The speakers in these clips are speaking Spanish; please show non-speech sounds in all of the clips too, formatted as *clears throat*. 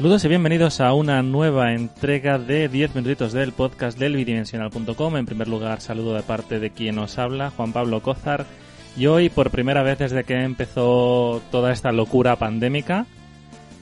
Saludos y bienvenidos a una nueva entrega de 10 minutitos del podcast del bidimensional.com. En primer lugar, saludo de parte de quien nos habla, Juan Pablo Cózar. Y hoy, por primera vez desde que empezó toda esta locura pandémica,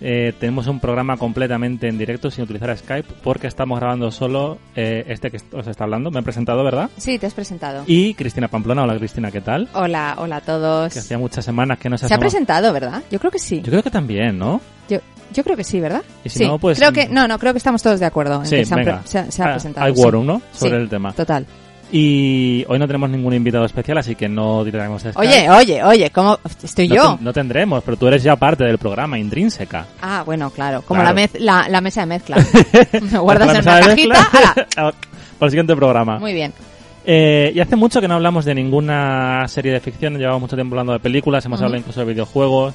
eh, tenemos un programa completamente en directo sin utilizar Skype porque estamos grabando solo eh, este que os está hablando. Me he presentado, ¿verdad? Sí, te has presentado. Y Cristina Pamplona. Hola, Cristina, ¿qué tal? Hola, hola a todos. Que hacía muchas semanas que no se Se ha presentado, ¿verdad? Yo creo que sí. Yo creo que también, ¿no? Yo, yo creo que sí, ¿verdad? Y si sí. no, pues- Creo que, no, no, creo que estamos todos de acuerdo en Sí, que se, han venga. pre- se ha- se ha Ah, presentado. Hay sí. quórum, ¿no? Sobre Sí, el tema. Total. Y hoy no tenemos ningún invitado especial, así que no diremos Skype. Oye, oye, oye, ¿cómo estoy no, yo? ten- no tendremos, pero tú eres ya parte del programa, intrínseca. Ah, bueno, claro. Como Claro. La, mez- la, la mesa de mezcla. *laughs* Me guardas en una cajita. Para *laughs* el siguiente programa. Muy bien. Eh, y hace mucho que no hablamos de ninguna serie de ficción, llevamos mucho tiempo hablando de películas, hemos hablado incluso de videojuegos.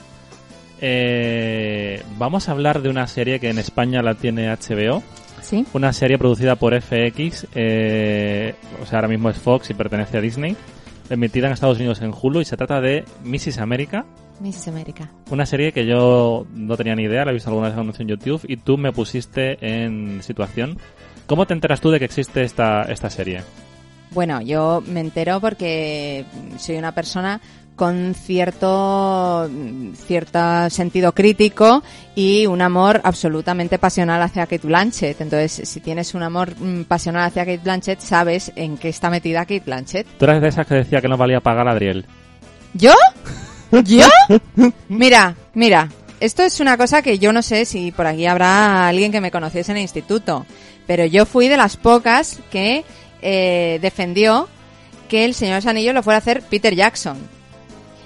Eh, vamos a hablar de una serie que en España la tiene HBO, ¿Sí? una serie producida por FX, eh, o sea, ahora mismo es Fox y pertenece a Disney, emitida en Estados Unidos en Hulu y se trata de Mrs. America, Mrs. America. una serie que yo no tenía ni idea, la he visto alguna vez en YouTube y tú me pusiste en situación. ¿Cómo te enteras tú de que existe esta, esta serie? Bueno, yo me entero porque soy una persona con cierto cierto sentido crítico y un amor absolutamente pasional hacia Kate Blanchett. Entonces, si tienes un amor mm, pasional hacia Kate Blanchett, sabes en qué está metida Kate Blanchett. Tú eres de esas que decía que no valía pagar a Adriel. ¿Yo? *laughs* ¿Yo? Mira, mira, esto es una cosa que yo no sé si por aquí habrá alguien que me conociese en el instituto, pero yo fui de las pocas que eh, defendió que el Señor de los Anillos lo fuera a hacer Peter Jackson.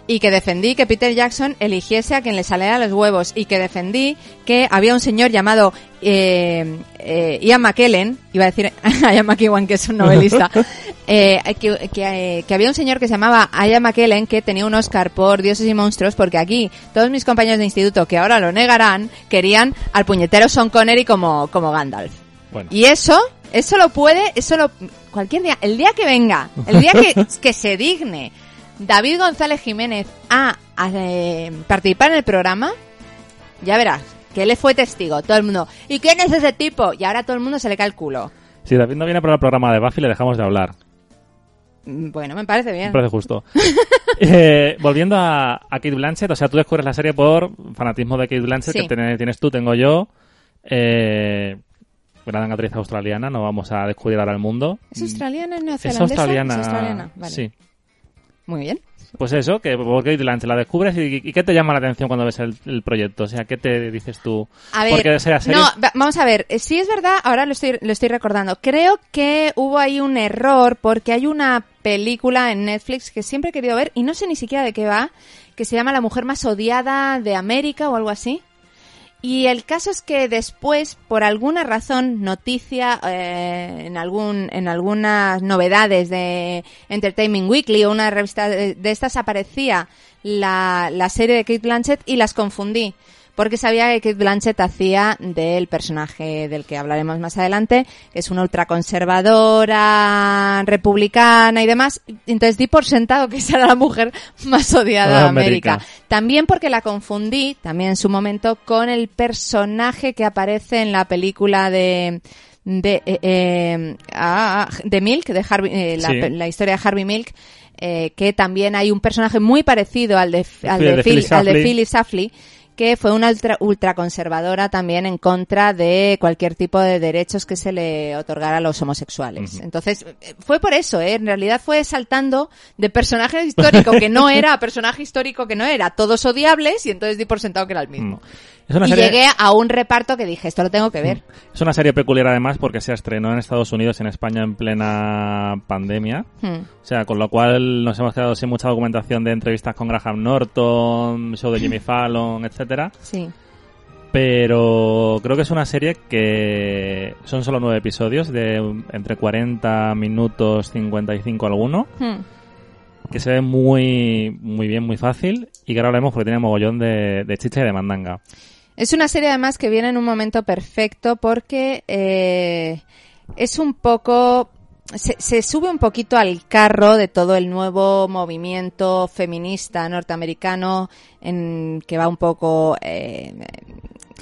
Y que defendí que Peter Jackson eligiese a quien le saliera los huevos. Y que defendí que había un señor llamado eh, eh, Ian McKellen, iba a decir *laughs* Ian McEwan, que es un novelista, *laughs* eh, que, que, eh, que había un señor que se llamaba Ian McKellen que tenía un Oscar por Dioses y Monstruos, porque aquí todos mis compañeros de instituto, que ahora lo negarán, querían al puñetero Sean Connery como, como Gandalf. Bueno, Y eso, eso lo puede, eso lo, cualquier día, el día que venga, el día que, *laughs* que se digne David González Jiménez a, a, eh, participar en el programa, ya verás, que él fue testigo, todo el mundo, ¿y quién es ese tipo? Y ahora todo el mundo se le cae el culo. si David no viene para el programa de Buffy, le dejamos de hablar. Mm, Bueno, me parece bien. Me parece justo. *laughs* Eh, volviendo a, a Kate Blanchett, o sea, tú descubres la serie por fanatismo de Kate Blanchett, Sí. que tiene- tienes tú, tengo yo. Eh, gran actriz australiana, no vamos a descubrir ahora el mundo. ¿Es australiana, es Es neozelandesa? australiana. Es australiana, vale. Sí. Muy bien. Pues eso, que Blanchett la descubres y, y ¿qué te llama la atención cuando ves el, el proyecto? O sea, ¿qué te dices tú? A ver, Porque sea serie... no, va- vamos a ver, eh, sí es verdad, ahora lo estoy, lo estoy recordando. Creo que hubo ahí un error porque hay una película en Netflix que siempre he querido ver y no sé ni siquiera de qué va, que se llama La mujer más odiada de América o algo así. Y el caso es que después, por alguna razón, noticia eh, en algún en algunas novedades de Entertainment Weekly o una revista de, de estas aparecía la, la serie de Kate Blanchett y las confundí. Porque sabía que Kate Blanchett hacía del personaje del que hablaremos más adelante, que es una ultraconservadora, republicana y demás. Entonces di por sentado que esa era la mujer más odiada de Ah, América. América. También porque la confundí, también en su momento, con el personaje que aparece en la película de de, eh, eh, ah, de Milk, de Harvey, eh, la, Sí. la historia de Harvey Milk, eh, que también hay un personaje muy parecido al de, al de, de Phil- Phyllis al de. Phyllis Schlafly, que fue una ultra, ultraconservadora también en contra de cualquier tipo de derechos que se le otorgara a los homosexuales. Entonces, eh, fue por eso, ¿eh? en realidad fue saltando de personaje histórico que no era a personaje histórico que no era, todos odiables, y entonces di por sentado que era el mismo. Mm. Es una Y serie... llegué a un reparto que dije, esto lo tengo que ver. Es una serie peculiar además porque se estrenó en Estados Unidos y en España en plena pandemia. Hmm. O sea, con lo cual nos hemos quedado sin mucha documentación de entrevistas con Graham Norton, show de Jimmy *laughs* Fallon, etcétera. Sí. Pero creo que es una serie que son solo nueve episodios de entre 40 minutos 55 alguno, Hmm. que se ve muy muy bien, muy fácil y que ahora hablaremos porque tiene mogollón de, de chicha y de mandanga. Es una serie además que viene en un momento perfecto porque eh, es un poco se, se sube un poquito al carro de todo el nuevo movimiento feminista norteamericano en que va un poco eh,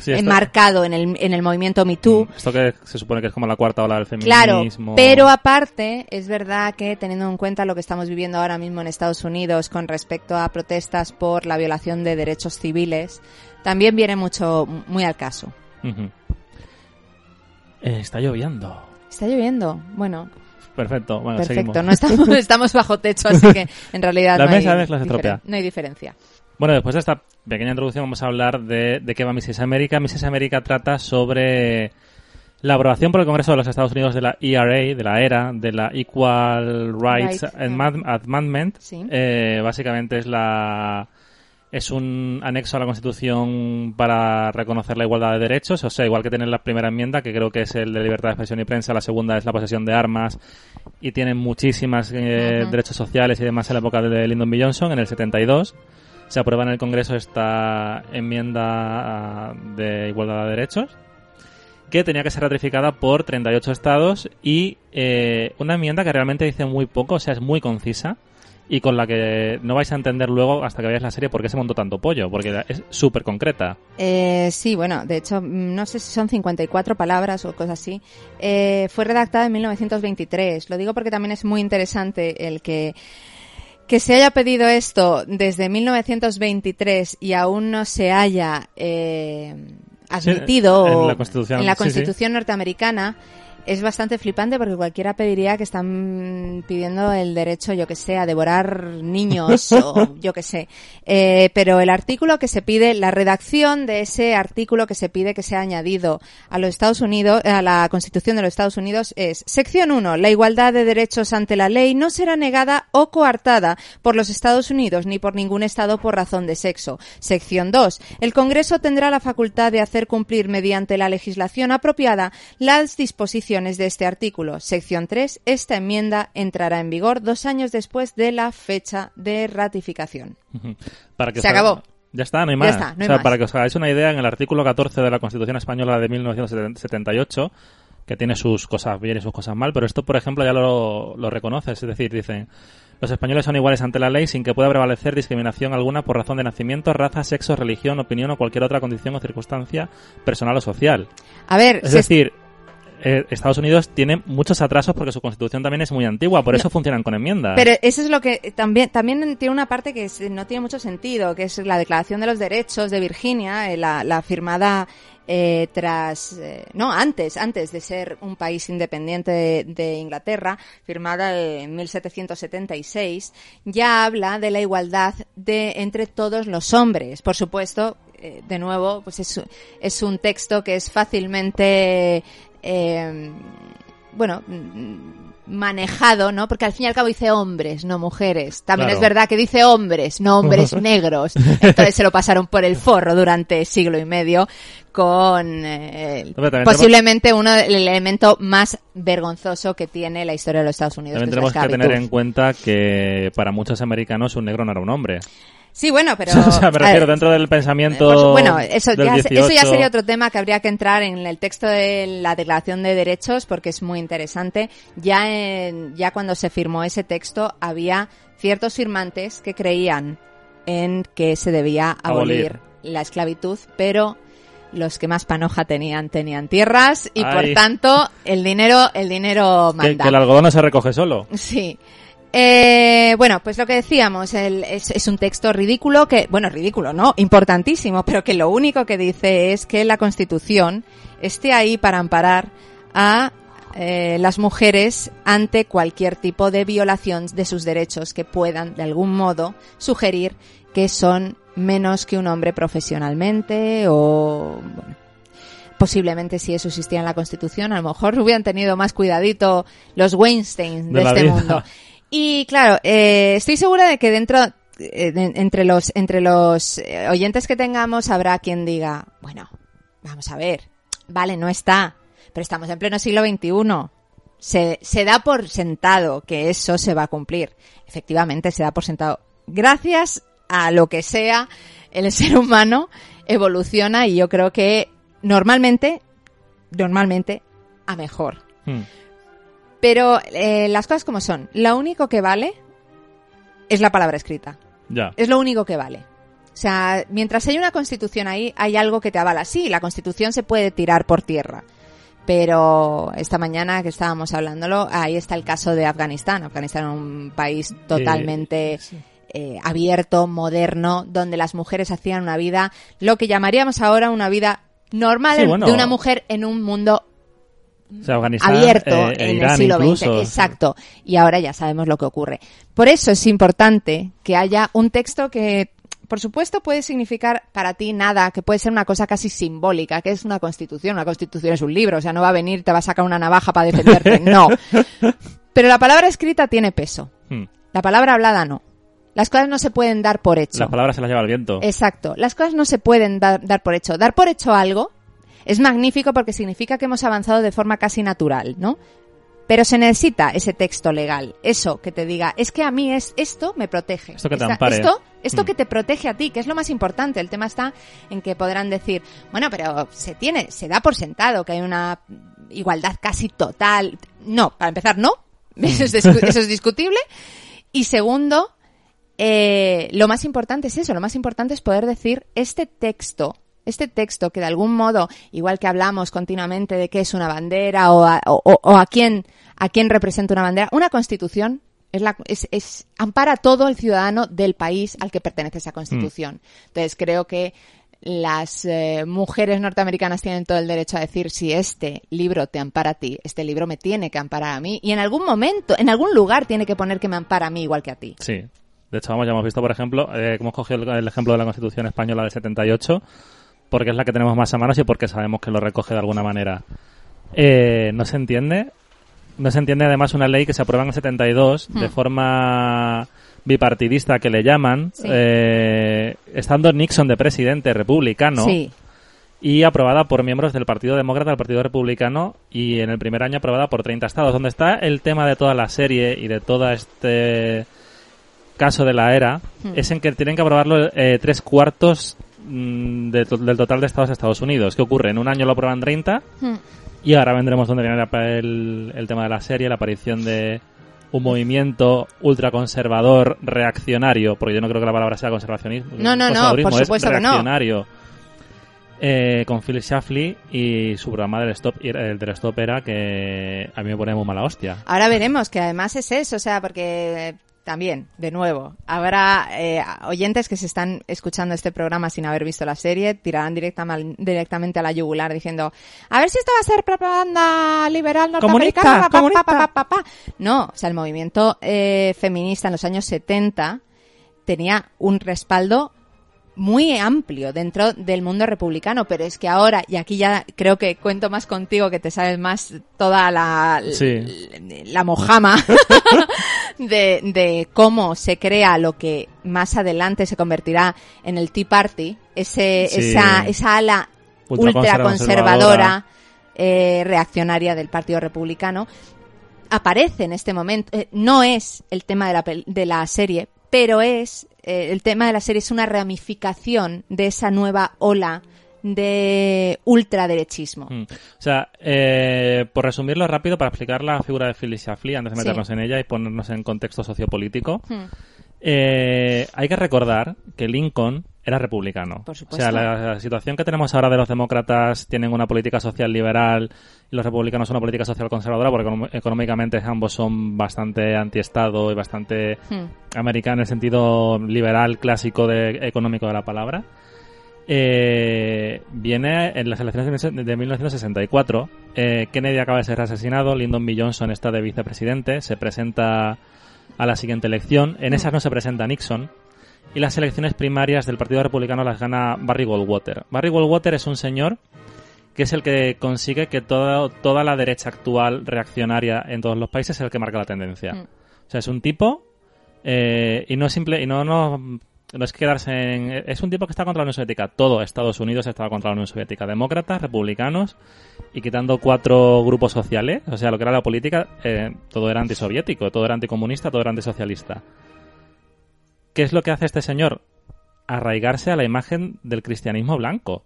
Sí, eh, esto- marcado en el, en el movimiento Me Too. Esto que se supone que es como la cuarta ola del Claro, feminismo. pero aparte, es verdad que teniendo en cuenta lo que estamos viviendo ahora mismo en Estados Unidos con respecto a protestas por la violación de derechos civiles, también viene mucho, muy al caso. Eh, está lloviendo. Está lloviendo, bueno, Perfecto, bueno, perfecto, seguimos. no estamos, *laughs* estamos bajo techo, así que en realidad La no, hay mesa de las diferen- estropea. no hay diferencia. Bueno, después de esta pequeña introducción vamos a hablar de, de qué va Mrs. América. Mrs. América trata sobre la aprobación por el Congreso de los Estados Unidos de la ERA, de la ERA, de la Equal Rights Amend- Amendment. Sí. Eh, básicamente es la es un anexo a la Constitución para reconocer la igualdad de derechos, o sea, igual que tiene la primera enmienda, que creo que es el de libertad de expresión y prensa, la segunda es la posesión de armas, y tienen muchísimas eh, derechos sociales y demás en la época de Lyndon B. Johnson, en el 72. Se aprueba en el Congreso esta enmienda ah, de igualdad de derechos, que tenía que ser ratificada por 38 estados y eh, una enmienda que realmente dice muy poco, o sea, es muy concisa y con la que no vais a entender luego hasta que veáis la serie por qué se montó tanto pollo, porque es súper concreta. Eh, sí, bueno, de hecho, mm, no sé si son 54 palabras o cosas así. Eh, fue redactada en 1923. Lo digo porque también es muy interesante el que que se haya pedido esto desde 1923 y aún no se haya eh, admitido en la Constitución, en la sí, sí. Constitución norteamericana es bastante flipante porque cualquiera pediría que están pidiendo el derecho, yo que sé, a devorar niños *laughs* o yo que sé. Eh, pero el artículo que se pide, la redacción de ese artículo que se pide que sea añadido a los Estados Unidos, a la Constitución de los Estados Unidos es sección 1. La igualdad de derechos ante la ley no será negada o coartada por los Estados Unidos ni por ningún Estado por razón de sexo. Sección 2. El Congreso tendrá la facultad de hacer cumplir mediante la legislación apropiada las disposiciones de este artículo. Sección 3. Esta enmienda entrará en vigor dos años después de la fecha de ratificación. Para que Se acabó. Ya está, no hay Ya más. está, no hay o sea, más. para que os hagáis una idea, en el artículo 14 de la Constitución Española de 1978, que tiene sus cosas bien y sus cosas mal, pero esto, por ejemplo, ya lo, lo reconoces. Es decir, dicen, los españoles son iguales ante la ley sin que pueda prevalecer discriminación alguna por razón de nacimiento, raza, sexo, religión, opinión o cualquier otra condición o circunstancia personal o social. A ver, Es decir, eh, Estados Unidos tiene muchos atrasos porque su constitución también es muy antigua, por eso funcionan con enmiendas. Pero eso es lo que también también tiene una parte que no tiene mucho sentido, que es la Declaración de los Derechos de Virginia, eh, la, la firmada eh, tras, eh, no, antes, antes de ser un país independiente de, de Inglaterra, firmada en 1776, ya habla de la igualdad de entre todos los hombres. Por supuesto, de nuevo, pues es, es un texto que es fácilmente eh, bueno, manejado, ¿no? Porque al fin y al cabo dice hombres, no mujeres. También Claro. es verdad que dice hombres, no hombres *laughs* negros. Entonces se lo pasaron por el forro durante siglo y medio con eh, posiblemente uno el elemento más vergonzoso que tiene la historia de los Estados Unidos. También que es la tenemos que tener en cuenta que para muchos americanos un negro no era un hombre. Sí, bueno, pero... *laughs* o sea, me refiero dentro del pensamiento. Pues, bueno, eso ya, eso ya 18. sería otro tema que habría que entrar en el texto de la Declaración de Derechos porque es muy interesante. Ya, en- ya cuando se firmó ese texto había ciertos firmantes que creían en que se debía abolir, Abolir. la esclavitud, pero los que más panoja tenían tenían tierras y por tanto el dinero el dinero Que, manda. que el algodón no se recoge solo. Sí. Eh, bueno, pues lo que decíamos, el- es, es un texto ridículo que, bueno, ridículo, ¿no? Importantísimo, pero que lo único que dice es que la Constitución esté ahí para amparar a eh, las mujeres ante cualquier tipo de violación de sus derechos que puedan, de algún modo, sugerir que son menos que un hombre profesionalmente o, bueno, posiblemente si eso existía en la Constitución, a lo mejor hubieran tenido más cuidadito los Weinstein de, este vida. mundo. *laughs* Y claro, eh, estoy segura de que dentro, eh, de- entre los, entre los eh, oyentes que tengamos habrá quien diga, bueno, vamos a ver, vale, no está, pero estamos en pleno siglo XXI. Se, se da por sentado que eso se va a cumplir. Efectivamente, se da por sentado. Gracias a lo que sea, el *laughs* ser humano evoluciona y yo creo que normalmente, normalmente, a mejor. Hmm. Pero eh, las cosas como son. Lo único que vale es la palabra escrita. Ya. Es lo único que vale. O sea, mientras hay una constitución ahí, hay algo que te avala. Sí, la constitución se puede tirar por tierra. Pero esta mañana que estábamos hablándolo, ahí está el caso de Afganistán. Afganistán es un país totalmente eh, abierto, moderno, donde las mujeres hacían una vida, lo que llamaríamos ahora una vida normal Sí, bueno. de una mujer en un mundo O sea, Afganistán, abierto eh, en Irán el siglo incluso. XX. Exacto. Y ahora ya sabemos lo que ocurre. Por eso es importante que haya un texto que, por supuesto, puede significar para ti nada, que puede ser una cosa casi simbólica, que es una constitución. Una constitución es un libro, o sea, no va a venir, te va a sacar una navaja para defenderte. *laughs* No. Pero la palabra escrita tiene peso. Hmm. La palabra hablada no. Las cosas no se pueden dar por hecho. Las palabras se las lleva el viento. Exacto. Las cosas no se pueden dar, dar por hecho. Dar por hecho algo es magnífico porque significa que hemos avanzado de forma casi natural, ¿no? Pero se necesita ese texto legal, eso que te diga, es que a mí es esto me protege. Esto que te Esta-. Esto, esto Mm. que te protege a ti, que es lo más importante. El tema está en que podrán decir, bueno, pero se tiene, se da por sentado que hay una igualdad casi total. No, para empezar, no. *laughs* Eso es, eso es discutible. Y segundo, eh, lo más importante es eso, lo más importante es poder decir este texto, este texto que de algún modo, igual que hablamos continuamente de qué es una bandera o a, o- o- a quién, a quién representa una bandera, una constitución es la, es, es- ampara a todo el ciudadano del país al que pertenece esa constitución. Entonces creo que las eh, mujeres norteamericanas tienen todo el derecho a decir si este libro te ampara a ti, este libro me tiene que amparar a mí y en algún momento, en algún lugar tiene que poner que me ampara a mí igual que a ti. Sí. De hecho, vamos, ya hemos visto, por ejemplo, eh, hemos cogido el, el ejemplo de la Constitución Española del 78, porque es la que tenemos más a manos y porque sabemos que lo recoge de alguna manera. Eh, no se entiende. No se entiende además una ley que se aprueba en el 72 de Hmm. forma bipartidista que le llaman, Sí. eh, estando Nixon de presidente republicano Sí, y aprobada por miembros del Partido Demócrata, del Partido Republicano y en el primer año aprobada por 30 estados. Donde está el tema de toda la serie y de todo este caso de la era Hmm. es en que tienen que aprobarlo eh, tres cuartos de to- del total de estados de Estados Unidos. ¿Qué ocurre? En un año lo aprueban 30 Hmm. y ahora vendremos donde viene el, el tema de la serie, la aparición de un movimiento ultraconservador reaccionario, porque yo no creo que la palabra sea conservacionismo. No, no, no, por es supuesto que no. Eh, con Philip Shafley y su programa del Stop, el del Stop era que a mí me pone muy mala hostia. Ahora veremos que además es eso, o sea, porque también, de nuevo, habrá eh, oyentes que se están escuchando este programa sin haber visto la serie, tirarán directam- directamente a la yugular diciendo, a ver si esto va a ser propaganda liberal norteamericana. Comunista, pa, pa, pa, pa, pa, pa". No, o sea, el movimiento eh, feminista en los años 70 tenía un respaldo muy amplio dentro del mundo republicano, pero es que ahora, y aquí ya creo que cuento más contigo, que te sabes más toda la, Sí. la mojama *laughs* de, de cómo se crea lo que más adelante se convertirá en el Tea Party, ese, Sí. esa, esa ala Ultraconservadora. ultraconservadora, eh, reaccionaria del Partido Republicano, aparece en este momento. eh, no es el tema de la, de la serie, pero es eh, el tema de la serie es una ramificación de esa nueva ola de ultraderechismo. Mm. O sea, eh, por resumirlo rápido, para explicar la figura de Phyllis Schlafly, antes de Sí. meternos en ella y ponernos en contexto sociopolítico, Hmm. eh, hay que recordar que Lincoln era republicano. Por O sea, la, la situación que tenemos ahora de los demócratas tienen una política social liberal y los republicanos una política social conservadora, porque económicamente ambos son bastante antiestado y bastante Hmm. americana en el sentido liberal clásico de, económico de la palabra. Eh, viene en las elecciones de de 1964. Eh, Kennedy acaba de ser asesinado, Lyndon B. Johnson está de vicepresidente, se presenta a la siguiente elección. En esas no se presenta Nixon. Y las elecciones primarias del Partido Republicano las gana Barry Goldwater. Barry Goldwater es un señor que es el que consigue que toda, toda la derecha actual reaccionaria en todos los países es el que marca la tendencia. Mm. O sea, es un tipo eh, y no es simple y no no no es quedarse en es un tipo que está contra la Unión Soviética. Todo Estados Unidos estaba contra la Unión Soviética, demócratas, republicanos y quitando cuatro grupos sociales, o sea, lo que era la política, eh, todo era antisoviético, todo era anticomunista, todo era antisocialista. ¿Qué es lo que hace este señor? Arraigarse a la imagen del cristianismo blanco.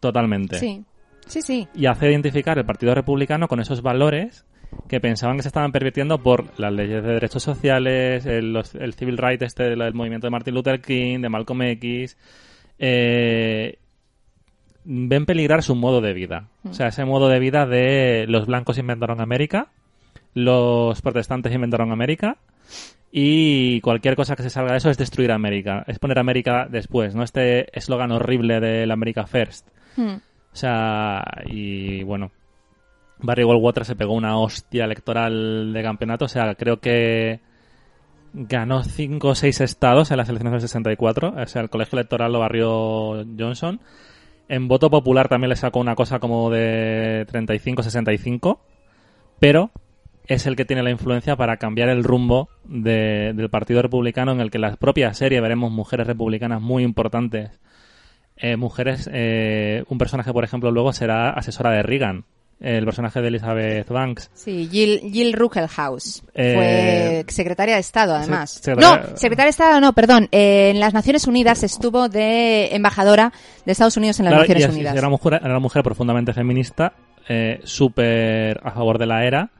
Totalmente Sí, sí, sí. y hace identificar el Partido Republicano con esos valores que pensaban que se estaban pervirtiendo por las leyes de derechos sociales, el, los- el civil right este del movimiento de Martin Luther King, de Malcolm X, eh, ven peligrar su modo de vida. O sea, ese modo de vida de los blancos inventaron América, los protestantes inventaron América y cualquier cosa que se salga de eso es destruir América, es poner América después, no este eslogan horrible del America First. Hmm. O sea, y bueno, Barry Goldwater se pegó una hostia electoral de campeonato, o sea, creo que ganó 5 o 6 estados en las elecciones del 64, o sea, el colegio electoral lo barrió Johnson. En voto popular también le sacó una cosa como de 35-65, pero es el que tiene la influencia para cambiar el rumbo de- del Partido Republicano, en el que en la propia serie veremos mujeres republicanas muy importantes. Eh, mujeres, eh, un personaje, por ejemplo, luego será asesora de Reagan, el personaje de Elizabeth Banks. Sí, Jill, Jill Ruckelhaus. Eh, Fue secretaria de Estado, además. se- secretaria- No, secretaria de Estado, no, perdón. Eh, en las Naciones Unidas estuvo de embajadora de Estados Unidos en las Claro, Naciones y así Unidas. Era una mujer, era una mujer profundamente feminista, eh, súper a favor de la era,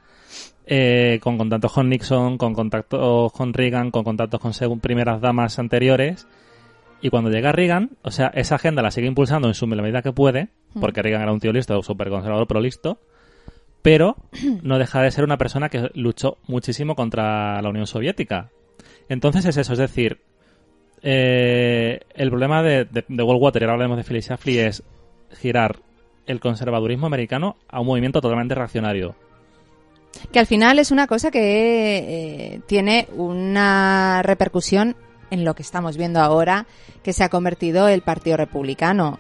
eh, con contactos con Nixon, con contactos con Reagan, con contactos con según primeras damas anteriores. Y cuando llega Reagan, o sea, esa agenda la sigue impulsando en su medida que puede, porque Reagan era un tío listo, súper conservador, pero listo. Pero *clears throat* no deja de ser una persona que luchó muchísimo contra la Unión Soviética. Entonces es eso, es decir, eh, el problema de, de, de Goldwater, y ahora hablemos de Phyllis Schlafly, es girar el conservadurismo americano a un movimiento totalmente reaccionario. Que al final es una cosa que eh, tiene una repercusión en lo que estamos viendo ahora, que se ha convertido el Partido Republicano.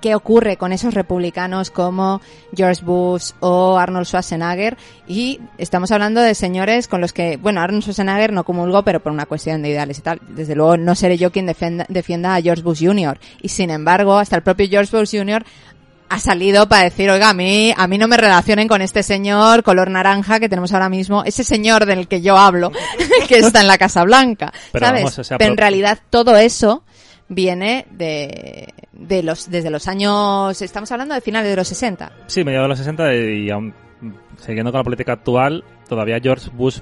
¿Qué ocurre con esos republicanos como George Bush o Arnold Schwarzenegger? Y estamos hablando de señores con los que, bueno, Arnold Schwarzenegger no comulgó, pero por una cuestión de ideales y tal. Desde luego no seré yo quien defienda, defienda a George Bush Jr. Y sin embargo, hasta el propio George Bush Jr. ha salido para decir, oiga, a mí, a mí no me relacionen con este señor color naranja que tenemos ahora mismo, ese señor del que yo hablo, *laughs* que está en la Casa Blanca, Pero ¿sabes? vamos, o sea, Pero en realidad todo eso viene de, de los, desde los años, estamos hablando de finales de los 60. Sí, mediados de los 60 y aún siguiendo con la política actual, todavía George Bush,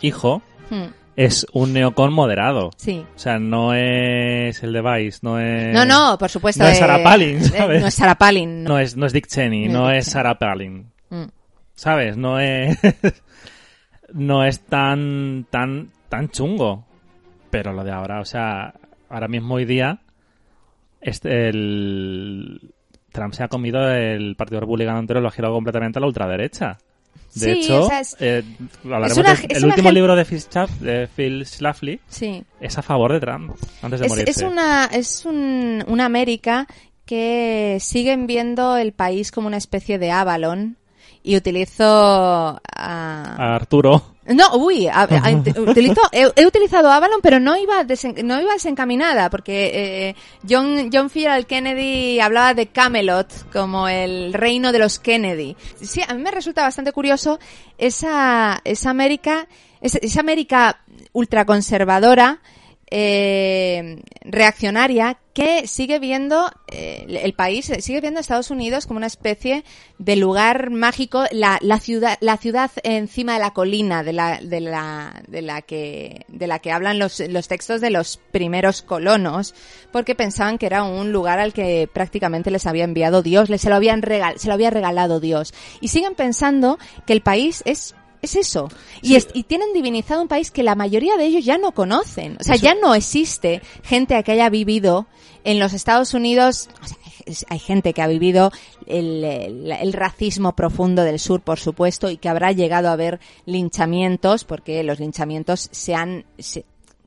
hijo, Hmm, es un neocon moderado. Sí. O sea, no es el de Vice, no es... No, no, por supuesto. no es eh, Sarah Palin, eh, ¿sabes? No es Sarah Palin. No es, no es Dick Cheney, No no, es. Sarah Palin. Mm. ¿Sabes? No es... *laughs* no es tan, tan, tan chungo. Pero lo de ahora, o sea, ahora mismo hoy día, este, el... Trump se ha comido el Partido Republicano entero, lo ha girado completamente a la ultraderecha. De Sí, hecho, o sea, es- eh, hablaremos una- del- es el último libro de Phil, Schaff- de Phil Schlafly Sí. es a favor de Trump, antes de Es, morirse. es una, es un, una América que siguen viendo el país como una especie de Avalon y utilizo a... A Arturo. No, uy, a- a- *laughs* utilizo, he, he utilizado Avalon, pero no iba, desen- no iba desencaminada, porque eh, John, John Fitzgerald Kennedy hablaba de Camelot como el reino de los Kennedy. Sí, a mí me resulta bastante curioso esa, esa América, esa, esa América ultraconservadora, eh, reaccionaria que sigue viendo eh, el país sigue viendo Estados Unidos como una especie de lugar mágico la, la ciudad la ciudad encima de la colina de la de la de la que de la que hablan los los textos de los primeros colonos porque pensaban que era un lugar al que prácticamente les había enviado Dios les se lo habían regal, se lo había regalado Dios. Y siguen pensando que el país es es eso. Y, es- y tienen divinizado un país que la mayoría de ellos ya no conocen. O sea, Eso- ya no existe gente que haya vivido en los Estados Unidos. O sea, hay gente que ha vivido el, el- el racismo profundo del sur, por supuesto, y que habrá llegado a ver linchamientos, porque los linchamientos se han... se-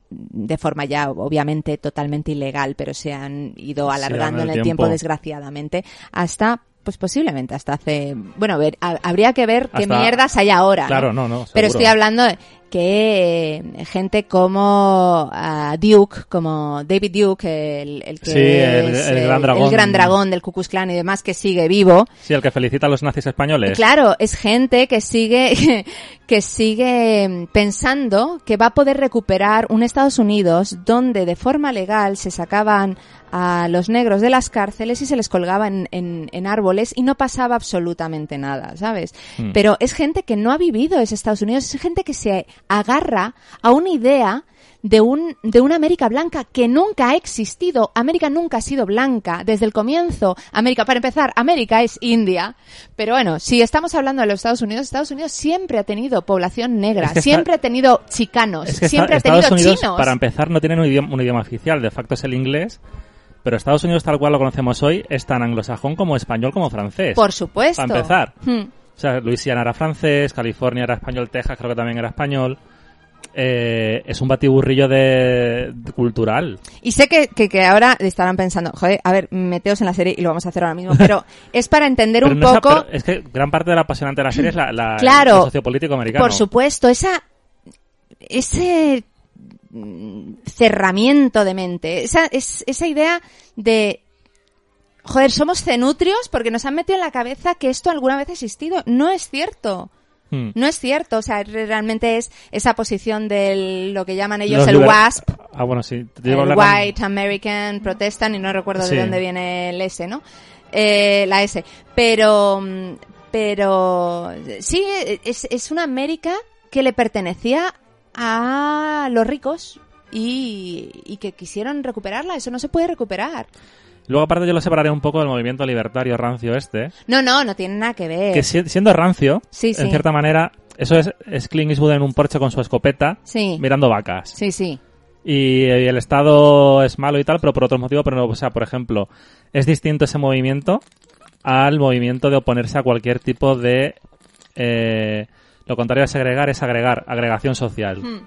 de forma ya obviamente totalmente ilegal, pero se han ido alargando en el el tiempo, tiempo. desgraciadamente, hasta pues posiblemente hasta hace bueno a ver ha- habría que ver qué mierdas hay ahora. Claro, no, no, pero estoy hablando de que eh, gente como ah, Duke, como David Duke, el, el que Sí, el- es, el eh, gran dragón. el gran dragón del Ku Klux Klan y demás, que sigue vivo. Sí, el que felicita a los nazis españoles. Claro, es gente que sigue, *laughs* que sigue pensando que va a poder recuperar un Estados Unidos donde de forma legal se sacaban a los negros de las cárceles y se les colgaba en, en- en árboles y no pasaba absolutamente nada, ¿sabes? Hmm. Pero es gente que no ha vivido ese Estados Unidos, es gente que se agarra a una idea de un de una América blanca que nunca ha existido. América nunca ha sido blanca desde el comienzo. América, para empezar, América es India. Pero bueno, si estamos hablando de los Estados Unidos, Estados Unidos siempre ha tenido población negra, Es que está- siempre ha tenido chicanos, Es que siempre ha tenido Estados Unidos, chinos. para empezar, no tienen un idioma, un idioma oficial, de facto es el inglés, pero Estados Unidos tal cual lo conocemos hoy es tan anglosajón como español como francés. Por supuesto. Para empezar. Hmm. O sea, Luisiana era francés, California era español, Texas creo que también era español. Eh, es un batiburrillo de, de cultural. Y sé que, que, que ahora estarán pensando, joder, a ver, meteos en la serie y lo vamos a hacer ahora mismo, pero *laughs* es para entender un no poco... es que gran parte de la apasionante de la serie es la, la- Claro. el sociopolítico americano. Por supuesto, esa ese cerramiento de mente, esa es, esa idea de joder, somos cenutrios porque nos han metido en la cabeza que esto alguna vez ha existido. No es cierto. Hmm. No es cierto, o sea, re- realmente es esa posición de lo que llaman ellos Los el WASP, Ah, bueno, sí. Te el a White American Protestant, y no recuerdo Sí. de dónde viene el S, ¿no? Eh, la S. Pero, mm, pero, sí, es, es una América que le pertenecía a los ricos y, y que quisieron recuperarla. Eso no se puede recuperar. Luego, aparte, yo lo separaré un poco del movimiento libertario rancio este. No, no, no tiene nada que ver. Que si- siendo rancio, Sí, sí. en cierta manera, eso es, es Clint Eastwood en un porche con su escopeta, Sí, mirando vacas. sí, sí. Y, y el Estado es malo y tal, pero por otro motivo, pero no, o sea, por ejemplo, es distinto ese movimiento al movimiento de oponerse a cualquier tipo de... eh, lo contrario de segregar es agregar, agregación social. Hmm.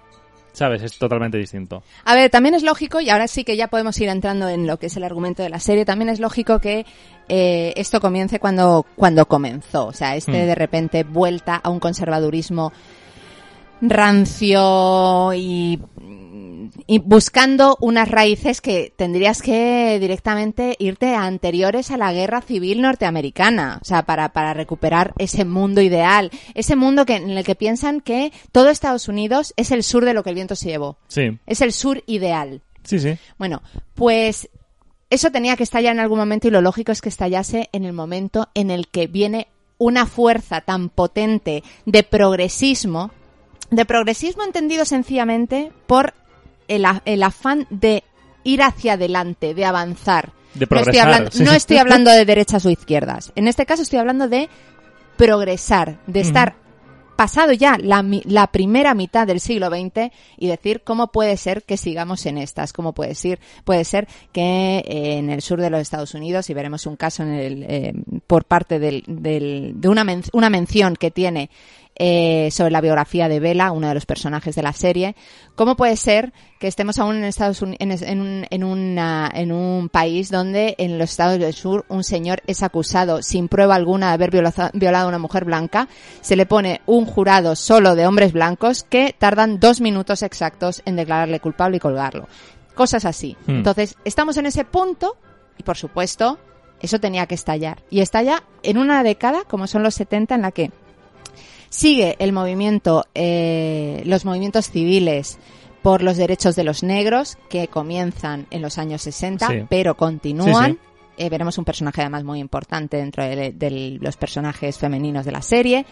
¿Sabes? Es totalmente distinto. A ver, también es lógico, y ahora sí que ya podemos ir entrando en lo que es el argumento de la serie, también es lógico que eh, esto comience cuando, cuando comenzó. O sea, este Hmm. de repente vuelta a un conservadurismo rancio y, y buscando unas raíces que tendrías que directamente irte a anteriores a la guerra civil norteamericana, o sea, para, para recuperar ese mundo ideal, ese mundo que, en el que piensan que todo Estados Unidos es el sur de lo que el viento se llevó. Sí, Es el sur ideal. sí, sí. Bueno, pues eso tenía que estallar en algún momento y lo lógico es que estallase en el momento en el que viene una fuerza tan potente de progresismo, de progresismo entendido sencillamente por el, afán de ir hacia adelante, de avanzar. De no, estoy progresar, hablando, sí. no estoy hablando de derechas o izquierdas. En este caso estoy hablando de progresar, de estar pasado ya la, la primera mitad del siglo XX y decir cómo puede ser que sigamos en estas, cómo puede ser, puede ser que eh, en el sur de los Estados Unidos, y veremos un caso en el, eh, por parte del, del- de una, men- una mención que tiene eh, sobre la biografía de Vela, uno de los personajes de la serie, ¿cómo puede ser que estemos aún en Estados Unidos, en, un, en, una- en un país donde en los estados del sur un señor es acusado sin prueba alguna de haber violaza- violado a una mujer blanca, se le pone un jurado solo de hombres blancos que tardan dos minutos exactos en declararle culpable y colgarlo. Cosas así. Hmm. Entonces, estamos en ese punto y por supuesto, eso tenía que estallar. Y estalla en una década, como son los 70, en la que sigue el movimiento, eh, los movimientos civiles por los derechos de los negros que comienzan en los años 60, Sí. pero continúan. Sí, sí. Eh, veremos un personaje además muy importante dentro de, de los personajes femeninos de la serie.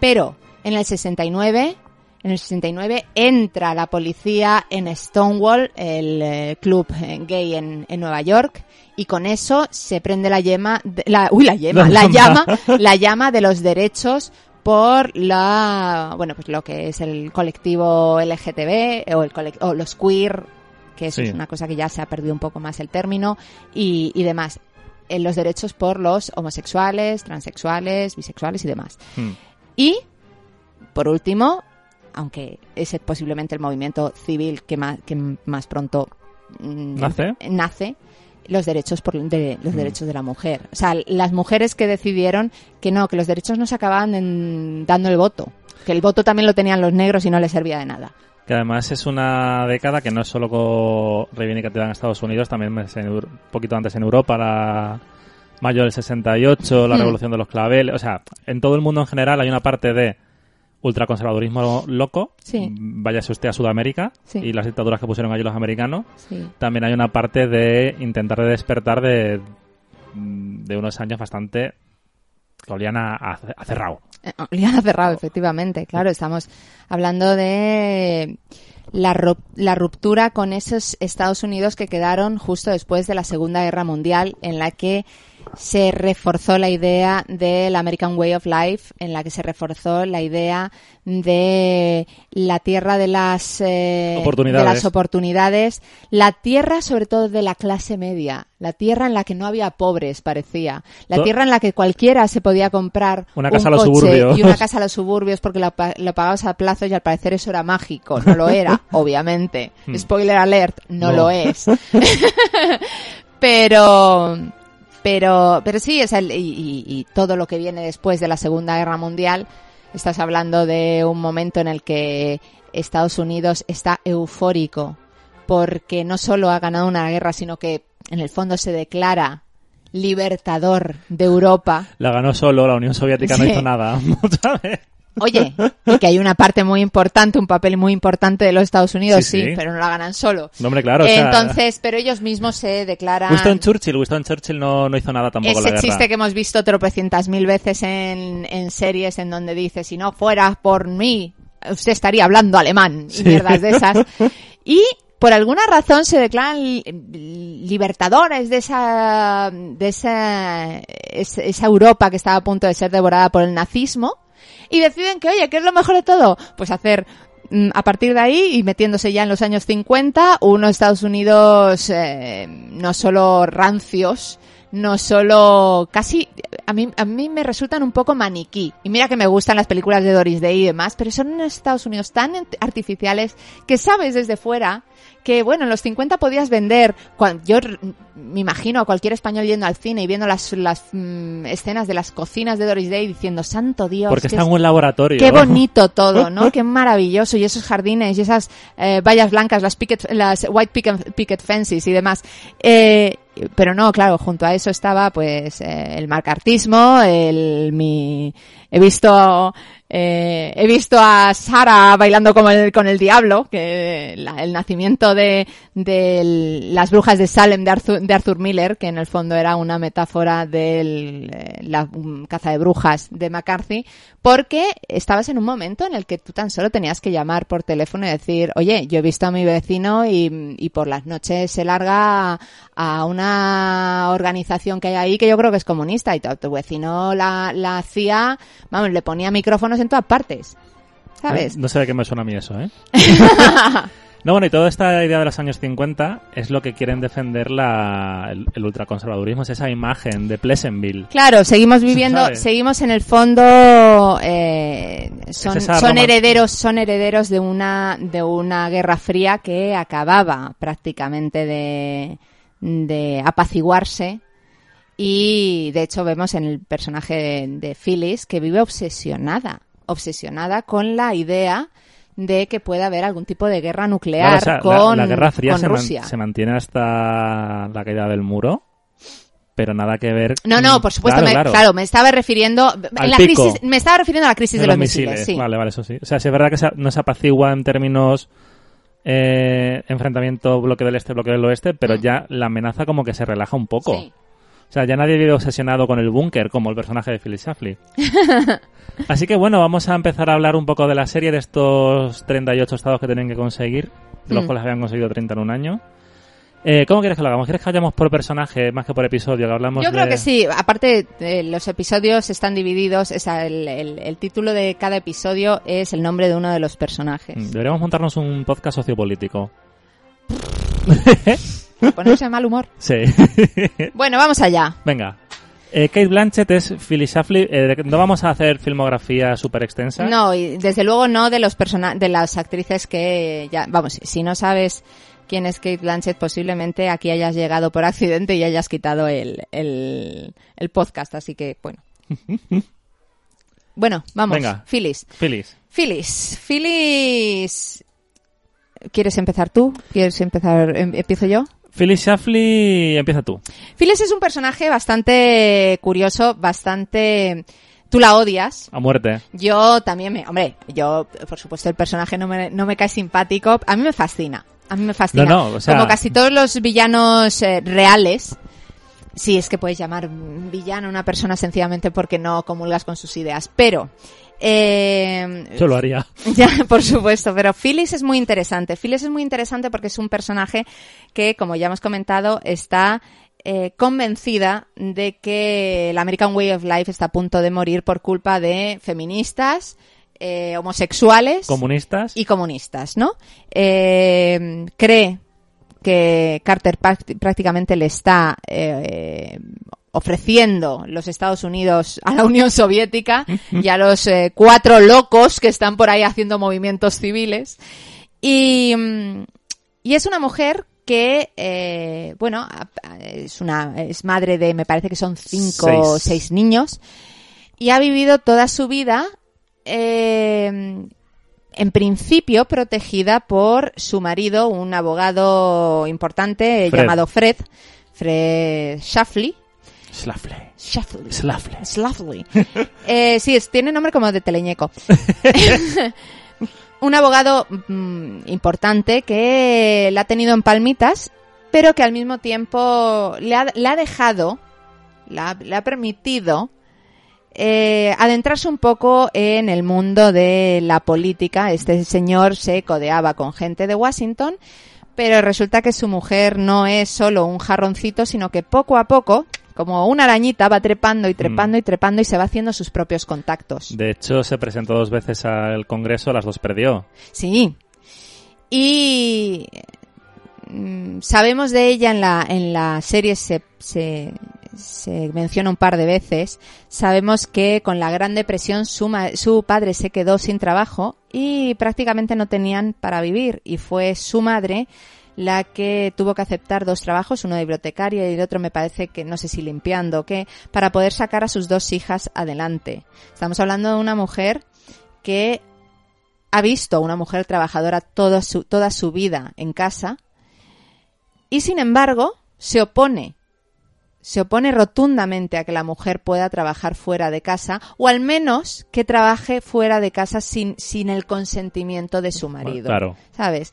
Pero en el 69, en el 69 entra la policía en Stonewall, el eh, club eh, gay en, en Nueva York, y con eso se prende la llama, de- la, uy, la llama, *laughs* La la llama. llama, la llama de los derechos por la, bueno, pues lo que es el colectivo LGTB o el colec- o los queer, que eso Sí. es una cosa que ya se ha perdido un poco más el término y, y demás. En los derechos por los homosexuales, transexuales, bisexuales y demás. Hmm. Y, por último, aunque es posiblemente el movimiento civil que más, que más pronto mm, ¿Nace? nace, los derechos por, de los derechos de la mujer. O sea, las mujeres que decidieron que no, que los derechos no se acababan en- dando el voto, que el voto también lo tenían los negros y no les servía de nada. Que además es una década que no es solo reivindicativa en Estados Unidos, también es en un poquito antes en Europa, la mayo del 68, la Hmm. revolución de los claveles. O sea, en todo el mundo en general hay una parte de ultraconservadurismo loco. Sí. Váyase usted a Sudamérica Sí. y las dictaduras que pusieron allí los americanos. Sí. También hay una parte de intentar de despertar de, de unos años bastante que olían a, a- a cerrado. Eh, Liana cerrado, efectivamente. Claro, estamos hablando de la ruptura con esos Estados Unidos que quedaron justo después de la Segunda Guerra Mundial, en la que se reforzó la idea del American Way of Life, en la que se reforzó la idea de la tierra de las, eh, Oportunidades. de las oportunidades, la tierra sobre todo de la clase media, la tierra en la que no había pobres, parecía, la tierra en la que cualquiera se podía comprar Una un casa a los coche suburbios. y una casa a los suburbios porque lo, pa- lo pagabas a plazos y al parecer eso era mágico. No lo era, *laughs* obviamente. Hmm. Spoiler alert, no, No. lo es. *laughs* *laughs* pero, pero, pero sí, es el, y, y- y todo lo que viene después de la Segunda Guerra Mundial, estás hablando de un momento en el que Estados Unidos está eufórico porque no solo ha ganado una guerra, sino que en el fondo se declara libertador de Europa. La ganó solo, la Unión Soviética no hizo nada. *laughs* Oye, y que hay una parte muy importante, un papel muy importante de los Estados Unidos, Sí, sí, sí. pero no la ganan solo. No, hombre, claro. o sea, Entonces, pero ellos mismos se declaran... Winston Churchill, Winston Churchill no, no hizo nada tampoco en la Ese guerra. chiste que hemos visto tropecientas mil veces en, en series en donde dice, si no fuera por mí, usted estaría hablando alemán y mierdas de esas. *laughs* Y por alguna razón se declaran li- libertadores de esa, de esa, es- esa Europa que estaba a punto de ser devorada por el nazismo y deciden que, oye, ¿qué es lo mejor de todo? Pues hacer mm, a partir de ahí y metiéndose ya en los años 50, unos Estados Unidos eh, no solo rancios, no solo casi a mí a mí me resultan un poco maniquí. Y mira que me gustan las películas de Doris Day y demás, pero son unos Estados Unidos tan artificiales que sabes desde fuera que bueno, en los 50 podías vender yo me imagino a cualquier español yendo al cine y viendo las las mm, escenas de las cocinas de Doris Day diciendo, "Santo Dios, Porque está en un laboratorio. Qué bonito todo, ¿no? *laughs* Qué maravilloso. Y esos jardines y esas eh, vallas blancas, las, picket, las white picket, picket fences y demás. Eh, pero no, claro, junto a eso estaba pues eh, el marcartismo, el mi... He visto... eh, he visto a Sara bailando como el- con el diablo, que la- el nacimiento de, las brujas de Salem de Arthur, de Arthur Miller, que en el fondo era una metáfora de la um, caza de brujas de McCarthy, porque estabas en un momento en el que tú tan solo tenías que llamar por teléfono y decir, oye, yo he visto a mi vecino y, por las noches se larga a una organización que hay ahí que yo creo que es comunista y tu, tu vecino la, la hacía, vamos, le ponía micrófonos en todas partes. ¿Sabes? No sé de qué me suena a mí eso, ¿eh? *laughs* no, bueno, y toda esta idea de los años 50 es lo que quieren defender la, el, el ultraconservadurismo, es esa imagen de Pleasantville. Claro, seguimos viviendo, ¿Sabes? seguimos en el fondo, eh, son, herederos, son herederos de una, de una guerra fría que acababa prácticamente de, de apaciguarse. Y de hecho vemos en el personaje de, de Phyllis que vive obsesionada, obsesionada con la idea de que pueda haber algún tipo de guerra nuclear Claro, o sea, la- con, la, Guerra Fría con se, man- Rusia. se mantiene hasta la caída del muro, pero nada que ver. No, no, por supuesto, Claro, me, claro. claro, me estaba refiriendo en la pico. crisis, me estaba refiriendo a la crisis de, los misiles, sí. Vale, vale, eso sí. O sea, sí es verdad que no se apacigua en términos eh, enfrentamiento bloque del este, bloque del oeste, pero ya la amenaza como que se relaja un poco. Mm. Sí. O sea, ya nadie vive obsesionado con el búnker como el personaje de Phyllis Schlafly. *laughs* Así que bueno, vamos a empezar a hablar un poco de la serie, de estos 38 estados que tienen que conseguir, de los Mm. cuales habían conseguido 30 en un año. Eh, ¿Cómo quieres que lo hagamos? ¿Quieres que vayamos por personaje más que por episodio? Que hablamos Yo creo que sí. Aparte, eh, los episodios están divididos. O sea, el, el- el título de cada episodio es el nombre de uno de los personajes. Mm, Deberíamos montarnos un podcast sociopolítico. *laughs* *laughs* Ponerse de mal humor. Sí. *laughs* Bueno, vamos allá. Venga. Eh, Kate Blanchett es Phyllis Schlafly. Eh, no vamos a hacer filmografía súper extensa. No, y desde luego no de los persona de las actrices que ya, vamos, si no sabes quién es Kate Blanchett, posiblemente aquí hayas llegado por accidente y hayas quitado el, el, el podcast. Así que, bueno. Bueno, vamos. Venga. Phyllis. Phyllis. Phyllis. Phyllis. ¿Quieres empezar tú? ¿Quieres empezar? em- ¿Empiezo yo? Phyllis Schlafly, empieza tú. Phyllis es un personaje bastante curioso, bastante... Tú la odias. A muerte. Yo también me... Hombre, yo, por supuesto, el personaje no me, no me cae simpático. A mí me fascina. A mí me fascina. No, no, o sea- Como casi todos los villanos eh, reales. Sí, es que puedes llamar villano a una persona sencillamente porque no comulgas con sus ideas. Pero... eh, Yo lo haría. *laughs* ya, por supuesto, pero Phyllis es muy interesante. Phyllis es muy interesante porque es un personaje que, como ya hemos comentado, está eh, convencida de que el American Way of Life está a punto de morir por culpa de feministas, eh, homosexuales Comunistas. y comunistas, ¿no? Eh, cree que Carter prácticamente le está eh, ofreciendo los Estados Unidos a la Unión Soviética y a los eh, cuatro locos que están por ahí haciendo movimientos civiles. Y, mm, y es una mujer que, eh, bueno, es una, es madre de, me parece que son cinco o Seis. seis niños y ha vivido toda su vida eh, en principio protegida por su marido, un abogado importante eh, Fred. llamado Fred, Fred Schlafly. Schlafly. Schlafly. Schlafly. Schlafly. *laughs* Eh, sí, es- tiene nombre como de teleñeco. *laughs* un abogado mm, importante que la ha tenido en palmitas, pero que al mismo tiempo le ha, le ha dejado, le ha, le ha permitido eh, adentrarse un poco en el mundo de la política. Este señor se codeaba con gente de Washington, pero resulta que su mujer no es solo un jarroncito, sino que poco a poco, como una arañita, va trepando y trepando y trepando y se va haciendo sus propios contactos. De hecho, se presentó dos veces al Congreso, las dos perdió. Sí. Y mm, sabemos de ella en la, en la serie, se, se, se menciona un par de veces. Sabemos que con la Gran Depresión su, ma- su padre se quedó sin trabajo y prácticamente no tenían para vivir. Y fue su madre la que tuvo que aceptar dos trabajos, uno de bibliotecaria y el otro me parece que no sé si limpiando o qué, para poder sacar a sus dos hijas adelante. Estamos hablando de una mujer que ha visto a una mujer trabajadora toda su, toda su vida en casa y sin embargo se opone, se opone rotundamente a que la mujer pueda trabajar fuera de casa o al menos que trabaje fuera de casa sin, sin el consentimiento de su marido. Claro. ¿Sabes?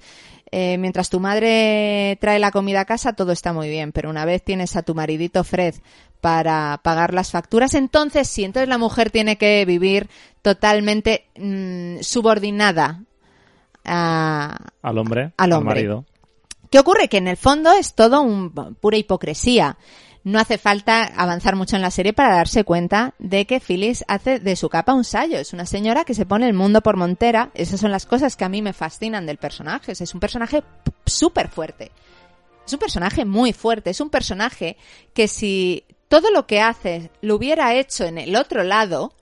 Eh, mientras tu madre trae la comida a casa, todo está muy bien, pero una vez tienes a tu maridito Fred para pagar las facturas, entonces sí, entonces la mujer tiene que vivir totalmente mm, subordinada a, Al hombre. Al hombre. marido. ¿Qué ocurre? Que en el fondo es todo un, pura hipocresía. No hace falta avanzar mucho en la serie para darse cuenta de que Phyllis hace de su capa un sallo. Es una señora que se pone el mundo por montera. Esas son las cosas que a mí me fascinan del personaje. O sea, es un personaje súper fuerte. Es un personaje muy fuerte. Es un personaje que si todo lo que hace lo hubiera hecho en el otro lado,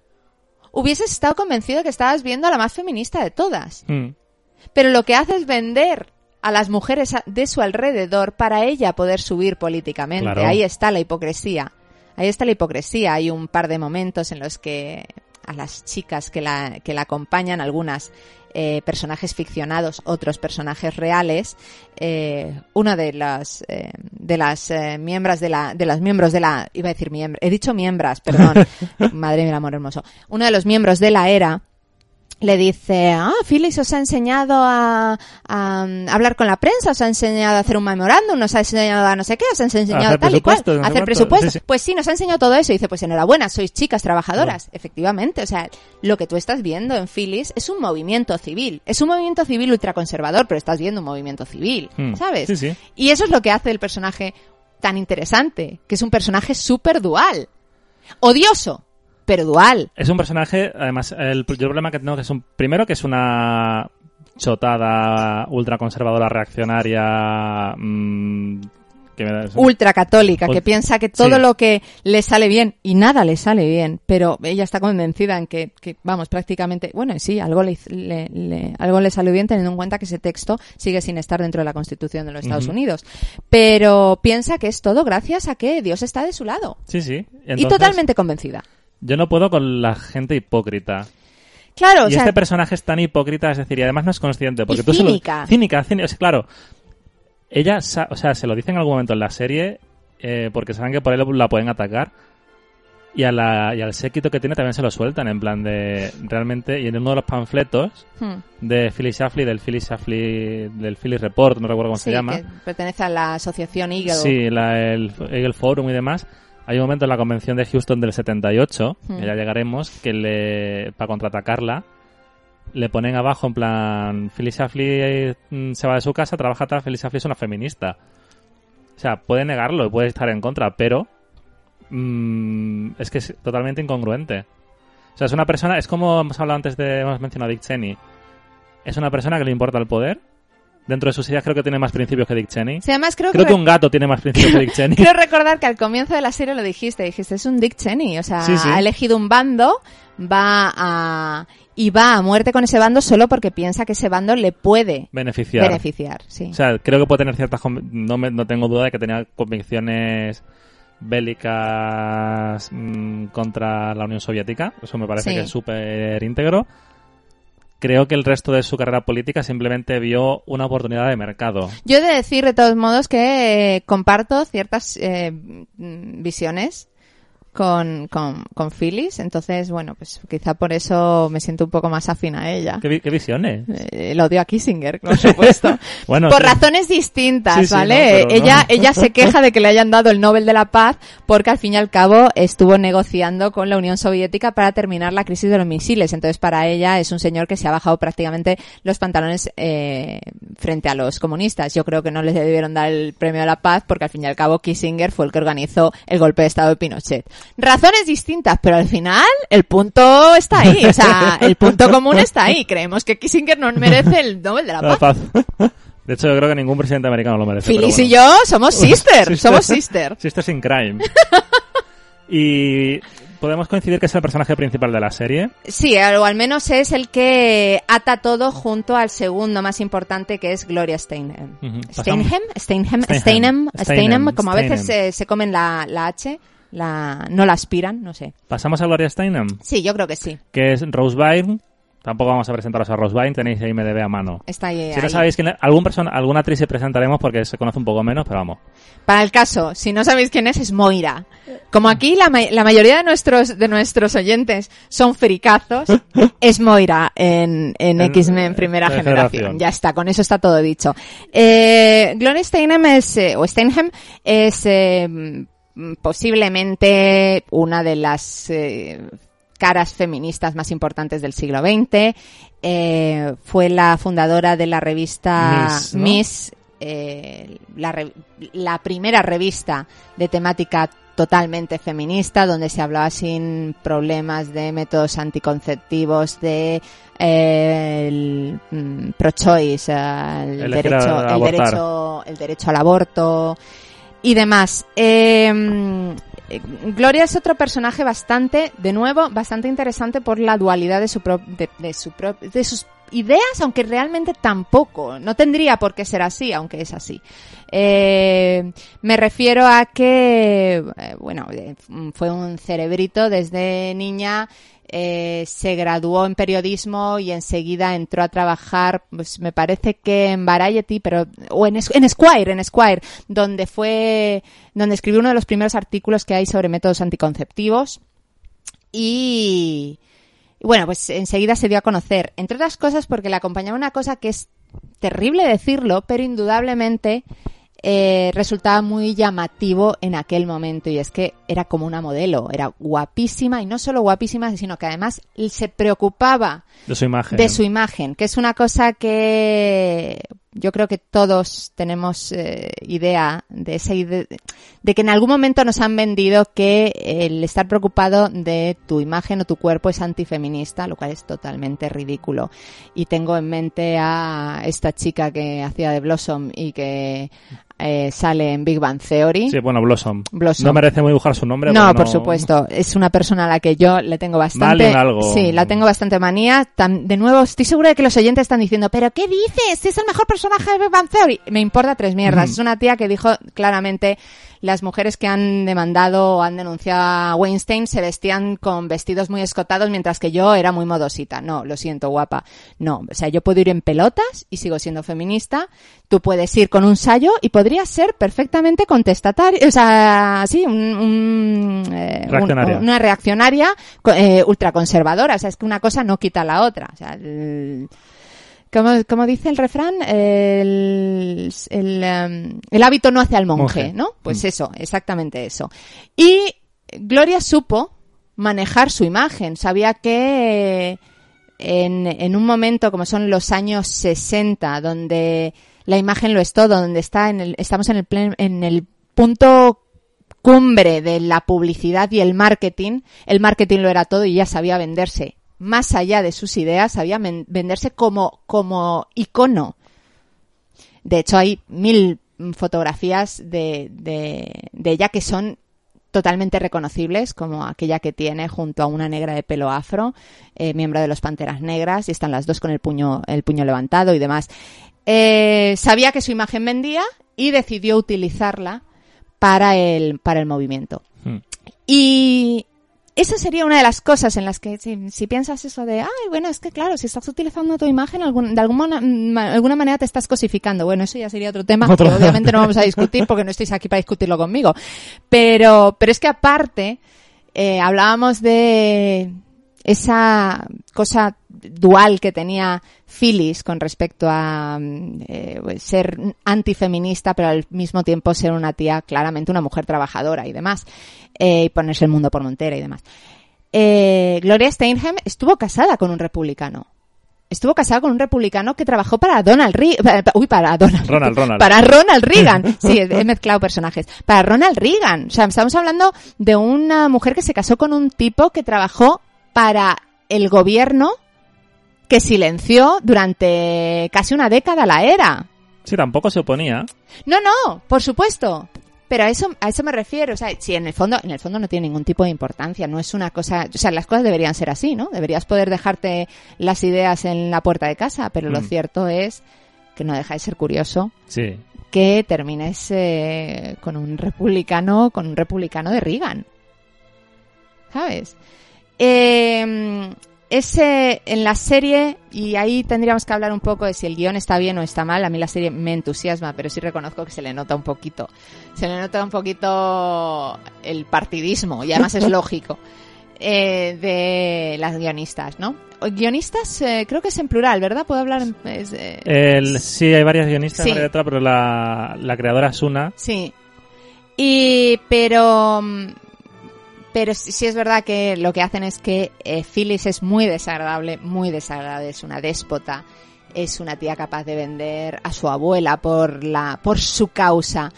hubieses estado convencido que estabas viendo a la más feminista de todas Mm. pero lo que hace es vender a las mujeres de su alrededor para ella poder subir políticamente. Claro. Ahí está la hipocresía. Ahí está la hipocresía. Hay un par de momentos en los que a las chicas que la, que la acompañan, algunas eh, personajes ficcionados, otros personajes reales, eh, una de las eh, de las eh, miembros de la de los miembros de la iba a decir miembro, he dicho miembros, perdón, *laughs* madre mía, amor hermoso, uno de los miembros de la era le dice, ah, Phyllis os ha enseñado a, a, um, hablar con la prensa, os ha enseñado a hacer un memorándum, nos ha enseñado a no sé qué, os ha enseñado hacer tal y cual, no a hacer presupuestos. sí, sí. Pues sí, nos ha enseñado todo eso. Y dice, pues enhorabuena, sois chicas trabajadoras. Efectivamente, o sea, lo que tú estás viendo en Phyllis es un movimiento civil. Es un movimiento civil ultraconservador, pero estás viendo un movimiento civil, Mm, ¿sabes? sí, sí. Y eso es lo que hace el personaje tan interesante, que es un personaje súper dual. Odioso, pero dual. Es un personaje, además, el, el problema que tengo que es un, primero que es una chotada ultraconservadora reaccionaria mm, da- ultracatólica, que piensa que todo sí. lo que le sale bien, y nada le sale bien, pero ella está convencida en que, que, vamos, prácticamente, bueno, sí, algo le, le- le- algo le salió bien teniendo en cuenta que ese texto sigue sin estar dentro de la Constitución de los Estados. Unidos. Pero piensa que es todo gracias a que Dios está de su lado. Sí, sí. y totalmente convencida. Yo no puedo con la gente hipócrita. Claro, o y sea, este personaje es tan hipócrita, es decir, y además no es consciente. Porque Y tú cínica. cínica, cínica, o sea, claro. Ella, o sea, se lo dice en algún momento en la serie, eh, porque saben que por él la pueden atacar. Y, a la, y al séquito que tiene también se lo sueltan, en plan de. Realmente, y en uno de los panfletos hmm, de Philly Shafley, del Philly Shafley, del Philly Report, no recuerdo cómo sí, se llama. que pertenece a la asociación Eagle. Sí, la, el Eagle Forum y demás. Hay un momento en la convención de Houston del 78, Hmm. que ya llegaremos, que le para contraatacarla le ponen abajo en plan Phyllis Shafley mm, se va de su casa, trabaja tal, Phyllis Shafley es una feminista. O sea, puede negarlo y puede estar en contra, pero mm, es que es totalmente incongruente. O sea, es una persona, es como hemos hablado antes de, hemos mencionado a Dick Cheney. Es una persona que le importa el poder. Dentro de sus ideas creo que tiene más principios que Dick Cheney. Sí, además creo, Creo que que un gato tiene más principios que Dick *laughs* Cheney. Quiero recordar que al comienzo de la serie lo dijiste, dijiste, es un Dick Cheney, o sea, Sí, sí. ha elegido un bando, va a... y va a muerte con ese bando solo porque piensa que ese bando le puede Beneficiar. beneficiar, sí. O sea, creo que puede tener ciertas... No, me- no tengo duda de que tenía convicciones bélicas mm, contra la Unión Soviética. Eso me parece Sí. que es súper íntegro. Creo que el resto de su carrera política simplemente vio una oportunidad de mercado. Yo he de decir, de todos modos, que eh, comparto ciertas eh, mm, visiones con, con, con Phyllis, entonces, bueno, pues quizá por eso me siento un poco más afín a ella. ¿Qué, vi- qué visiones? Eh, el odio a Kissinger, por supuesto. *laughs* Bueno, por sí. razones distintas, Sí, sí, ¿vale? no, pero no. ella, ella se queja de que le hayan dado el Nobel de la Paz porque al fin y al cabo estuvo negociando con la Unión Soviética para terminar la crisis de los misiles. Entonces, para ella es un señor que se ha bajado prácticamente los pantalones eh, frente a los comunistas. Yo creo que no les debieron dar el premio de la paz porque al fin y al cabo Kissinger fue el que organizó el golpe de Estado de Pinochet. Razones distintas, pero al final el punto está ahí. O sea, *laughs* el punto común está ahí. Creemos que Kissinger no merece el Nobel de la La Paz. paz. De hecho, yo creo que ningún presidente americano lo merece. Phyllis bueno. y yo somos *laughs* sister, Sister. somos sister. *laughs* Sister sin crime. y podemos coincidir que es el personaje principal de la serie. Sí, o al menos es el que ata todo junto al segundo más importante que es Gloria Steinem. Ujú. Steinem, Steinem, Steinem. Steinem, Steinem, como a veces eh, se comen la, la H, la, no la aspiran, no sé. Pasamos a Gloria Steinem, Sí, yo creo que sí. que es Rose Byrne. Tampoco vamos a presentaros a Rose Byrne, tenéis IMDB a mano. Está ahí. Si no ahí. sabéis quién es, algún persona, alguna actriz se presentaremos porque se conoce un poco menos, pero vamos. Para el caso, si no sabéis quién es, es Moira. Como aquí la, ma- la mayoría de nuestros, de nuestros oyentes son fricazos, *laughs* es Moira en, en En- X-Men Primera generación. generación. Ya está, con eso está todo dicho. Eh, Gloria Steinem es, eh, o Steinhem es eh, posiblemente una de las eh, caras feministas más importantes del siglo XX. Eh, fue la fundadora de la revista Miss, ¿no? Miss, eh, la, re- la primera revista de temática totalmente feminista, donde se hablaba sin problemas de métodos anticonceptivos, de eh, el mm, pro-choice, eh, el, derecho, el derecho al aborto y demás. Eh, Gloria es otro personaje bastante, de nuevo, bastante interesante por la dualidad de su pro- de, su de sus ideas, aunque realmente tampoco. No tendría por qué ser así, aunque es así. Eh, me refiero a que, eh, bueno, eh, fue un cerebrito desde niña. Eh, se graduó en periodismo y enseguida entró a trabajar, pues me parece que en Variety, pero o en, en Esquire, en Esquire, donde fue, donde escribió uno de los primeros artículos que hay sobre métodos anticonceptivos. Y bueno, pues enseguida se dio a conocer, entre otras cosas porque le acompañaba una cosa que es terrible decirlo, pero indudablemente eh, resultaba muy llamativo en aquel momento y es que era como una modelo, era guapísima y no solo guapísima, sino que además se preocupaba De su imagen. de su imagen, que es una cosa que yo creo que todos tenemos eh, idea de esa ide- de que en algún momento nos han vendido que el estar preocupado de tu imagen o tu cuerpo es antifeminista, lo cual es totalmente ridículo. Y tengo en mente a esta chica que hacía de Blossom y que eh, sale en Big Bang Theory. Sí, bueno, Blossom. Blossom. No merece muy dibujar su nombre. No, porque por supuesto. Es una persona a la que yo le tengo bastante. Vale algo. Sí, la tengo bastante manía. De nuevo, estoy segura de que los oyentes están diciendo, ¿pero qué dices? Si es el mejor personaje de Big Bang Theory. Me importa tres mierdas. Es una tía que dijo claramente las mujeres que han demandado o han denunciado a Weinstein se vestían con vestidos muy escotados mientras que yo era muy modosita. No, lo siento, guapa. No, o sea, yo puedo ir en pelotas y sigo siendo feminista. Tú puedes ir con un sayo y podrías ser perfectamente contestatario, o sea, sí, un, un, eh, un- Reaccionaria. una reaccionaria eh, ultraconservadora. O sea, es que una cosa no quita la otra. O sea, el- como, como dice el refrán, el, el, el hábito no hace al monje, Monje. ¿no? Pues Mm. eso, exactamente eso. Y Gloria supo manejar su imagen. Sabía que en, en un momento como son los años 60, donde la imagen lo es todo, donde está en el, estamos en el, plen- en el punto cumbre de la publicidad y el marketing, el marketing lo era todo y ya sabía venderse más allá de sus ideas, sabía venderse como, como icono. De hecho, hay mil fotografías de, de, de ella que son totalmente reconocibles, como aquella que tiene junto a una negra de pelo afro, eh, miembro de los Panteras Negras, y están las dos con el puño, el puño levantado y demás. Eh, sabía que su imagen vendía y decidió utilizarla para el, para el movimiento. Hmm. Y esa sería una de las cosas en las que si, si piensas eso de, ay, bueno, es que claro, si estás utilizando tu imagen, algún- de alguna, ma- alguna manera te estás cosificando. Bueno, eso ya sería otro tema Otro que obviamente no vamos a discutir porque no estáis aquí para discutirlo conmigo. Pero, pero es que aparte, eh, hablábamos de esa cosa dual que tenía Phyllis con respecto a mm, eh, ser antifeminista, pero al mismo tiempo ser una tía, claramente una mujer trabajadora y demás, eh, y ponerse el mundo por montera y demás. Eh, Gloria Steinem estuvo casada con un republicano. Estuvo casada con un republicano que trabajó para Donald Reagan. Uy, para Donald. Ronald, Ronald. Para Ronald Reagan. Sí, he mezclado personajes. Para Ronald Reagan. O sea, estamos hablando de una mujer que se casó con un tipo que trabajó para el gobierno que silenció durante casi una década la era. Sí, tampoco se oponía. No, no, por supuesto. Pero a eso, a eso me refiero. O sea, si en el fondo, en el fondo no tiene ningún tipo de importancia. No es una cosa, o sea, las cosas deberían ser así, ¿no? Deberías poder dejarte las ideas en la puerta de casa, pero lo Mm. cierto es que no deja de ser curioso Sí. que termines eh, con un republicano, con un republicano de Reagan. ¿Sabes? Eh, ese, en la serie, y ahí tendríamos que hablar un poco de si el guion está bien o está mal. A mí la serie me entusiasma, pero sí reconozco que se le nota un poquito. Se le nota un poquito el partidismo, y además es *laughs* lógico, eh, de las guionistas, ¿no? O Guionistas, eh, creo que es en plural, ¿verdad? Puedo hablar en... es, eh, El, sí, hay varias guionistas, Sí. varias otras, pero la, la creadora es una. Sí. Y, pero, mm, pero sí sí es verdad que lo que hacen es que eh, Phyllis es muy desagradable, muy desagradable, es una déspota, es una tía capaz de vender a su abuela por la, por su causa.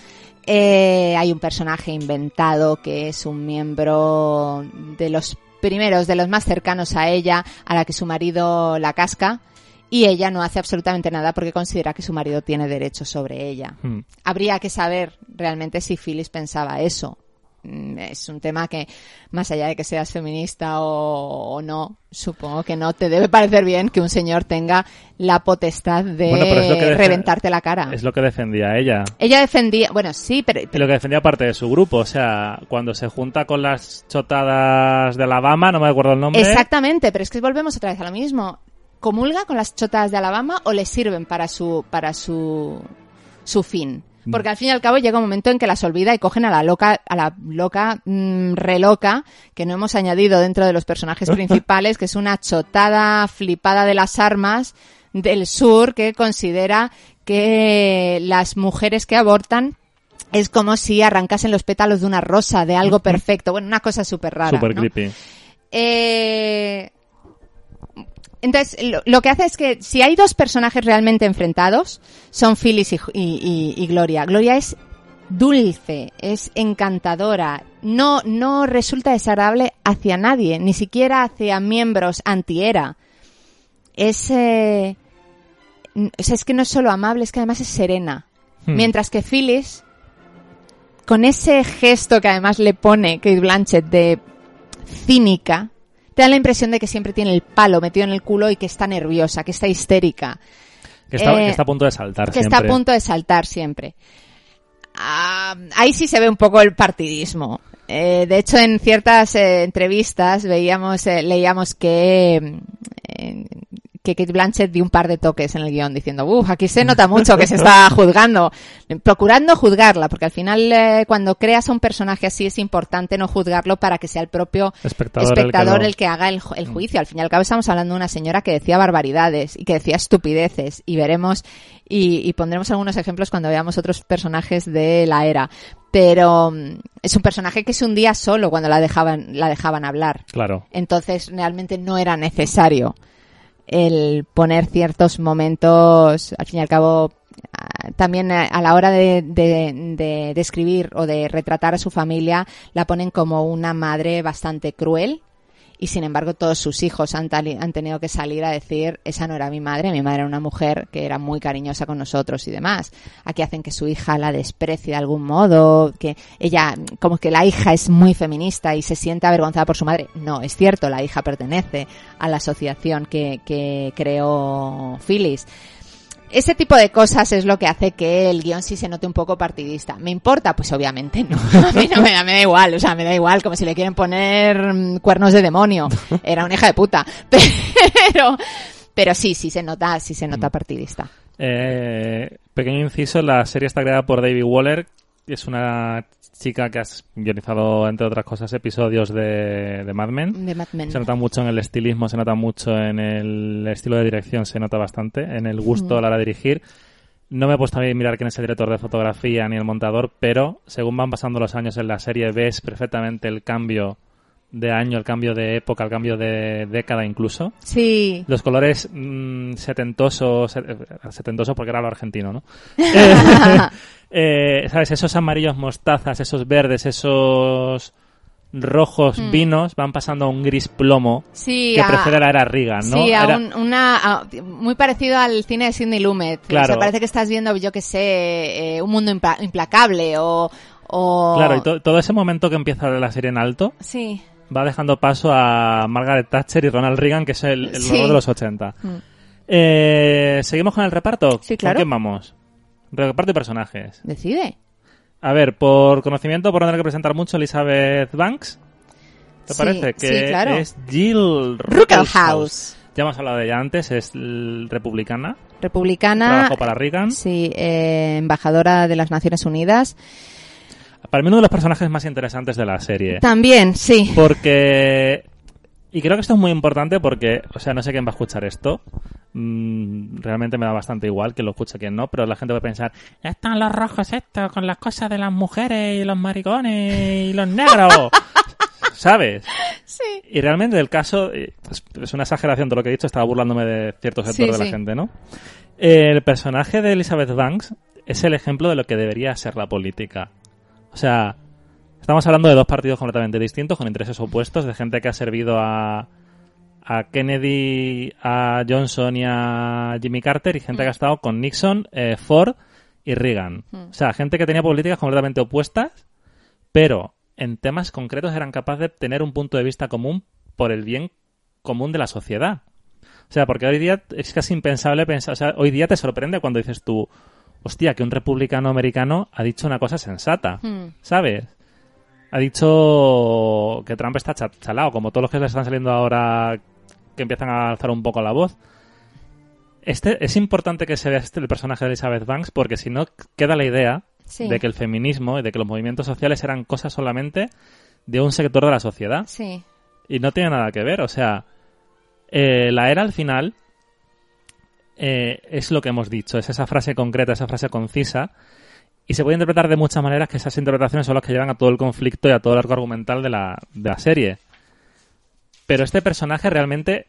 Eh, hay un personaje inventado que es un miembro de los primeros, de los más cercanos a ella, a la que su marido la casca, y ella no hace absolutamente nada porque considera que su marido tiene derechos sobre ella Hmm. habría que saber realmente si Phyllis pensaba eso. Mm, Es un tema que, más allá de que seas feminista o, o no, supongo que no te debe parecer bien que un señor tenga la potestad de Bueno, es reventarte la cara. Es lo que defendía ella. Ella defendía, bueno, sí, pero, Y lo que defendía parte de su grupo, o sea, cuando se junta con las chotadas de Alabama, no me acuerdo el nombre. Exactamente, pero es que volvemos otra vez a lo mismo. ¿Comulga con las chotas de Alabama o le sirven para su, para su, su fin? Porque al fin y al cabo llega un momento en que las olvida y cogen a la loca, a la loca, mm, reloca, que no hemos añadido dentro de los personajes *laughs* principales, que es una chotada flipada de las armas del sur que considera que las mujeres que abortan es como si arrancasen los pétalos de una rosa, de algo perfecto. Bueno, una cosa súper rara. Super ¿no? creepy. Eh, entonces, lo, lo que hace es que si hay dos personajes realmente enfrentados, son Phyllis y, y- y- y Gloria. Gloria es dulce, es encantadora, no, no resulta desagradable hacia nadie, ni siquiera hacia miembros anti-era. Es, eh, sea, es que no es solo amable, es que además es serena. Hmm. Mientras que Phyllis, con ese gesto que además le pone Kate Blanchett de cínica, te da la impresión de que siempre tiene el palo metido en el culo y que está nerviosa, que está histérica, Que está, Eh, que está a punto de saltar que siempre. está a punto de saltar siempre. Ah, ahí sí se ve un poco el partidismo. Eh, de hecho, en ciertas eh, entrevistas veíamos, leíamos que, mm, que Kate Blanchett dio un par de toques en el guion diciendo, uff, aquí se nota mucho que se está *laughs* juzgando, procurando juzgarla, porque al final eh, cuando creas a un personaje así es importante no juzgarlo para que sea el propio Espectador, el que el haga el, el juicio. Al fin y al cabo estamos hablando de una señora que decía barbaridades y que decía estupideces y veremos y, y pondremos algunos ejemplos cuando veamos otros personajes de la era. Pero mm, es un personaje que se hundía solo cuando la dejaban, la dejaban hablar. Claro. Entonces realmente no era necesario el poner ciertos momentos, al fin y al cabo, también a la hora de, de, de describir o de retratar a su familia, la ponen como una madre bastante cruel. Y sin embargo, todos sus hijos han, tenido que salir a decir, esa no era mi madre, mi madre era una mujer que era muy cariñosa con nosotros y demás. Aquí hacen que su hija la desprecie de algún modo, que ella, como que la hija es muy feminista y se siente avergonzada por su madre. No, es cierto, la hija pertenece a la asociación que, que creó Phyllis. Ese tipo de cosas es lo que hace que el guion sí se note un poco partidista. ¿Me importa? Pues obviamente no. *laughs* A mí no me, da- me da igual, o sea, me da igual, como si le quieren poner mm, cuernos de demonio. *laughs* Era una hija de puta. *laughs* Pero, pero sí, sí se nota, sí se nota partidista. Eh, pequeño inciso, la serie está creada por David Waller, es una chica que ha guionizado, entre otras cosas, episodios de, de Mad Men. De Mad Men. Se nota mucho en el estilismo, se nota mucho en el estilo de dirección, se nota bastante, en el gusto a la hora de dirigir. No me he puesto a mirar quién es el director de fotografía ni el montador, pero según van pasando los años en la serie ves perfectamente el cambio de año, el cambio de época, el cambio de década incluso. Sí. Los colores mm, setentosos, eh, setentosos porque era lo argentino, ¿no? *laughs* *laughs* Eh, ¿Sabes? Esos amarillos mostazas, esos verdes, esos rojos Mm. vinos van pasando a un gris plomo Sí, que a- precede la era Reagan, ¿no? Sí, a Era- un- una, a- muy parecido al cine de Sidney Lumet. Claro. O sea, parece que estás viendo, yo que sé, eh, un mundo impla- implacable o... o... Claro, y to- todo ese momento que empieza la serie en alto Sí. va dejando paso a Margaret Thatcher y Ronald Reagan, que es el, el Sí. de los 80. Mm. Eh, ¿Seguimos con el reparto? Sí, claro. ¿Con quién vamos? Reparto y personajes. Decide. A ver, por conocimiento, por no tener que presentar mucho, Elizabeth Banks. ¿Te Sí, parece? Que sí, claro. es Jill Ruckelshaus. Ya hemos hablado de ella antes, es republicana. Republicana. Trabajó para Reagan. Sí, eh, embajadora de las Naciones Unidas. Para mí uno de los personajes más interesantes de la serie. También, sí. Porque... Y creo que esto es muy importante porque, o sea, no sé quién va a escuchar esto. Mm, realmente me da bastante igual que lo escuche quien no, pero la gente va a pensar, "Ya están los rojos estos con las cosas de las mujeres y los maricones y los negros. *laughs* ¿Sabes? Sí. Y realmente el caso, eh, es, una exageración todo lo que he dicho, estaba burlándome de cierto sector Sí, de la sí. gente, ¿no? El personaje de Elizabeth Banks es el ejemplo de lo que debería ser la política. O sea, estamos hablando de dos partidos completamente distintos, con intereses opuestos, de gente que ha servido a, a Kennedy, a Johnson y a Jimmy Carter, y gente que ha estado con Nixon, eh, Ford y Reagan. O sea, gente que tenía políticas completamente opuestas, pero en temas concretos eran capaces de tener un punto de vista común por el bien común de la sociedad. O sea, porque hoy día es casi impensable pensar, o sea, hoy día te sorprende cuando dices tú, hostia, que un republicano americano ha dicho una cosa sensata, Mm. ¿sabes? Ha dicho que Trump está cha- chalao, como todos los que le están saliendo ahora que empiezan a alzar un poco la voz. Este, es importante que se vea este, el personaje de Elizabeth Banks porque si no queda la idea Sí. de que el feminismo y de que los movimientos sociales eran cosas solamente de un sector de la sociedad. Sí. Y no tiene nada que ver. O sea, eh, la era al final eh, es lo que hemos dicho, es esa frase concreta, esa frase concisa. Y se puede interpretar de muchas maneras que esas interpretaciones son las que llevan a todo el conflicto y a todo el arco argumental de la, de la serie. Pero este personaje realmente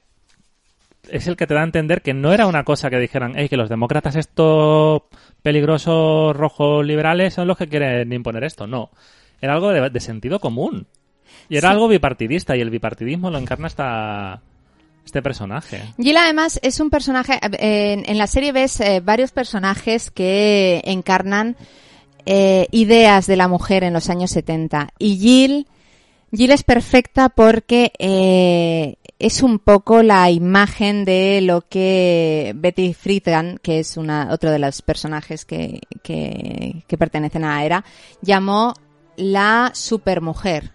es el que te da a entender que no era una cosa que dijeran, hey, que los demócratas estos peligrosos rojos liberales son los que quieren imponer esto. No. Era algo de, de sentido común. Y era Sí. algo bipartidista y el bipartidismo lo encarna esta, este personaje. Jill además es un personaje, eh, en, en la serie ves eh, varios personajes que encarnan eh, ideas de la mujer en los años 70 y Jill, Jill es perfecta porque eh, es un poco la imagen de lo que Betty Friedan, que es una, otro de los personajes que, que, que pertenecen a la era, llamó la supermujer.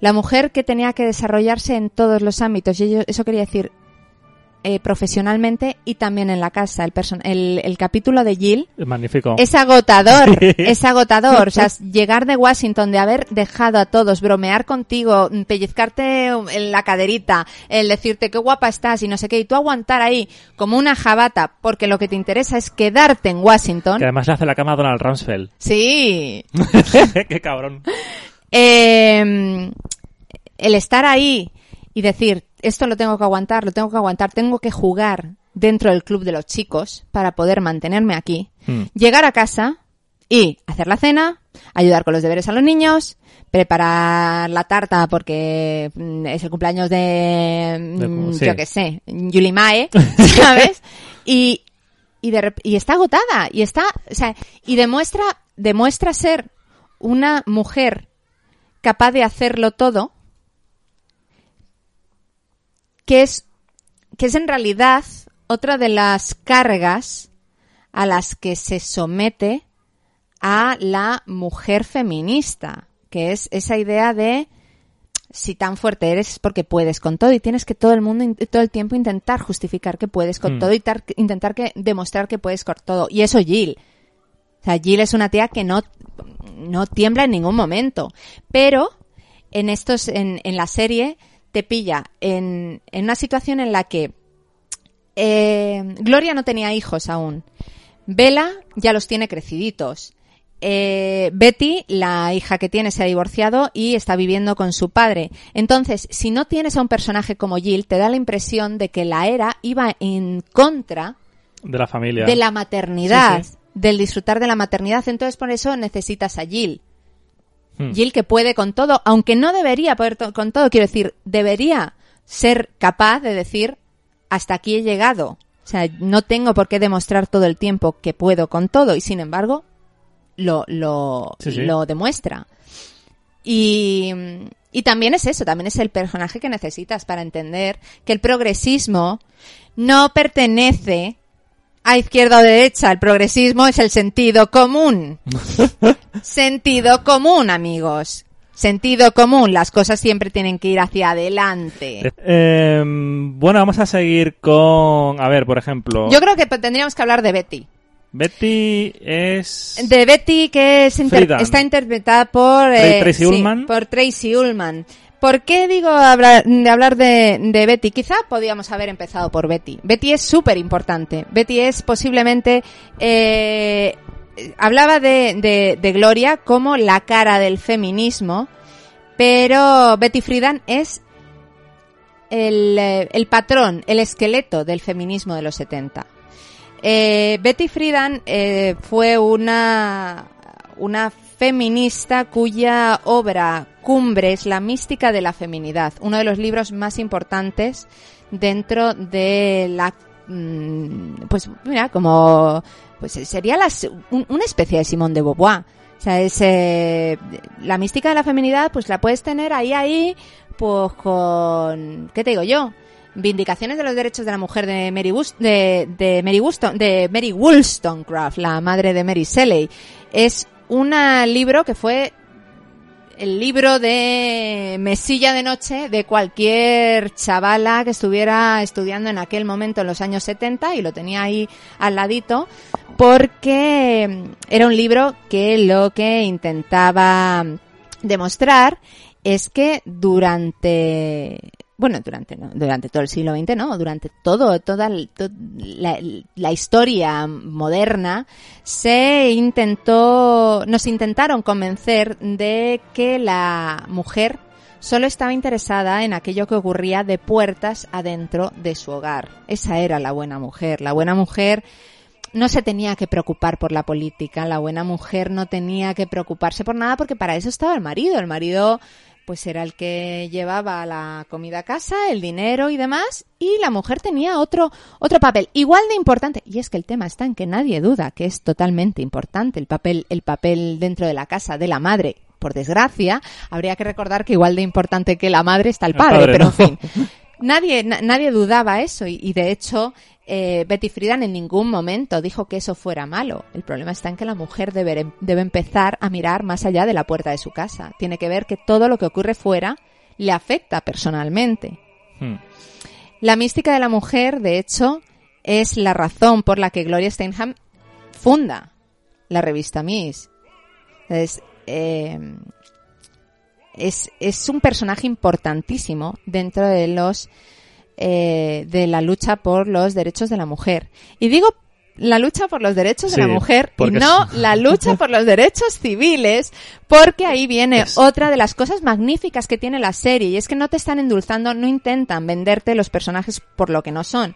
La mujer que tenía que desarrollarse en todos los ámbitos. Y eso quería decir eh, profesionalmente y también en la casa. El, el, el capítulo de Jill Magnífico. es agotador, *laughs* es agotador. O sea, *laughs* llegar de Washington, de haber dejado a todos, bromear contigo, pellizcarte en la caderita, el decirte qué guapa estás y no sé qué, y tú aguantar ahí como una jabata, porque lo que te interesa es quedarte en Washington. Que además le hace la cama a Donald Rumsfeld. Sí, *laughs* Qué cabrón. Eh, el estar ahí y decir, esto lo tengo que aguantar, lo tengo que aguantar, tengo que jugar dentro del club de los chicos para poder mantenerme aquí, Hmm. llegar a casa y hacer la cena, ayudar con los deberes a los niños, preparar la tarta porque mm, es el cumpleaños de, De- mm, sí. yo qué sé, Yuli Mae, *laughs* ¿sabes? Y, y, de y está agotada y está, o sea, y demuestra, demuestra ser una mujer capaz de hacerlo todo, que es, que es en realidad otra de las cargas a las que se somete a la mujer feminista, que es esa idea de si tan fuerte eres es porque puedes con todo y tienes que todo el mundo todo el tiempo intentar justificar que puedes con Mm. todo y tar- intentar que demostrar que puedes con todo y eso Jill o sea, Jill es una tía que no, no tiembla en ningún momento. Pero en estos, en, en la serie, te pilla en, en una situación en la que eh, Gloria no tenía hijos aún. Bella ya los tiene creciditos. Eh, Betty, la hija que tiene, se ha divorciado y está viviendo con su padre. Entonces, si no tienes a un personaje como Jill, te da la impresión de que la era iba en contra De la familia. de la maternidad, Sí, sí. del disfrutar de la maternidad. Entonces, por eso necesitas a Jill. Hmm. Jill que puede con todo, aunque no debería poder to- con todo, quiero decir, debería ser capaz de decir, hasta aquí he llegado. O sea, no tengo por qué demostrar todo el tiempo que puedo con todo y sin embargo lo, lo, Sí, sí. lo demuestra. Y, y también es eso, también es el personaje que necesitas para entender que el progresismo no pertenece a izquierda o derecha. El progresismo es el sentido común. *laughs* sentido común, amigos. Sentido común. Las cosas siempre tienen que ir hacia adelante. Eh, bueno, vamos a seguir con... A ver, por ejemplo... Yo creo que tendríamos que hablar de Betty. Betty es... De Betty, que es inter- está interpretada por eh, Tracy sí, Ullman. por Tracy Ullman. ¿Por qué digo de hablar de, Betty? Quizá podíamos haber empezado por Betty. Betty es súper importante. Betty es posiblemente eh, hablaba de, de, Gloria como la cara del feminismo, pero Betty Friedan es el, eh, el patrón, el esqueleto del feminismo de los 70. Eh, Betty Friedan fue una, una feminista cuya obra cumbre es La mística de la feminidad, uno de los libros más importantes dentro de la mm, pues mira como pues sería las, un- una especie de Simón de Beauvoir o sea es eh, la mística de la feminidad pues la puedes tener ahí ahí pues con qué te digo yo Vindicaciones de los derechos de la mujer de Mary, Wus- de, Mary, Wollston- de Mary Wollstonecraft, la madre de Mary Shelley. Es un libro que fue el libro de mesilla de noche de cualquier chavala que estuviera estudiando en aquel momento en los años 70 y lo tenía ahí al ladito porque era un libro que lo que intentaba demostrar es que durante bueno, durante durante todo el siglo XX, no, durante todo toda la, la historia moderna se intentó nos intentaron convencer de que la mujer solo estaba interesada en aquello que ocurría de puertas adentro de su hogar. Esa era la buena mujer. La buena mujer no se tenía que preocupar por la política, la buena mujer no tenía que preocuparse por nada porque para eso estaba el marido. El marido pues era el que llevaba la comida a casa, el dinero y demás, y la mujer tenía otro, otro papel, igual de importante. Y es que el tema está en que nadie duda que es totalmente importante el papel, el papel dentro de la casa de la madre. Por desgracia, habría que recordar que igual de importante que la madre está el El padre, padre, pero ¿no? en fin. Nadie, na- nadie dudaba eso y, y de hecho eh, Betty Friedan en ningún momento dijo que eso fuera malo. El problema está en que la mujer debe, debe empezar a mirar más allá de la puerta de su casa. Tiene que ver que todo lo que ocurre fuera le afecta personalmente. Hmm. La mística de la mujer, de hecho, es la razón por la que Gloria Steinem funda la revista Miss. Entonces, eh, es, es un personaje importantísimo dentro de los eh, de la lucha por los derechos de la mujer. Y digo la lucha por los derechos Sí, de la mujer y no es- la lucha por los derechos civiles, porque ahí viene Es- otra de las cosas magníficas que tiene la serie y es que no te están endulzando, no intentan venderte los personajes por lo que no son.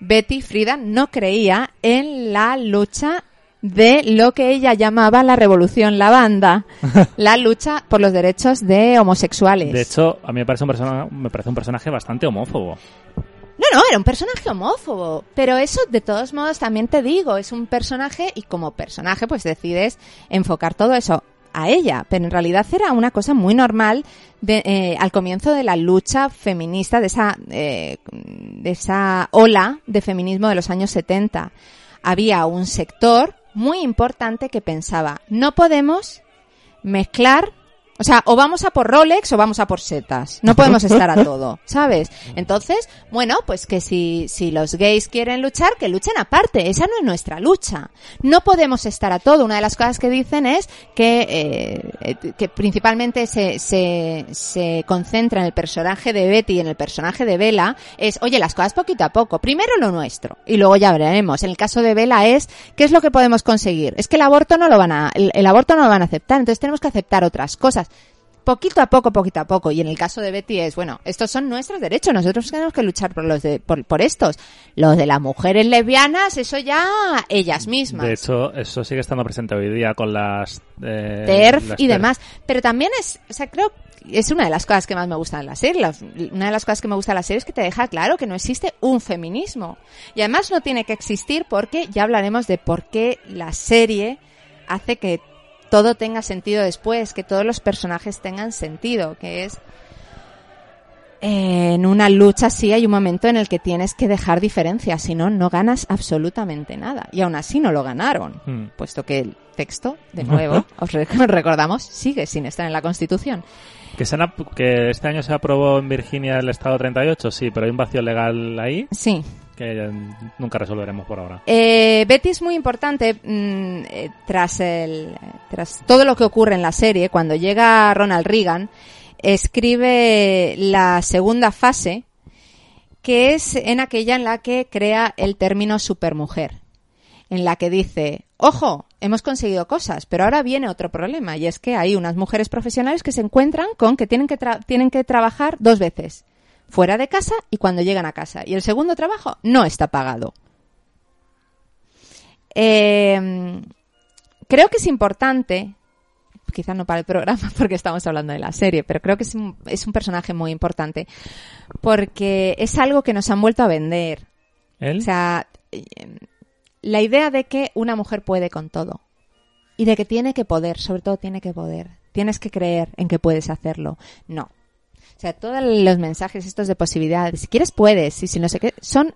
Betty Frida no creía en la lucha de lo que ella llamaba la revolución lavanda, *laughs* la lucha por los derechos de homosexuales. De hecho, a mí me parece un personaje, me parece un personaje bastante homófobo. No, no, era un personaje homófobo. Pero eso, de todos modos, también te digo, es un personaje y como personaje, pues decides enfocar todo eso a ella. Pero en realidad era una cosa muy normal de, eh, al comienzo de la lucha feminista, de esa, eh, de esa ola de feminismo de los años 70. Había un sector muy importante que pensaba, no podemos mezclar o sea, o vamos a por Rolex o vamos a por setas. No podemos estar a todo, *laughs* ¿sabes? Entonces, bueno, pues que si, si los gays quieren luchar, que luchen aparte. Esa no es nuestra lucha. No podemos estar a todo. Una de las cosas que dicen es que, eh, eh, que principalmente se, se, se concentra en el personaje de Betty y en el personaje de Bella. Es, oye, las cosas poquito a poco. Primero lo nuestro. Y luego ya veremos. En el caso de Bella es, ¿qué es lo que podemos conseguir? Es que el aborto no lo van a, el, el aborto no lo van a aceptar. Entonces tenemos que aceptar otras cosas poquito a poco, poquito a poco. Y en el caso de Betty es, bueno, estos son nuestros derechos, nosotros tenemos que luchar por los de, por, por estos. Los de las mujeres lesbianas, eso ya ellas mismas. De hecho, eso sigue estando presente hoy día con las... eh, TERF las y TERF. demás. Pero también es, o sea, creo es una de las cosas que más me gustan de la serie. Una de las cosas que me gusta de la serie es que te deja claro que no existe un feminismo. Y además no tiene que existir porque ya hablaremos de por qué la serie hace que todo tenga sentido después, que todos los personajes tengan sentido, que es eh, en una lucha sí hay un momento en el que tienes que dejar diferencias, si no, no ganas absolutamente nada. Y aún así no lo ganaron, Hmm. puesto que el texto, de nuevo, os re- *laughs* recordamos, sigue sin estar en la Constitución. Que, se han que este año se aprobó en Virginia el Estado 38, sí, pero hay un vacío legal ahí Sí. Que eh, nunca resolveremos por ahora. Eh, Betty es muy importante mm, eh, tras el tras todo lo que ocurre en la serie cuando llega Ronald Reagan escribe la segunda fase que es en aquella en la que crea el término supermujer en la que dice ojo hemos conseguido cosas pero ahora viene otro problema y es que hay unas mujeres profesionales que se encuentran con que tienen que tienen que trabajar dos veces fuera de casa y cuando llegan a casa. Y el segundo trabajo no está pagado. Eh, creo que es importante, quizás no para el programa *laughs* porque estamos hablando de la serie, pero creo que es un, es un personaje muy importante porque es algo que nos han vuelto a vender. ¿Él? O sea, eh, la idea de que una mujer puede con todo y de que tiene que poder, sobre todo tiene que poder. Tienes que creer en que puedes hacerlo. No. O sea, todos los mensajes estos de posibilidades, si quieres puedes, y si no sé qué, son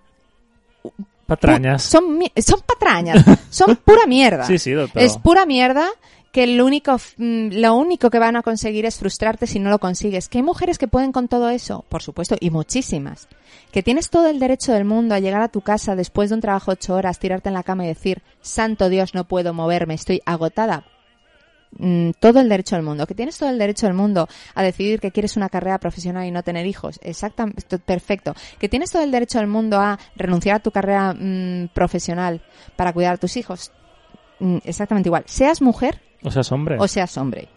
Patrañas. son son patrañas, *laughs* son pura mierda. Sí, sí, pero- Es pura mierda que lo único, mm, lo único que van a conseguir es frustrarte si no lo consigues. Que hay mujeres que pueden con todo eso, por supuesto, y muchísimas. Que tienes todo el derecho del mundo a llegar a tu casa después de un trabajo ocho horas, tirarte en la cama y decir, santo Dios, no puedo moverme, estoy agotada. Mm, todo el derecho del mundo. Que tienes todo el derecho del mundo a decidir que quieres una carrera profesional y no tener hijos. Exactamente, perfecto. Que tienes todo el derecho del mundo a renunciar a tu carrera mm, profesional para cuidar a tus hijos. Mm, exactamente igual. Seas mujer O sea, es hombre. o seas hombre.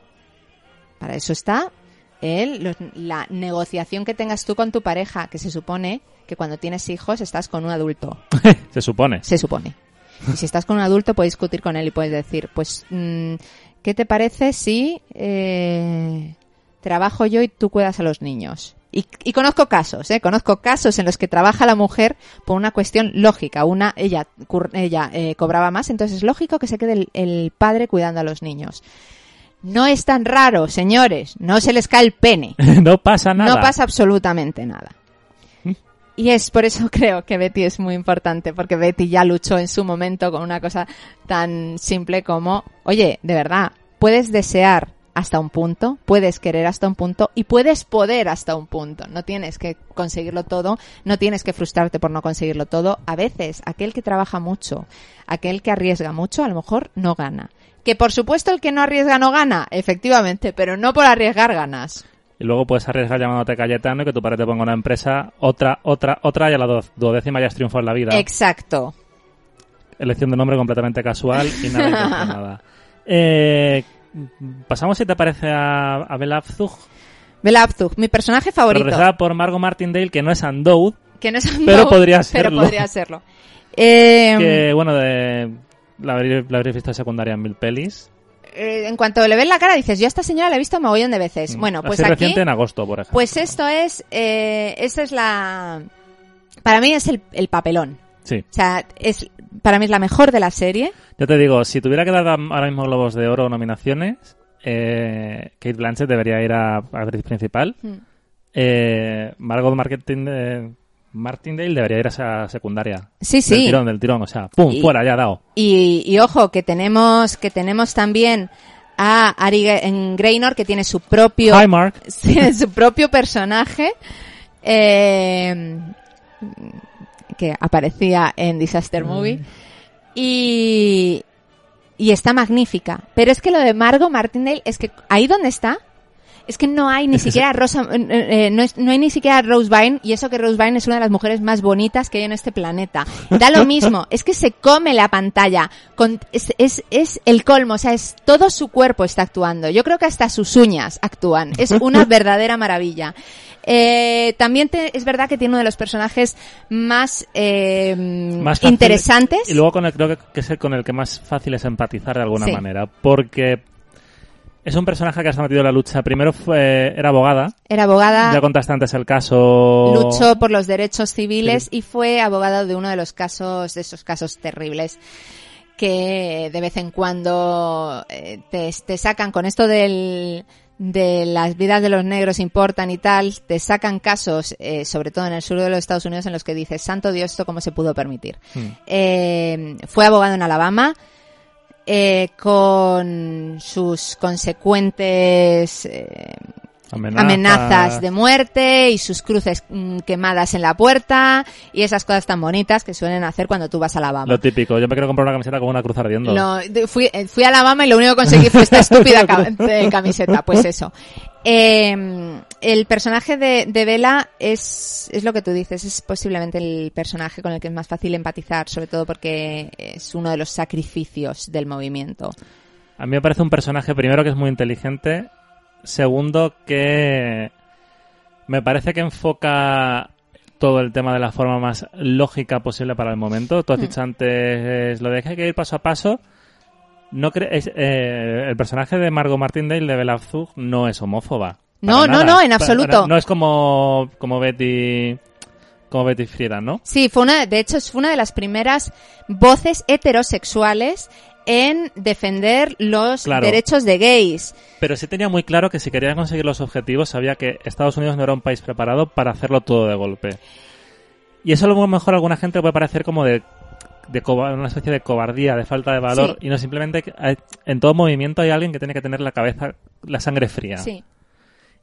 Para eso está el, los- la negociación que tengas tú con tu pareja, que se supone que cuando tienes hijos estás con un adulto. *laughs* Se supone. Se supone. Y si estás con un adulto, puedes discutir con él y puedes decir, pues, mm, ¿qué te parece si eh, trabajo yo y tú cuidas a los niños. Y, y conozco casos, ¿eh? Conozco casos en los que trabaja la mujer por una cuestión lógica. Una, ella, ella eh, cobraba más, entonces es lógico que se quede el, el padre cuidando a los niños. No es tan raro, señores. No se les cae el pene. *laughs* no pasa nada. No pasa absolutamente nada. Y es por eso *laughs* creo que Betty es muy importante, porque Betty ya luchó en su momento con una cosa tan simple como, oye, de verdad, puedes desear hasta un punto, puedes querer hasta un punto y puedes poder hasta un punto. No tienes que conseguirlo todo, no tienes que frustrarte por no conseguirlo todo. A veces, aquel que trabaja mucho, aquel que arriesga mucho, a lo mejor no gana. Que por supuesto el que no arriesga no gana, efectivamente, pero no por arriesgar ganas. Y luego puedes arriesgar llamándote Cayetano y que tu padre te ponga una empresa, otra, otra, otra y a la do- duodécima ya has triunfado en la vida. Exacto. Elección de nombre completamente casual y nada *laughs* intencionada. Eh, pasamos, si te parece, a, a Bella Abzug, Bella Abzug, mi personaje favorito. protagonizada por Margot Martindale, que no es Andoud, Que no es Pero podría Pero serlo. podría serlo. Eh, *laughs* que, bueno, de, la, habréis, la habréis visto de secundaria en mil pelis. Eh, en cuanto le ves la cara, dices, yo a esta señora la he visto mogollón de veces. Bueno, pues Así aquí... reciente en agosto, por ejemplo. Pues esto es... Eh, esta es la... Para mí es el, el papelón. Sí. O sea, es para mí es la mejor de la serie. Yo te digo, si tuviera que dar ahora mismo Globos de Oro o nominaciones, eh, Kate Blanchett debería ir a, a actriz principal. Mm. Eh, Margot Marketing, eh, Martindale debería ir a esa secundaria. Sí, Del sí. tirón, del tirón, o sea, ¡pum! Y- fuera, ya dado. Y, y ojo, que tenemos, que tenemos también a Ari Ge- Graynor, que tiene su propio... Hi, Mark. *laughs* tiene su propio personaje eh, que aparecía en Disaster Movie y, y está magnífica. Pero es que lo de Margot Martindale es que ahí donde está es que no hay ni siquiera Rosa, eh, eh, no, es- no hay ni siquiera Rose Byrne y eso que Rose Byrne es una de las mujeres más bonitas que hay en este planeta. Da lo *laughs* mismo, es que se come la pantalla, con, es, es, es el colmo, o sea, es todo su cuerpo está actuando. Yo creo que hasta sus uñas actúan. Es una *laughs* verdadera maravilla. Eh, también te- es verdad que tiene uno de los personajes más, eh, interesantes. Y luego con el, creo que, que es el con el que más fácil es empatizar de alguna Sí. manera. Porque es un personaje que ha estado metido en la lucha. Primero fue, era abogada. Era abogada. Ya contaste antes el caso. luchó por los derechos civiles y fue abogado de uno de los casos, de esos casos terribles que de vez en cuando eh, te, te sacan con esto del de las vidas de los negros importan y tal, te sacan casos, eh, sobre todo en el sur de los Estados Unidos, en los que dices, santo Dios, ¿esto cómo se pudo permitir? Hmm. Eh, fue abogado en Alabama, eh, con sus consecuentes eh, Amenazas. amenazas de muerte y sus cruces mm, quemadas en la puerta y esas cosas tan bonitas que suelen hacer cuando tú vas a Alabama. Lo típico. Yo me quiero comprar una camiseta con una cruz ardiendo. De- fui, eh, fui a Alabama y lo único que conseguí fue esta *laughs* estúpida camiseta, pues eso. Eh, el personaje de, de Bella es, es lo que tú dices, es posiblemente el personaje con el que es más fácil empatizar, sobre todo porque es uno de los sacrificios del movimiento. A mí me parece un personaje, primero, que es muy inteligente. Segundo, que me parece que enfoca todo el tema de la forma más lógica posible para el momento. Tú has Hmm. dicho antes lo de que hay que ir paso a paso. No cre- es- eh, el personaje de Margot Martindale de Bella Abzug no es homófoba. No, no, no, en Para- absoluto. no es como, como Betty como Betty Friedan, ¿no? Sí, fue una, de hecho, fue una de las primeras voces heterosexuales en defender los Claro. derechos de gays. Pero sí tenía muy claro que si quería conseguir los objetivos, sabía que Estados Unidos no era un país preparado para hacerlo todo de golpe. Y eso a lo mejor a alguna gente puede parecer como de, de una especie de cobardía, de falta de valor, Sí. y no simplemente hay- en todo movimiento hay alguien que tiene que tener la cabeza, la sangre fría. Sí.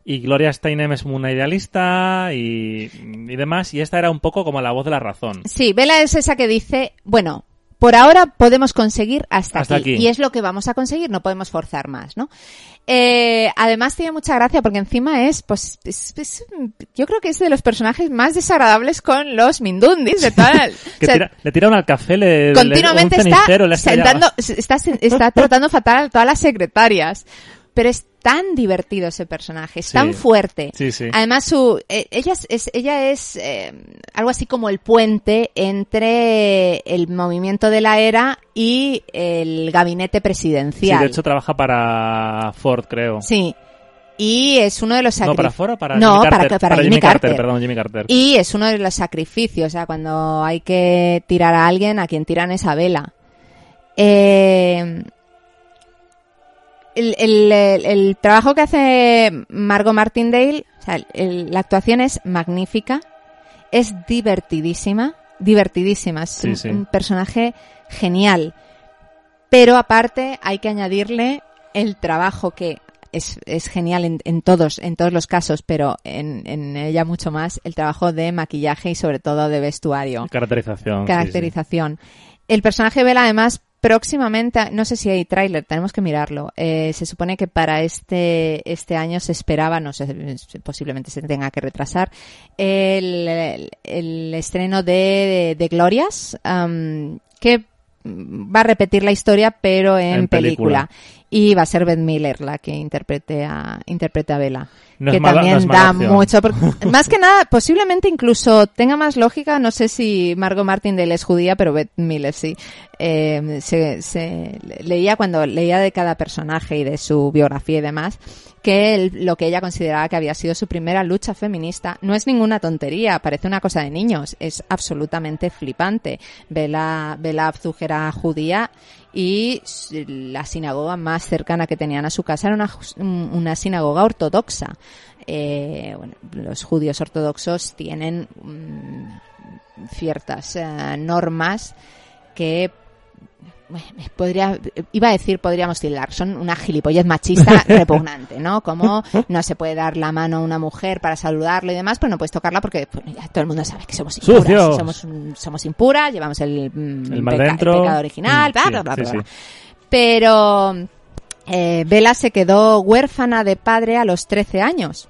Y Gloria Steinem es una idealista y, y demás, y esta era un poco como la voz de la razón. Sí, Vela es esa que dice, bueno, por ahora podemos conseguir hasta, Hasta aquí, aquí. Y es lo que vamos a conseguir, no podemos forzar más, ¿no? Eh, además tiene mucha gracia porque encima es, pues, es- es- yo creo que es de los personajes más desagradables con los Mindundis de toda la- *laughs* Que o sea, tira- le tiraron al café, le, continuamente le, un está le estallado. sentando, está, está tratando fatal a todas las secretarias. Pero es tan divertido ese personaje, es Sí. tan fuerte. Sí, sí. Además, su, eh, ella es, es- ella es eh, algo así como el puente entre el movimiento de la era y el gabinete Sí, presidencial. de hecho trabaja para Ford, creo. Sí. Y es uno de los No, sacrificios. para fuera o para No, Jimmy para- Carter. para Jimmy Carter. Perdón, Jimmy Carter. Y es uno de los sacrificios, o sea, cuando hay que tirar a alguien, a quien tiran esa vela. Eh, el, el- el- trabajo que hace Margot Martindale, o sea, el- la actuación es magnífica, es divertidísima, divertidísima, es Sí, un, sí. un personaje genial. Pero aparte hay que añadirle el trabajo que es, es genial en, en todos, en todos los casos, pero en, en ella mucho más, el trabajo de maquillaje y sobre todo de vestuario Caracterización. sí, caracterización. El personaje Bella, además, próximamente, no sé si hay tráiler, tenemos que mirarlo. Eh, se supone que para este este año se esperaba, no sé, posiblemente se tenga que retrasar, el, el- estreno de, de Glorias, que va a repetir la historia, pero en, En película. película. Y va a ser Beth Miller la que interprete a, interprete a Bella No que mala- también da mucho. porque- *laughs* más que nada, posiblemente incluso tenga más lógica. No sé si Margot Martindale es judía, pero Beth Miller sí. Eh, se, se- leía cuando leía de cada personaje y de su biografía y demás que lo que ella consideraba que había sido su primera lucha feminista no es ninguna tontería, parece una cosa de niños, es absolutamente flipante. Bela, Bela Abzug era judía y la sinagoga más cercana que tenían a su casa era una, una sinagoga ortodoxa. Eh, los judíos ortodoxos tienen mm, ciertas eh, normas que podría iba a decir podríamos tildar son una gilipollez machista *laughs* repugnante no como no se puede dar la mano a una mujer para saludarlo y demás pero no puedes tocarla porque bueno, ya todo el mundo sabe que somos impuras ¡Sucios! somos somos impuras llevamos el, mm, El peca- pecado original Mm, bla sí, bla bla sí, bla, sí. bla. pero eh, Bella se quedó huérfana de padre a los 13 años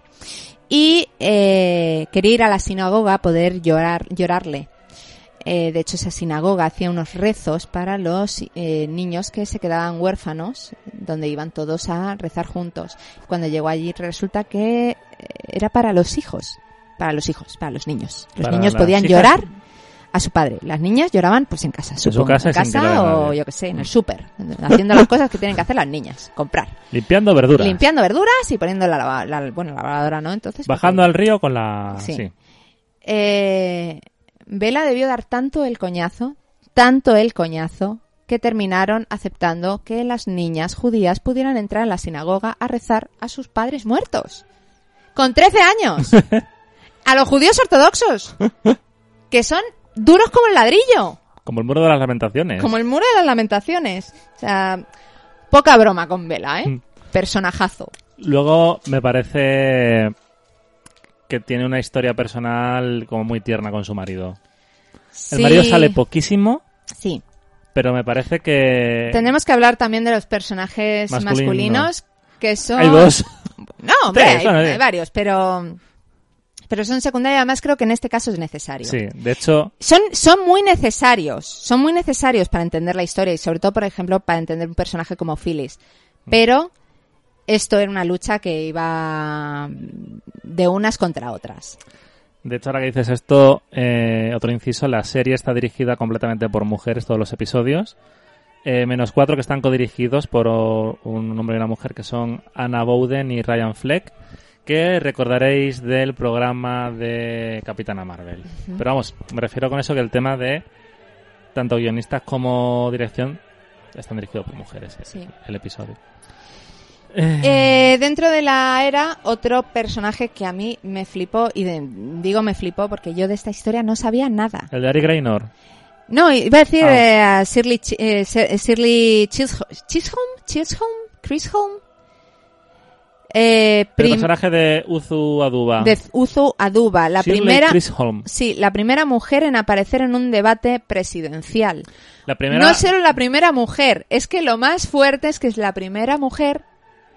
y eh, quería ir a la sinagoga a poder llorar, llorarle. Eh, de hecho, esa sinagoga hacía unos rezos para los eh, niños que se quedaban huérfanos, donde iban todos a rezar juntos. Cuando llegó allí resulta que eh, era para los hijos, para los hijos, para los niños. Los Para niños podían hijas. llorar a su padre. Las niñas lloraban pues en casa, su supongo, casa en vea o yo que sé, en el súper, haciendo las cosas que tienen que hacer las niñas, comprar, Limpiando verduras. limpiando verduras y poniendo la, la- bueno, la lavadora, ¿no? Entonces Bajando porque- al río con la... Sí. Sí. eh, Vela debió dar tanto el coñazo, tanto el coñazo, que terminaron aceptando que las niñas judías pudieran entrar en la sinagoga a rezar a sus padres muertos. Con 13 años. *laughs* A los judíos ortodoxos. Que son duros como el ladrillo. Como el muro de las lamentaciones. Como el muro de las lamentaciones. O sea, poca broma con Vela, ¿eh? Mm. Personajazo. Luego me parece que tiene una historia personal como muy tierna con su marido. El marido sale poquísimo, Sí. pero me parece que... Tenemos que hablar también de los personajes Masculino. masculinos, que son... Hay dos. No, *laughs* hombre, Tres, hay, varios, pero... Pero son secundarios, además creo que en este caso es necesario. Sí, de hecho, Son, son muy necesarios, son muy necesarios para entender la historia y sobre todo, por ejemplo, para entender un personaje como Phyllis. Mm. Pero esto era una lucha que iba de unas contra otras. de hecho ahora que dices esto, eh, otro inciso, la serie está dirigida completamente por mujeres, todos los episodios. Eh, menos cuatro que están codirigidos por un hombre y una mujer que son Anna Bowden y Ryan Fleck, que recordaréis del programa de Capitana Marvel. Pero vamos, me refiero con eso que el tema de tanto guionistas como dirección están dirigidos por mujeres, el episodio. Eh, dentro de la era, otro personaje que a mí me flipó, y de- digo me flipó porque yo de esta historia no sabía nada. El de Ari Graynor. No, iba a decir Ah. eh, a Shirley, Ch- eh, Sir- Shirley Chisholm, Chisholm, Chisholm, Chisholm, eh, El personaje de Uzu Aduba. de Uzu Aduba, la Shirley primera, Chisholm. sí, la primera mujer en aparecer en un debate presidencial. La primera... No solo la primera mujer, es que lo más fuerte es que es la primera mujer,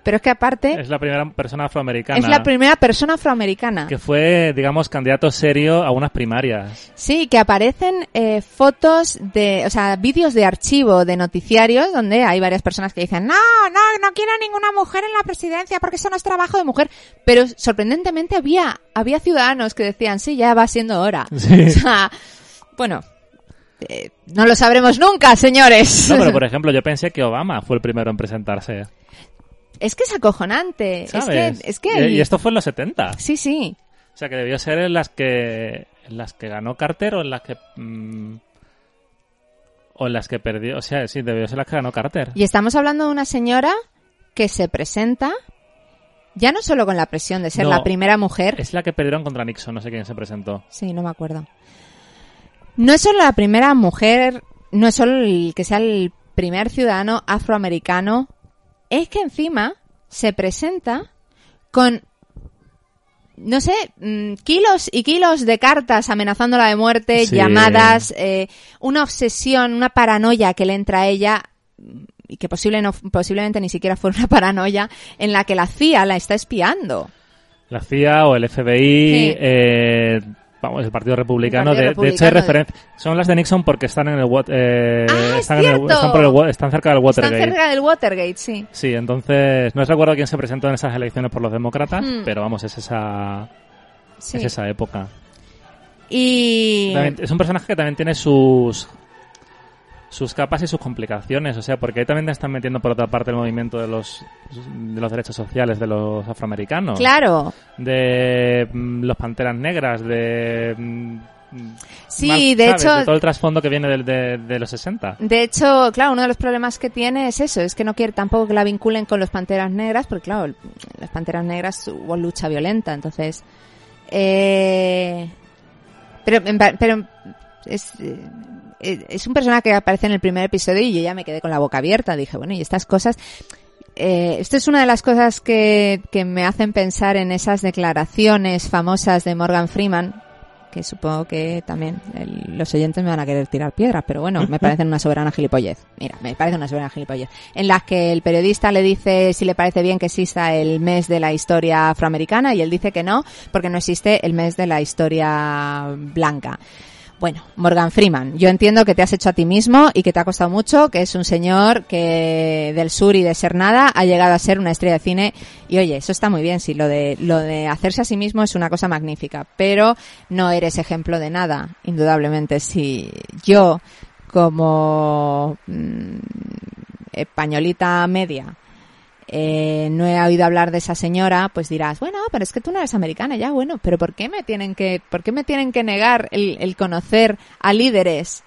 pero es que aparte Es la primera persona afroamericana. es la primera persona afroamericana. que fue, digamos, candidato serio a unas primarias. Sí, que aparecen eh, fotos de, o sea, vídeos de archivo de noticiarios donde hay varias personas que dicen, no, no, no quiero ninguna mujer en la presidencia porque eso no es trabajo de mujer. Pero sorprendentemente había, había ciudadanos que decían, sí, ya va siendo hora. Sí. *laughs* O sea, bueno, eh, no lo sabremos nunca, señores. No, pero *laughs* por ejemplo, yo pensé que Obama fue el primero en presentarse. Es que es acojonante. ¿Sabes? Es que, es que y, y esto fue en los 70. Sí, sí. O sea, que debió ser en las que en las que ganó Carter o en las que mm, o en las que perdió, o sea, sí, debió ser las que ganó Carter. Y estamos hablando de una señora que se presenta ya no solo con la presión de ser No. la primera mujer. Es la que perdieron contra Nixon, no sé quién se presentó. Sí, no me acuerdo. No es solo la primera mujer, no es solo el que sea el primer ciudadano afroamericano, es que encima se presenta con, no sé, mm, kilos y kilos de cartas amenazándola de muerte, Sí. llamadas, eh, una obsesión, una paranoia que le entra a ella mm, y que posible no, posiblemente ni siquiera fue una *laughs* paranoia en la que la CIA la está espiando. La CIA o el FBI, Sí. eh, vamos, el Partido Republicano. El Partido de, de hecho, hay referencia. Son las de Nixon porque están en el eh, Ah, es están, en el- cierto. están por el wa- están cerca del Watergate. Están cerca del Watergate, sí. Sí, entonces no recuerdo quién se presentó en esas elecciones por los demócratas, Hmm. pero vamos, es esa sí. es esa época. Y También- es un personaje que también tiene sus sus capas y sus complicaciones, o sea, porque ahí también te están metiendo por otra parte el movimiento de los de los derechos sociales de los afroamericanos, claro, de mm, los panteras negras, de mm, Sí, mal- de ¿sabes? hecho- de todo el trasfondo que viene de, de los 60. de hecho, claro, uno de los problemas que tiene es eso, es que no quiere tampoco que la vinculen con los Panteras Negras, porque claro, el- las Panteras Negras hubo lucha violenta, entonces... Eh, pero, pero es, eh, es un personaje que aparece en el primer episodio y yo ya me quedé con la boca abierta, dije, bueno, y estas cosas... Eh, esto es una de las cosas que, que me hacen pensar en esas declaraciones famosas de Morgan Freeman, que supongo que también el- los oyentes me van a querer tirar piedras, pero bueno, me parecen una soberana gilipollez. Mira, me parece una soberana gilipollez. En las que el periodista le dice si le parece bien que exista el mes de la historia afroamericana y él dice que no, porque no existe el mes de la historia blanca. Bueno, Morgan Freeman, yo entiendo que te has hecho a ti mismo y que te ha costado mucho, que es un señor que del sur y de ser nada ha llegado a ser una estrella de cine y oye, eso está muy bien, sí, lo de lo de hacerse a sí mismo es una cosa magnífica, pero no eres ejemplo de nada, indudablemente. Si yo como mm, españolita media eh, no he oído hablar de esa señora, pues dirás, bueno, pero es que tú no eres americana, ya, bueno, pero ¿por qué me tienen que, por qué me tienen que negar el, el conocer a líderes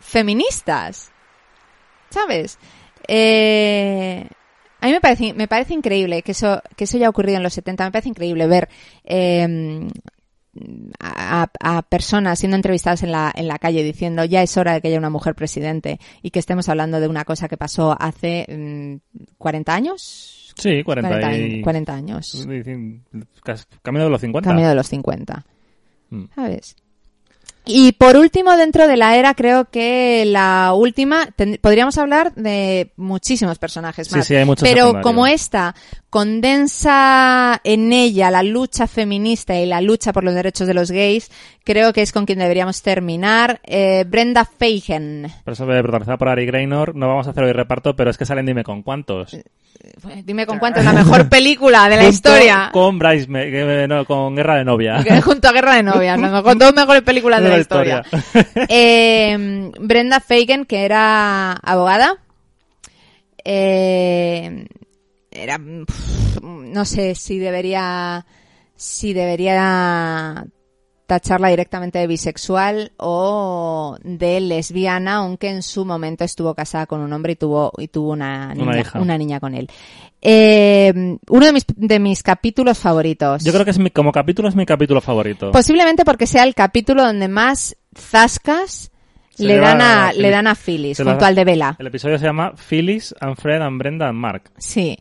feministas? ¿Sabes? Eh, a mí me parece, me parece increíble que eso, que eso haya ocurrido en los 70, me parece increíble ver, eh, a, a personas siendo entrevistadas en la, en la calle diciendo ya es hora de que haya una mujer presidente y que estemos hablando de una cosa que pasó hace mm, 40 años. Sí, 40, 40, y... 40 años. Camino de los 50. Camino de los 50. Mm. ¿Sabes? Y por último, dentro de la era, creo que la última, podríamos hablar de muchísimos personajes Sí, más. sí, hay muchos Pero como esta condensa en ella la lucha feminista y la lucha por los derechos de los gays, creo que es con quien deberíamos terminar. Eh, Brenda Feigen. Por eso, eh, protagonizada por Ari Graynor, no vamos a hacer hoy reparto, pero es que salen dime con cuántos. Eh, Dime con cuánto es la mejor *laughs* película de la Junto historia. Con Bryce, no, con Guerra de Novia. *laughs* Junto a Guerra de Novias, ¿no? con dos mejores películas de De la la historia. historia. *laughs* Eh, Brenda Fagan, que era abogada, eh, era, no sé si debería, si debería tacharla directamente de bisexual o de lesbiana, aunque en su momento estuvo casada con un hombre y tuvo, y tuvo una niña, Una niña con él. Eh, uno de mis, de mis capítulos favoritos. Yo creo que es mi, como capítulo es mi capítulo favorito. Posiblemente porque sea el capítulo donde más zascas Se le dan a, a le dan a Phyllis, la junto al de Vela. El episodio se llama Phyllis and Fred and Brenda and Mark. Sí.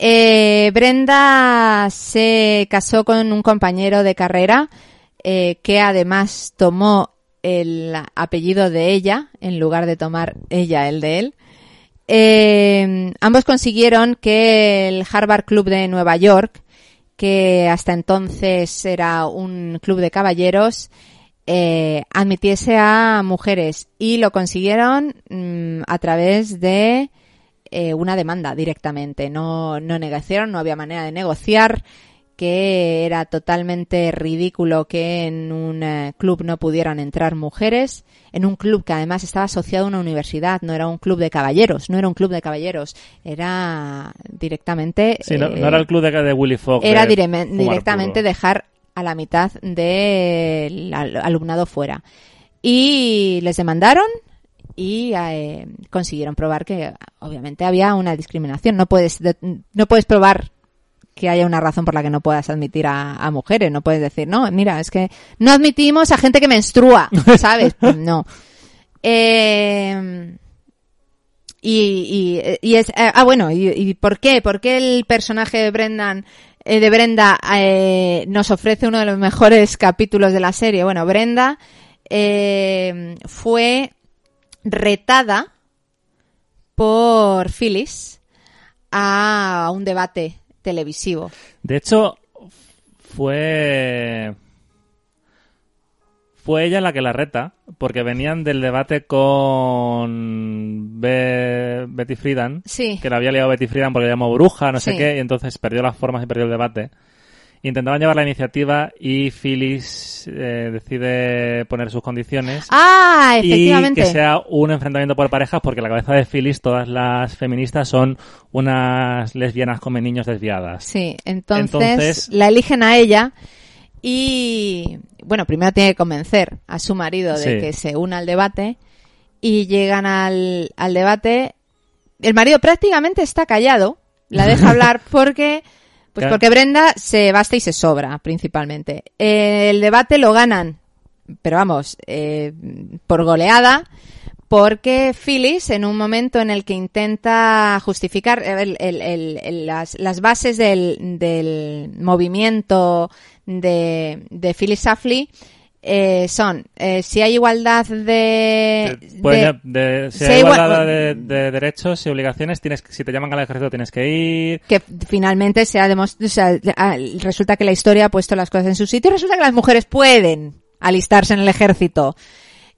Eh, Brenda se casó con un compañero de carrera eh, que además tomó el apellido de ella en lugar de tomar ella el de él. Eh, ambos consiguieron que el Harvard Club de Nueva York, que hasta entonces era un club de caballeros, admitiese a mujeres y lo consiguieron mm, a través de eh, una demanda directamente. No, no negociaron, no había manera de negociar que era totalmente ridículo que en un eh, club no pudieran entrar mujeres, en un club que además estaba asociado a una universidad, no era un club de caballeros, no era un club de caballeros, era directamente... Sí, no, eh, no era el club de, de Willy Fogg. era de directamente puro. dejar a la mitad del al- alumnado fuera. Y les demandaron y eh, consiguieron probar que obviamente había una discriminación. No puedes, de- no puedes probar que haya una razón por la que no puedas admitir a, a mujeres. No puedes decir, no, mira, es que no admitimos a gente que menstrua, *laughs* ¿sabes? No. Eh, y, y, y es, eh, ah, bueno, y, y por qué? ¿Por qué el personaje de Brendan, eh, de Brenda, eh, nos ofrece uno de los mejores capítulos de la serie? Bueno, Brenda, eh, fue retada por Phyllis a un debate televisivo. De hecho, fue. Fue ella la que la reta, porque venían del debate con Be- Betty Friedan, Sí. que la había liado Betty Friedan porque le llamó bruja, no sé qué, y entonces perdió las formas y perdió el debate. Intentaban llevar la iniciativa y Phyllis eh, decide poner sus condiciones. Ah, Y efectivamente. que sea un enfrentamiento por parejas, porque en la cabeza de Phyllis todas las feministas son unas lesbianas come niños desviadas. Sí, entonces, Entonces- la eligen a ella y, bueno, primero tiene que convencer a su marido de Sí. que se una al debate y llegan al, al debate. El marido prácticamente está callado, la deja *laughs* hablar porque, pues Claro. porque Brenda se basta y se sobra, principalmente. Eh, el debate lo ganan, pero vamos, eh, por goleada, porque Phyllis, en un momento en el que intenta justificar el- el- el- el- las, las bases del, del movimiento de, de Phyllis Safley, eh, son eh, si hay igualdad de, Pues de- ya, de- si si hay igualdad igual- de, de derechos y obligaciones, tienes que- si te llaman al ejército tienes que ir. que finalmente se ha demostrado, o sea, resulta que la historia ha puesto las cosas en su sitio y resulta que las mujeres pueden alistarse en el ejército.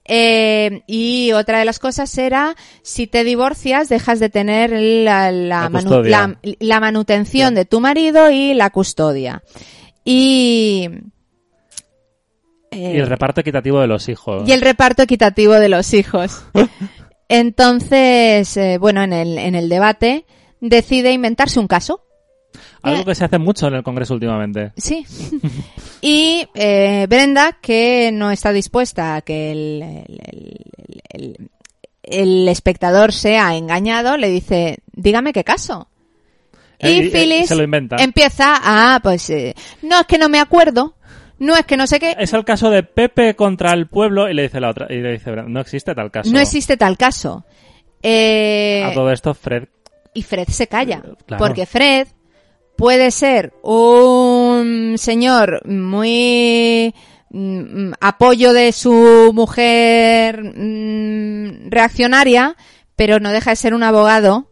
Eh, y otra de las cosas era, si te divorcias, dejas de tener la, la, La manu- custodia. la- la manutención de tu marido y la custodia. Y, eh, Y el reparto equitativo de los hijos. y el reparto equitativo de los hijos. *laughs* Entonces, eh, bueno, en el, en el debate decide inventarse un caso. Algo que se hace mucho en el Congreso últimamente. Sí. *laughs* y eh, Brenda, que no está dispuesta a que el, el- el- el- espectador sea engañado, le dice, dígame qué caso. Eh, Y y- eh, Phyllis se lo inventa. empieza a, pues, eh, no es que no me acuerdo, no es que no sé qué, Es el caso de Pepe contra el pueblo y le dice la otra. Y le dice, no existe tal caso. no existe tal caso. Eh, A todo esto, Fred. y Fred se calla. Eh, claro. Porque Fred puede ser un señor muy mm, apoyo de su mujer mm, reaccionaria, pero no deja de ser un abogado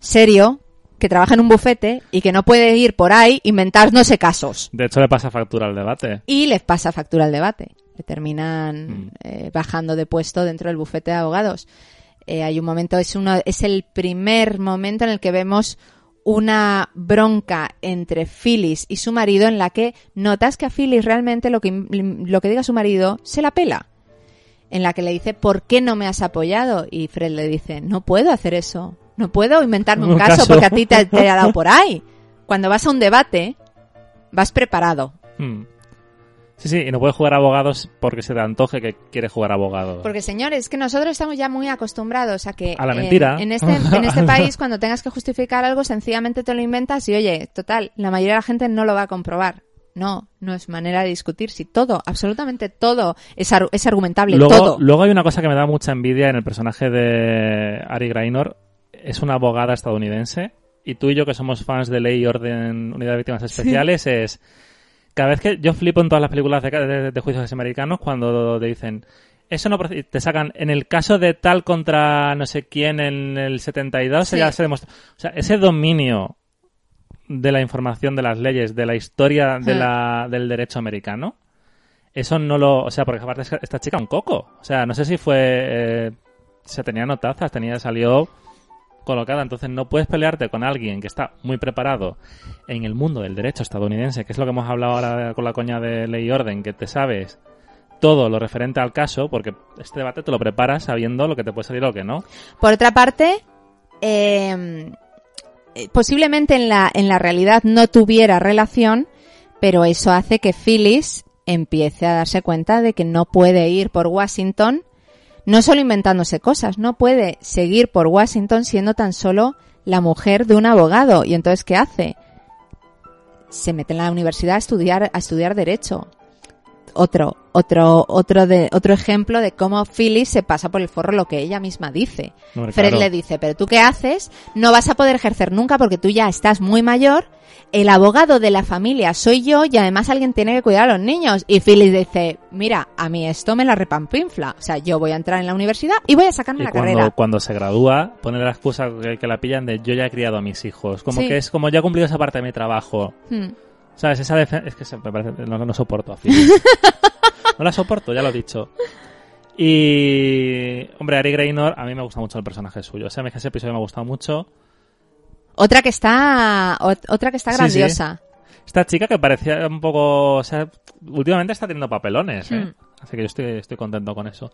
serio que trabaja en un bufete y que no puede ir por ahí inventándose casos. De hecho, le pasa factura al debate. Y les pasa factura al debate. Le terminan Mm. eh, bajando de puesto dentro del bufete de abogados. Eh, hay un momento, es uno, es el primer momento en el que vemos una bronca entre Phyllis y su marido en la que notas que a Phyllis realmente lo que, lo que diga su marido se la pela. En la que le dice, ¿por qué no me has apoyado? Y Fred le dice, no puedo hacer eso. No puedo inventarme un, Un caso, caso. porque a ti te, te ha dado *laughs* por ahí. Cuando vas a un debate, vas preparado. Hmm. Sí, sí, y no puede jugar a abogados porque se te antoje que quiere jugar a abogados. Porque señores, es que nosotros estamos ya muy acostumbrados a que A la en- mentira. En, este, *laughs* en este país cuando tengas que justificar algo sencillamente te lo inventas y oye, total, la mayoría de la gente no lo va a comprobar. No, no es manera de discutir. Si todo, absolutamente todo es, ar- es argumentable, luego, todo. luego hay una cosa que me da mucha envidia en el personaje de Ari Graynor. Es una abogada estadounidense. Y tú y yo, que somos fans de Ley y Orden Unidad de Víctimas Especiales, es... Cada vez que yo flipo en todas las películas de, de- de juicios americanos cuando te dicen... Eso no te sacan en el caso de tal contra no sé quién en el 72 Sí. ya se demostró. O sea, ese dominio de la información de las leyes, de la historia de la, del derecho americano, eso no lo. O sea, porque aparte esta chica un coco. O sea, no sé si fue. eh, se tenía notazas, tenía, salió colocada, entonces no puedes pelearte con alguien que está muy preparado en el mundo del derecho estadounidense, que es lo que hemos hablado ahora con la coña de ley y orden, que te sabes todo lo referente al caso, porque este debate te lo preparas sabiendo lo que te puede salir o lo que no. Por otra parte, eh, posiblemente en la, en la realidad no tuviera relación, pero eso hace que Phyllis empiece a darse cuenta de que no puede ir por Washington, no solo inventándose cosas, no puede seguir por Washington siendo tan solo la mujer de un abogado. Y entonces, ¿qué hace? Se mete en la universidad a estudiar, a estudiar derecho otro, otro, otro de, otro ejemplo de cómo Phyllis se pasa por el forro lo que ella misma dice. Fred claro. le dice, pero tú qué haces, no vas a poder ejercer nunca porque tú ya estás muy mayor, el abogado de la familia soy yo y además alguien tiene que cuidar a los niños. Y Phyllis dice, mira, a mí esto me la repampinfla. O sea, yo voy a entrar en la universidad y voy a sacarme Y la cuando, carrera. cuando se gradúa, pone la excusa que, que la pillan de yo ya he criado a mis hijos. Como Sí. que es como ya he cumplido esa parte de mi trabajo. Hmm. ¿Sabes? Esa es que se me parece, no, no soporto a Phyllis. *laughs* no la soporto, ya lo he dicho. Y, hombre, Ari Graynor, a mí me gusta mucho el personaje suyo. O sea, ese episodio me ha gustado mucho. Otra que está, ot- otra que está Sí, grandiosa. Esta chica que parecía un poco... O sea, últimamente está teniendo papelones, ¿eh? Hmm. Así que yo estoy, estoy contento con eso.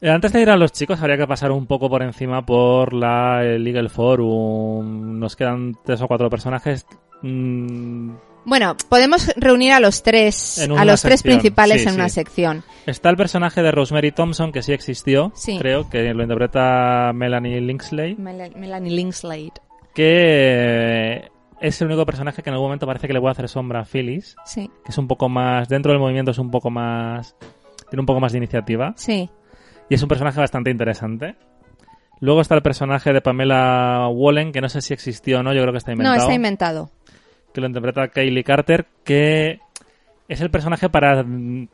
Eh, Antes de ir a los chicos, habría que pasar un poco por encima por la el Legal Forum. Nos quedan tres o cuatro personajes. Mm, Bueno, podemos reunir a los tres, a los tres principales sí, en una sección. Está el personaje de Rosemary Thompson, que sí existió, Sí. creo, que lo interpreta Melanie Linksley, Mel- Melanie Linkslade. Que es el único personaje que en algún momento parece que le puede hacer sombra a Phyllis, Sí, que es un poco más, dentro del movimiento es un poco más, tiene un poco más de iniciativa, sí. y es un personaje bastante interesante. Luego está el personaje de Pamela Wallen, que no sé si existió o no, yo creo que está No, inventado. está inventado. que lo interpreta Kaylee Carter, que es el personaje para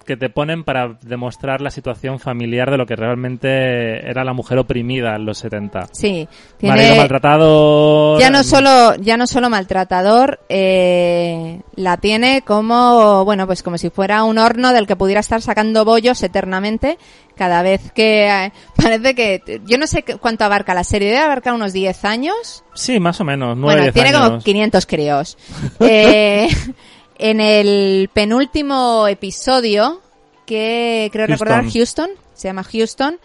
que te ponen para demostrar la situación familiar de lo que realmente era la mujer oprimida en los 70. Sí. Marido Tiene, maltratado. ya no solo, ya no solo maltratador, eh, la tiene como, bueno, pues como si fuera un horno del que pudiera estar sacando bollos eternamente cada vez que eh, parece que yo no sé cuánto abarca la serie, debe abarcar unos 10 años. Sí, más o menos. nueve, Bueno, diez tiene como años. 500 críos. *laughs* Eh, en el penúltimo episodio, que creo Houston. recordar Houston, se llama Houston,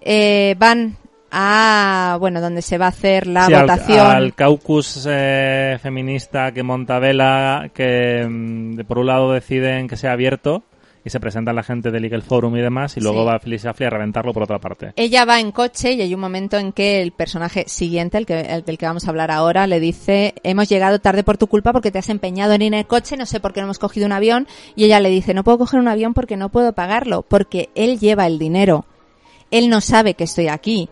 eh, van a, bueno, donde se va a hacer la Sí, al- votación. Al, caucus eh, feminista que monta Vela, que mm, por un lado deciden que sea abierto y se presenta la gente del Legal Forum y demás, y luego Sí. va Schlafly a reventarlo por otra parte. Ella va en coche y hay un momento en que el personaje siguiente, el, que, el del que vamos a hablar ahora, le dice, hemos llegado tarde por tu culpa porque te has empeñado en ir en el coche, no sé por qué no hemos cogido un avión. Y ella le dice, no puedo coger un avión porque no puedo pagarlo, porque él lleva el dinero. Él no sabe que estoy aquí.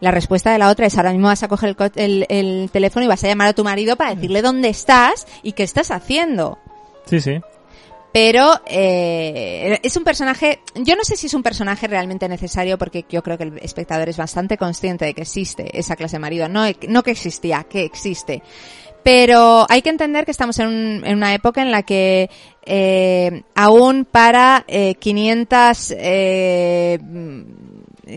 La respuesta de la otra es, ahora mismo vas a coger el, co- el- el teléfono y vas a llamar a tu marido para decirle dónde estás y qué estás haciendo Sí, sí. Pero eh, es un personaje, yo no sé si es un personaje realmente necesario porque yo creo que el espectador es bastante consciente de que existe esa clase de marido, no, no que existía, que existe. Pero hay que entender que estamos en, un- en una época en la que eh, aún para eh, 500, eh,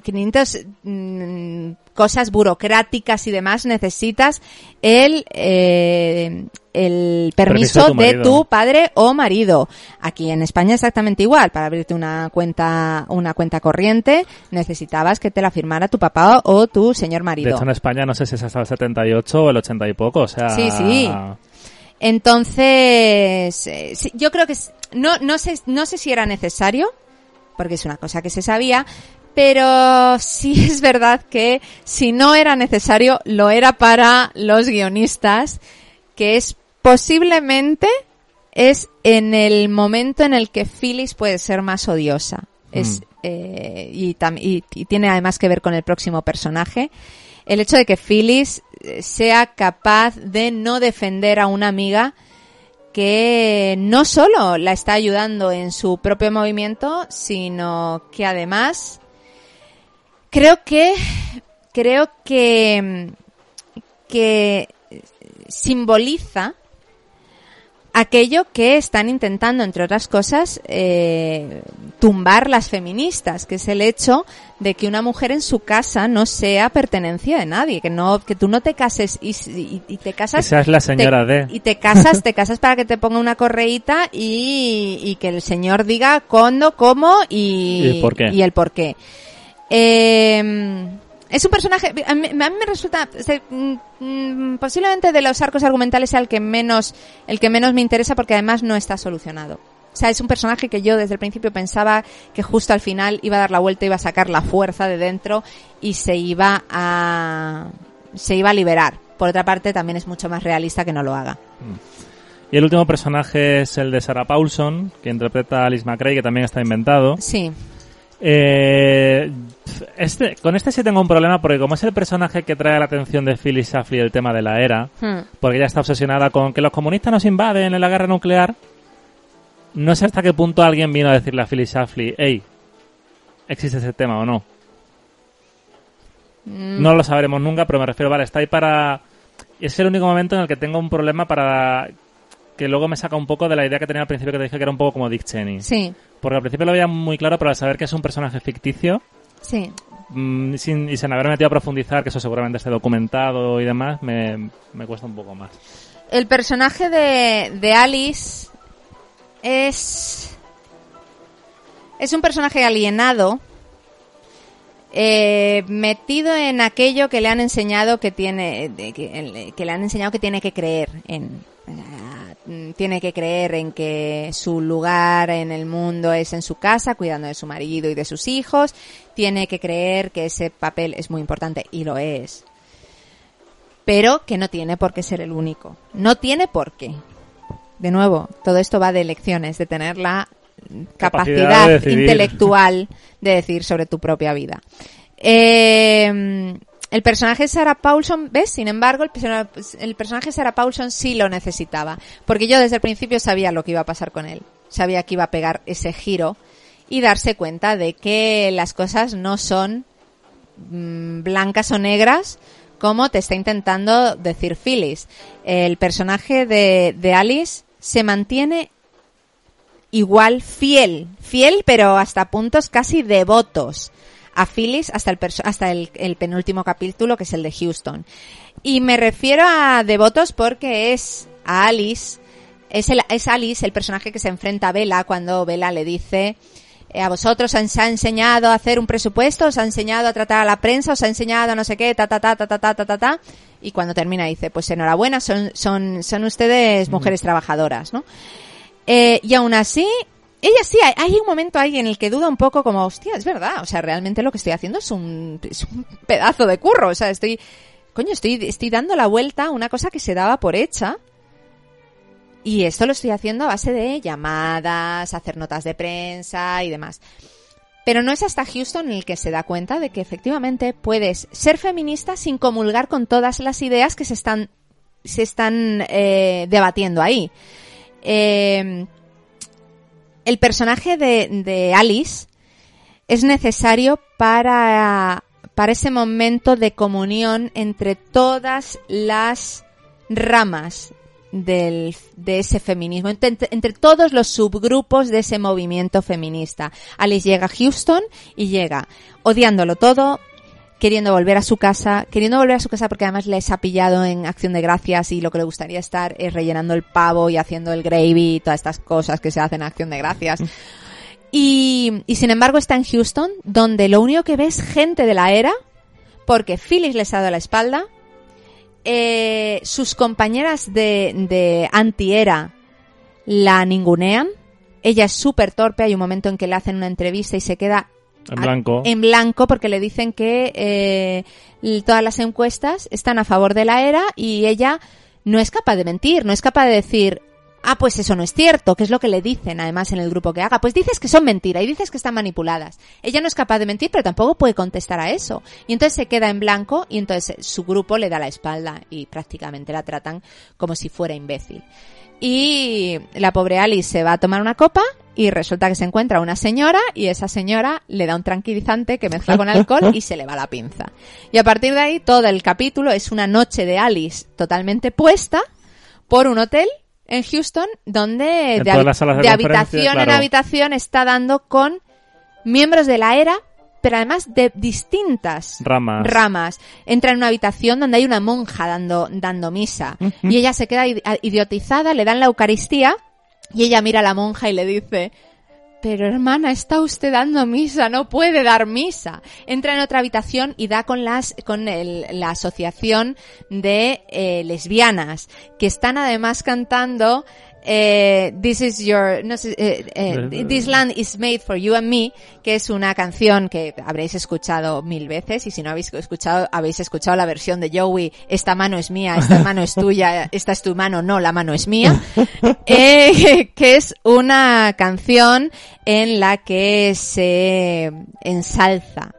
500 mm, cosas burocráticas y demás necesitas el, eh, el permiso, Permiso de tu de padre o marido. Aquí en España exactamente igual. Para abrirte una cuenta, una cuenta corriente, necesitabas que te la firmara tu papá o tu señor De marido. hecho, en España no sé si es hasta el 78 o el 80 y poco, o sea... Sí, sí. Entonces, eh, sí, yo creo que no, no sé, no sé si era necesario, porque es una cosa que se sabía, pero sí *laughs* es verdad que si no era necesario, lo era para los guionistas, que es posiblemente es en el momento en el que Phyllis puede ser más odiosa. Es, Mm. eh, y, y- y tiene además que ver con el próximo personaje. El hecho de que Phyllis eh, sea capaz de no defender a una amiga que no solo la está ayudando en su propio movimiento, sino que además creo que creo que que simboliza aquello que están intentando, entre otras cosas, eh, tumbar las feministas, que es el hecho de que una mujer en su casa no sea pertenencia de nadie, que no, que tú no te cases y, y, te casas. Esa es la señora te, de. Y te casas, te casas para que te ponga una correíta y, y que el señor diga cuándo, cómo y. Y el por qué. Eh, es un personaje, a mí, a mí me resulta, se, mm, posiblemente de los arcos argumentales sea el que menos, el que menos me interesa porque además no está solucionado. O sea, es un personaje que yo desde el principio pensaba que justo al final iba a dar la vuelta, iba a sacar la fuerza de dentro y se iba a, se iba a liberar. Por otra parte, también es mucho más realista que no lo haga. Y el último personaje es el de Sarah Paulson, que interpreta a Alice McRae, que también está inventado. Sí. Eh, este, con este sí tengo un problema porque como es el personaje que trae la atención de Phyllis Schlafly el tema de la era, Hmm. porque ella está obsesionada con que los comunistas nos invaden en la guerra nuclear, no sé hasta qué punto alguien vino a decirle a Phyllis Schlafly, hey, ¿existe ese tema o no? Mm. No lo sabremos nunca, pero me refiero, vale, está ahí para... Es el único momento en el que tengo un problema para que luego me saca un poco de la idea que tenía al principio que te dije que era un poco como Dick Cheney. Sí, Porque al principio lo veía muy claro, pero al saber que es un personaje ficticio sí. mm, sin, y sin haber metido a profundizar, que eso seguramente esté documentado y demás, me, me cuesta un poco más. El personaje de, de Alice es. Es un personaje alienado. eh, metido en aquello que le han enseñado que tiene que, le han enseñado que tiene que creer en eh, tiene que creer en que su lugar en el mundo es en su casa cuidando de su marido y de sus hijos tiene que creer que ese papel es muy importante y lo es pero que no tiene por qué ser el único. No tiene por qué. De nuevo, todo esto va de elecciones, de tener la Capacidad capacidad, de decidir. intelectual de decir sobre tu propia vida. Eh, el personaje de Sarah Paulson, ¿ves? Sin embargo, el, el personaje de Sarah Paulson sí lo necesitaba. Porque yo desde el principio sabía lo que iba a pasar con él. Sabía que iba a pegar ese giro y darse cuenta de que las cosas no son mm, blancas o negras como te está intentando decir Phyllis. El personaje de, de Alice se mantiene igual fiel, fiel pero hasta puntos casi devotos a Phyllis hasta el hasta el, penúltimo capítulo que es el de Houston. Y me refiero a devotos porque es a Alice, es, el, es Alice el personaje que se enfrenta a Bella cuando Bella le dice a vosotros os ha enseñado a hacer un presupuesto, os ha enseñado a tratar a la prensa, os ha enseñado a no sé qué, ta ta ta ta ta ta ta ta, ta. y cuando termina dice, pues enhorabuena, son son son ustedes mujeres trabajadoras, ¿no? Eh, y aún así, ella sí, hay, hay un momento ahí en el que duda un poco como, hostia, es verdad, o sea, realmente lo que estoy haciendo es un, es un pedazo de curro, o sea, estoy, coño, estoy, estoy dando la vuelta a una cosa que se daba por hecha. Y esto lo estoy haciendo a base de llamadas, hacer notas de prensa y demás. Pero no es hasta Houston en el que se da cuenta de que efectivamente puedes ser feminista sin comulgar con todas las ideas que se están, se están eh, debatiendo ahí. Eh, el personaje de, de Alice es necesario para, para ese momento de comunión entre todas las ramas del, de ese feminismo, entre, todos los subgrupos de ese movimiento feminista. Alice llega a Houston y llega odiándolo todo, queriendo volver a su casa, queriendo volver a su casa porque además les ha pillado en acción de gracias y lo que le gustaría estar es rellenando el pavo y haciendo el gravy y todas estas cosas que se hacen en acción de gracias. Y, y sin embargo está en Houston, donde lo único que ve es gente de la era, porque Phyllis les ha dado la espalda, eh, sus compañeras de, de antiera la ningunean, ella es súper torpe, hay un momento en que le hacen una entrevista y se queda en blanco. En blanco porque le dicen que eh, todas las encuestas están a favor de la era y ella no es capaz de mentir, no es capaz de decir, ah, pues eso no es cierto, que es lo que le dicen además en el grupo que haga. Pues dices que son mentiras y dices que están manipuladas. Ella no es capaz de mentir, pero tampoco puede contestar a eso. Y entonces se queda en blanco y entonces su grupo le da la espalda y prácticamente la tratan como si fuera imbécil. Y la pobre Alice se va a tomar una copa y resulta que se encuentra una señora y esa señora le da un tranquilizante que mezcla con alcohol y se le va la pinza. Y a partir de ahí todo el capítulo es una noche de Alice totalmente puesta por un hotel en Houston donde En de, habi- de habitación en habitación está dando con miembros de la era, pero además de distintas Ramas. ramas. Entra en una habitación donde hay una monja dando, dando misa y ella se queda idiotizada, le dan la Eucaristía y ella mira a la monja y le dice, pero hermana, está usted dando misa, no puede dar misa. Entra en otra habitación y da con las con el- la asociación de eh, lesbianas que están además cantando eh, This is your no sé, eh, eh, This land is made for you and me, que es una canción que habréis escuchado mil veces y si no habéis escuchado habéis escuchado la versión de Joey Esta mano es mía, esta *laughs* mano es tuya, esta es tu mano, no, la mano es mía, *laughs* que es una canción en la que se ensalza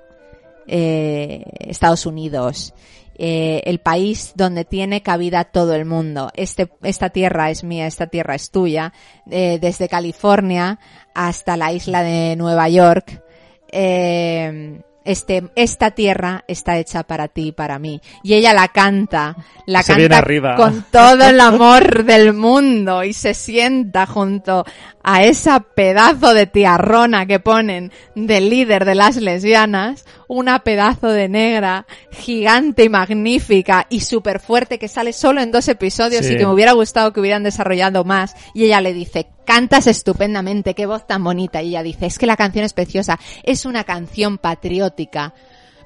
Estados Unidos, eh, el país donde tiene cabida todo el mundo. Este, esta tierra es mía, esta tierra es tuya, eh, desde California hasta la isla de Nueva York. Eh, este, esta tierra está hecha para ti y para mí. Y ella la canta, la Se canta arriba. con todo el amor del mundo y se sienta junto a esa pedazo de tiarrona que ponen del líder de las lesbianas, una pedazo de negra gigante y magnífica y súper fuerte que sale solo en dos episodios Sí. y que me hubiera gustado que hubieran desarrollado más. Y ella le dice, cantas estupendamente, qué voz tan bonita. Y ella dice, es que la canción es preciosa, es una canción patriótica,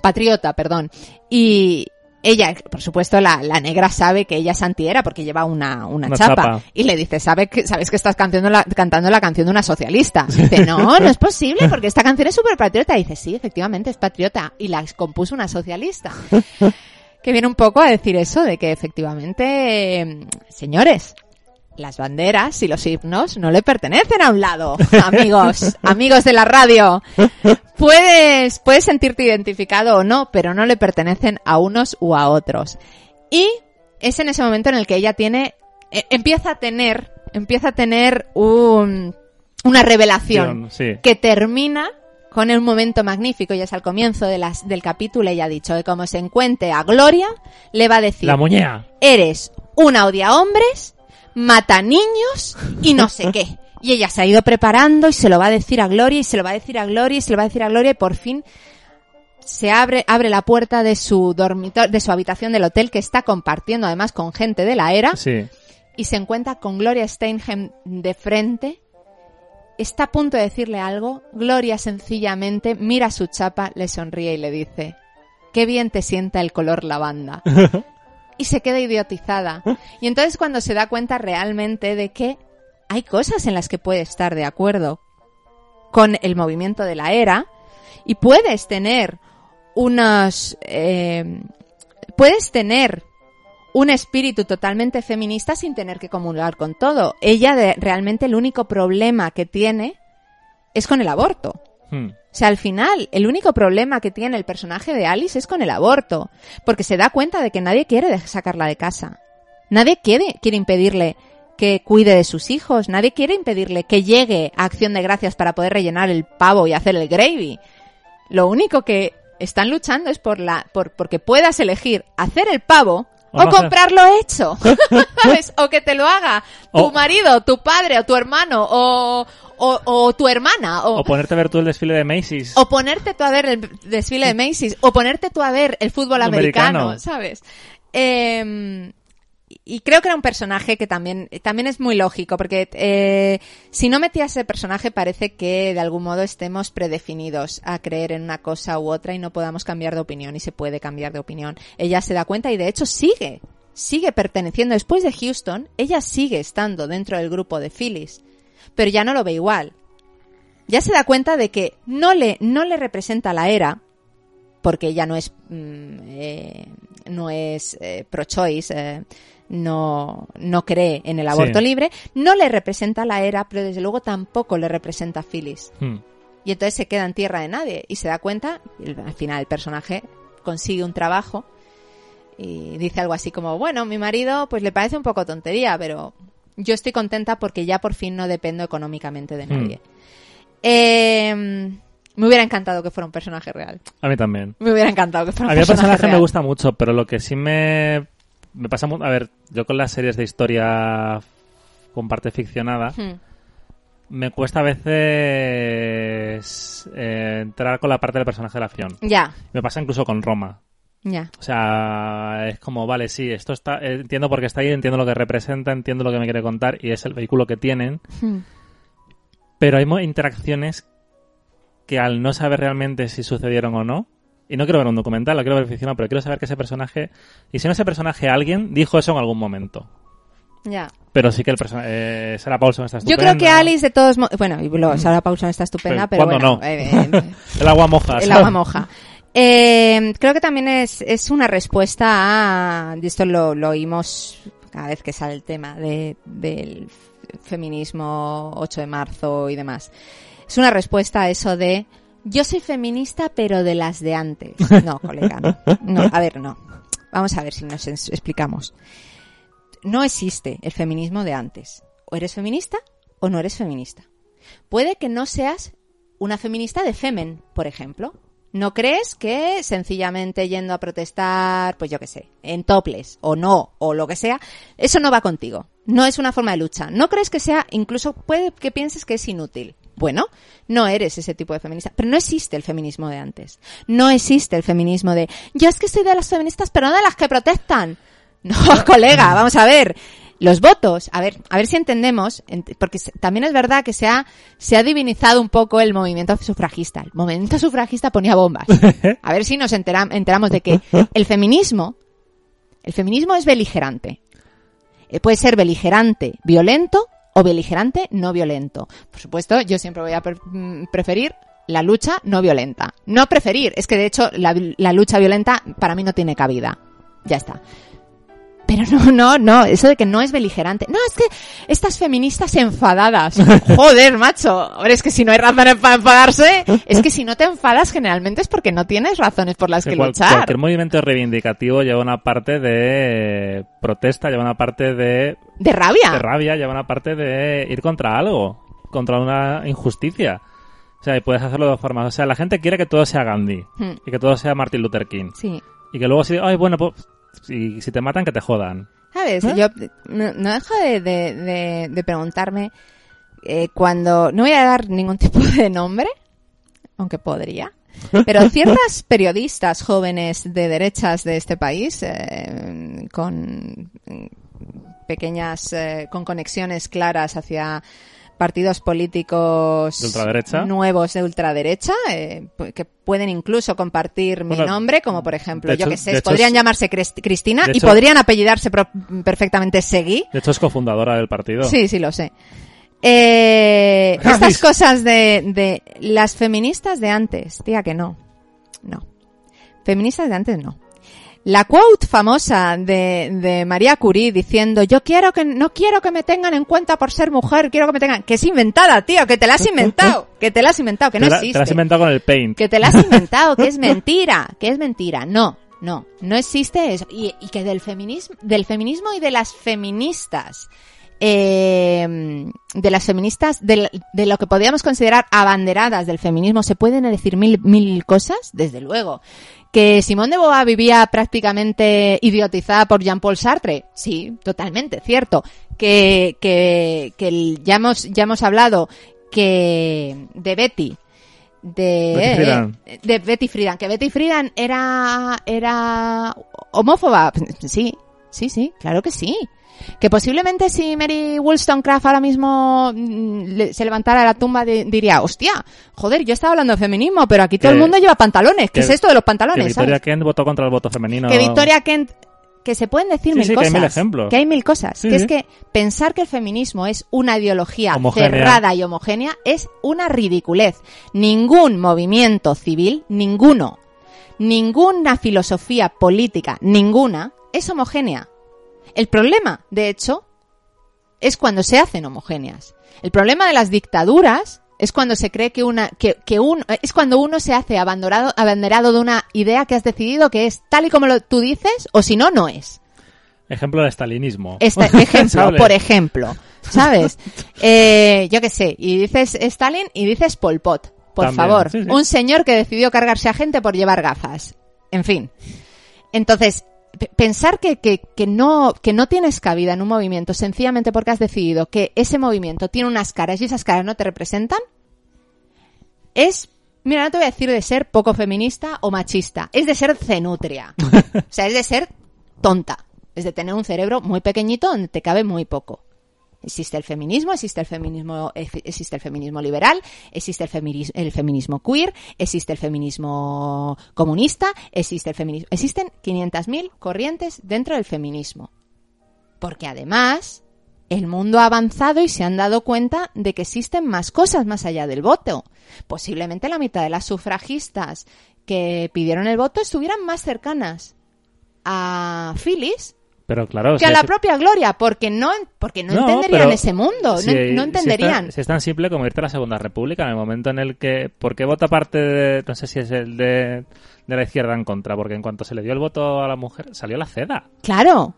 patriota, perdón. Y ella, por supuesto, la, la negra sabe que ella es antiera porque lleva una, una, Una chapa. chapa. Y le dice, ¿sabe que, ¿sabes que estás cantando la, cantando la canción de una socialista? Y dice, no, *laughs* no es posible porque esta canción es súper patriota. Y dice, sí, efectivamente es patriota. Y la compuso una socialista. *laughs* que viene un poco a decir eso de que efectivamente, eh, señores, las banderas y los himnos no le pertenecen a un lado, *laughs* amigos, amigos de la radio. Puedes, puedes sentirte identificado o no, pero no le pertenecen a unos u a otros. Y es en ese momento en el que ella tiene, eh, empieza a tener, empieza a tener un, una revelación Sí. que termina con un momento magnífico y es al comienzo de las, del capítulo ella ha dicho que como se encuentre a Gloria le va a decir La muñea. eres una odia hombres, mata niños y no sé qué. Y ella se ha ido preparando y se lo va a decir a Gloria y se lo va a decir a Gloria y se lo va a decir a Gloria y por fin se abre, abre la puerta de su dormitorio, de su habitación del hotel que está compartiendo además con gente de la era Sí. y se encuentra con Gloria Steinem de frente. Está a punto de decirle algo. Gloria sencillamente mira su chapa, le sonríe y le dice, qué bien te sienta el color lavanda. *laughs* y se queda idiotizada. Y entonces cuando se da cuenta realmente de que hay cosas en las que puede estar de acuerdo con el movimiento de la era y puedes tener unos... eh, puedes tener un espíritu totalmente feminista sin tener que comulgar con todo. Ella de- realmente el único problema que tiene es con el aborto. Hmm. O sea, al final, el único problema que tiene el personaje de Alice es con el aborto, porque se da cuenta de que nadie quiere sacarla de casa. Nadie quiere, quiere impedirle que cuide de sus hijos, nadie quiere impedirle que llegue a Acción de Gracias para poder rellenar el pavo y hacer el gravy. Lo único que están luchando es por la, por, porque puedas elegir hacer el pavo O comprarlo hecho. *laughs* ¿Sabes? O que te lo haga tu marido, tu padre o tu hermano o, o, o tu hermana O ponerte a ver tú el desfile de Macy's. o ponerte tú a ver el desfile de Macy's, o ponerte tú a ver el fútbol americano, Americano. ¿sabes? Eh, y creo que era un personaje que también, también es muy lógico, porque eh, si no metías ese personaje parece que de algún modo estemos predefinidos a creer en una cosa u otra y no podamos cambiar de opinión y se puede cambiar de opinión. Ella se da cuenta y de hecho sigue, sigue perteneciendo. Después de Houston, ella sigue estando dentro del grupo de Phyllis, pero ya no lo ve igual ya se da cuenta de que no le, no le representa la era, porque ella no es, mm, eh, no es eh, pro-choice, eh, no, no cree en el aborto Sí. libre, no le representa la era, pero desde luego tampoco le representa a Phyllis. Hmm. Y entonces se queda en tierra de nadie y se da cuenta, y al final el personaje consigue un trabajo y dice algo así como, bueno, mi marido pues le parece un poco tontería, pero yo estoy contenta porque ya por fin no dependo económicamente de Hmm. nadie. Eh, me hubiera encantado que fuera un personaje real. A mí también. Me hubiera encantado que fuera A un mí el personaje, personaje me real. gusta mucho, pero lo que sí me, me pasa... A ver, yo con las series de historia con parte ficcionada, Hmm. me cuesta a veces eh, entrar con la parte del personaje de la acción. Ya, Me pasa incluso con Roma. ya. O sea, es como, vale, sí, esto está, eh, entiendo por qué está ahí, entiendo lo que representa, entiendo lo que me quiere contar y es el vehículo que tienen, Hmm. pero hay interacciones que al no saber realmente si sucedieron o no, y no quiero ver un documental, lo quiero ver ficcionado, pero quiero saber que ese personaje, y si no ese personaje alguien, dijo eso en algún momento. Ya. Pero sí que el personaje, Sarah Paulson está Yo estupenda. creo que Alice de todos modos, bueno, y luego Sarah Paulson está estupenda, Pero, pero, ¿cuándo bueno, no? eh, *laughs* eh, El agua moja. el agua moja. Eh, creo que también es, es una respuesta a, y esto lo, lo oímos cada vez que sale el tema de, del feminismo 8 de marzo y demás. Es una respuesta a eso de yo soy feminista pero de las de antes. No, colega, no. A ver, no. Vamos a ver si nos explicamos. No existe el feminismo de antes. O eres feminista o no eres feminista. Puede que no seas una feminista de Femen, por ejemplo. ¿No crees que sencillamente yendo a protestar, pues yo qué sé, en toples o no, o lo que sea, eso no va contigo? No es una forma de lucha. ¿No crees que sea, incluso puede que pienses que es inútil? Bueno, no eres ese tipo de feminista. Pero no existe el feminismo de antes. No existe el feminismo de, yo es que soy de las feministas, pero no de las que protestan. *laughs* No, colega, vamos a ver. Los votos, a ver, a ver si entendemos, ent- porque también es verdad que se ha, se ha divinizado un poco el movimiento sufragista. El movimiento sufragista ponía bombas. *laughs* A ver si nos entera- enteramos de que el feminismo, el feminismo es beligerante. Eh, Puede ser beligerante violento o beligerante no violento. Por supuesto, yo siempre voy a mm, preferir la lucha no violenta. No preferir, es que de hecho la, la lucha violenta para mí no tiene cabida. Ya está. Pero no, no, no, eso de que no es beligerante. No, es que estas feministas enfadadas. *laughs* Joder, macho. Ahora es que si no hay razones para enfadarse, es que si no te enfadas generalmente es porque no tienes razones por las Que que cual- luchar. Cualquier movimiento reivindicativo lleva una parte de protesta, lleva una parte de, De rabia. de rabia, lleva una parte de ir contra algo, contra una injusticia. O sea, y puedes hacerlo de dos formas. O sea, la gente quiere que todo sea Gandhi Hmm, y que todo sea Martin Luther King. Sí. Y que luego si, ay, bueno, pues si, si te matan, que te jodan. ¿Sabes? ¿Eh? Yo no, no dejo de, de, de- de preguntarme eh, cuando... No voy a dar ningún *laughs* tipo de nombre, aunque podría. Pero *laughs* ciertas periodistas jóvenes de derechas de este país, eh, con pequeñas, eh, con conexiones claras hacia partidos políticos ¿De ultraderecha? nuevos de ultraderecha, eh, que pueden incluso compartir mi nombre, como por ejemplo, yo hecho- que sé, podrían es- llamarse Crist- Cristina y hecho- podrían apellidarse perfectamente Seguí. De hecho, es cofundadora del partido. Sí, sí, lo sé. Eh, *laughs* estas cosas de, de las feministas de antes, diga que no. No. Feministas de antes no. La quote famosa de, de María Curie diciendo yo quiero que no quiero que me tengan en cuenta por ser mujer, quiero que me tengan que es inventada, tío, que te la has *laughs* inventado, que te la has inventado, que no la, existe te la has inventado con el paint. que te la has inventado, que es *laughs* mentira, que es mentira. No, no, no existe eso. Y, y que del feminismo, del feminismo y de las feministas, eh, de las feministas, de, de lo que podríamos considerar abanderadas del feminismo, se pueden decir mil, mil cosas, desde luego. Que Simone de Beauvoir vivía prácticamente idiotizada por Jean-Paul Sartre, sí, totalmente, cierto. Que, que, que ya hemos, ya hemos hablado que de Betty, de, Betty eh, de Betty Friedan, que Betty Friedan era, era homófoba. Sí, sí, sí, claro que sí. Que posiblemente si Mary Wollstonecraft ahora mismo mm, se levantara de la tumba de- diría, hostia, joder, yo estaba hablando de feminismo, pero aquí todo Que- el mundo lleva pantalones. ¿Qué que- es esto de los Que pantalones? Victoria ¿sabes? Kent votó contra el voto femenino. Que Victoria Kent, que se pueden decir Sí, mil sí, que cosas. hay mil ejemplos. Que hay mil cosas. Sí, que es que pensar que el feminismo es una ideología Homogénea. cerrada y homogénea es una ridiculez. Ningún movimiento civil, ninguno, ninguna filosofía política, ninguna, es homogénea. El problema, de hecho, es cuando se hacen homogéneas. El problema de las dictaduras es cuando se cree que una, que, que un, es cuando uno se hace abanderado, abanderado de una idea que has decidido que es tal y como lo, tú dices, o si no, no es. Ejemplo de estalinismo. Este *laughs* ejemplo, por ejemplo, ¿sabes? *laughs* Eh, yo qué sé, y dices Stalin y dices Pol Pot, por También, favor. sí, sí. Un señor que decidió cargarse a gente por llevar gafas. En fin. Entonces, Pensar que, que, que, no, que no tienes cabida en un movimiento sencillamente porque has decidido que ese movimiento tiene unas caras y esas caras no te representan, es, mira, no te voy a decir de ser poco feminista o machista, es de ser cenutria. *laughs* o sea, es de ser tonta. Es de tener un cerebro muy pequeñito donde te cabe muy poco. Existe el feminismo, existe el feminismo, existe el feminismo liberal, existe el, feminis- el feminismo queer, existe el feminismo comunista, existe el feminismo. Existen 500.000 corrientes dentro del feminismo. Porque además, el mundo ha avanzado y se han dado cuenta de que existen más cosas más allá del voto. Posiblemente la mitad de las sufragistas que pidieron el voto estuvieran más cercanas a Phyllis Pero claro, que a la propia Gloria, porque no, porque no, No, entenderían ese mundo, si- no, no si es tan- entenderían. Si es, tan simple como irte a la Segunda República, en el momento en el que... ¿Por qué vota parte de... No sé si es el de, de la izquierda en contra? Porque en cuanto se le dio el voto a la mujer, salió la ceda. Claro,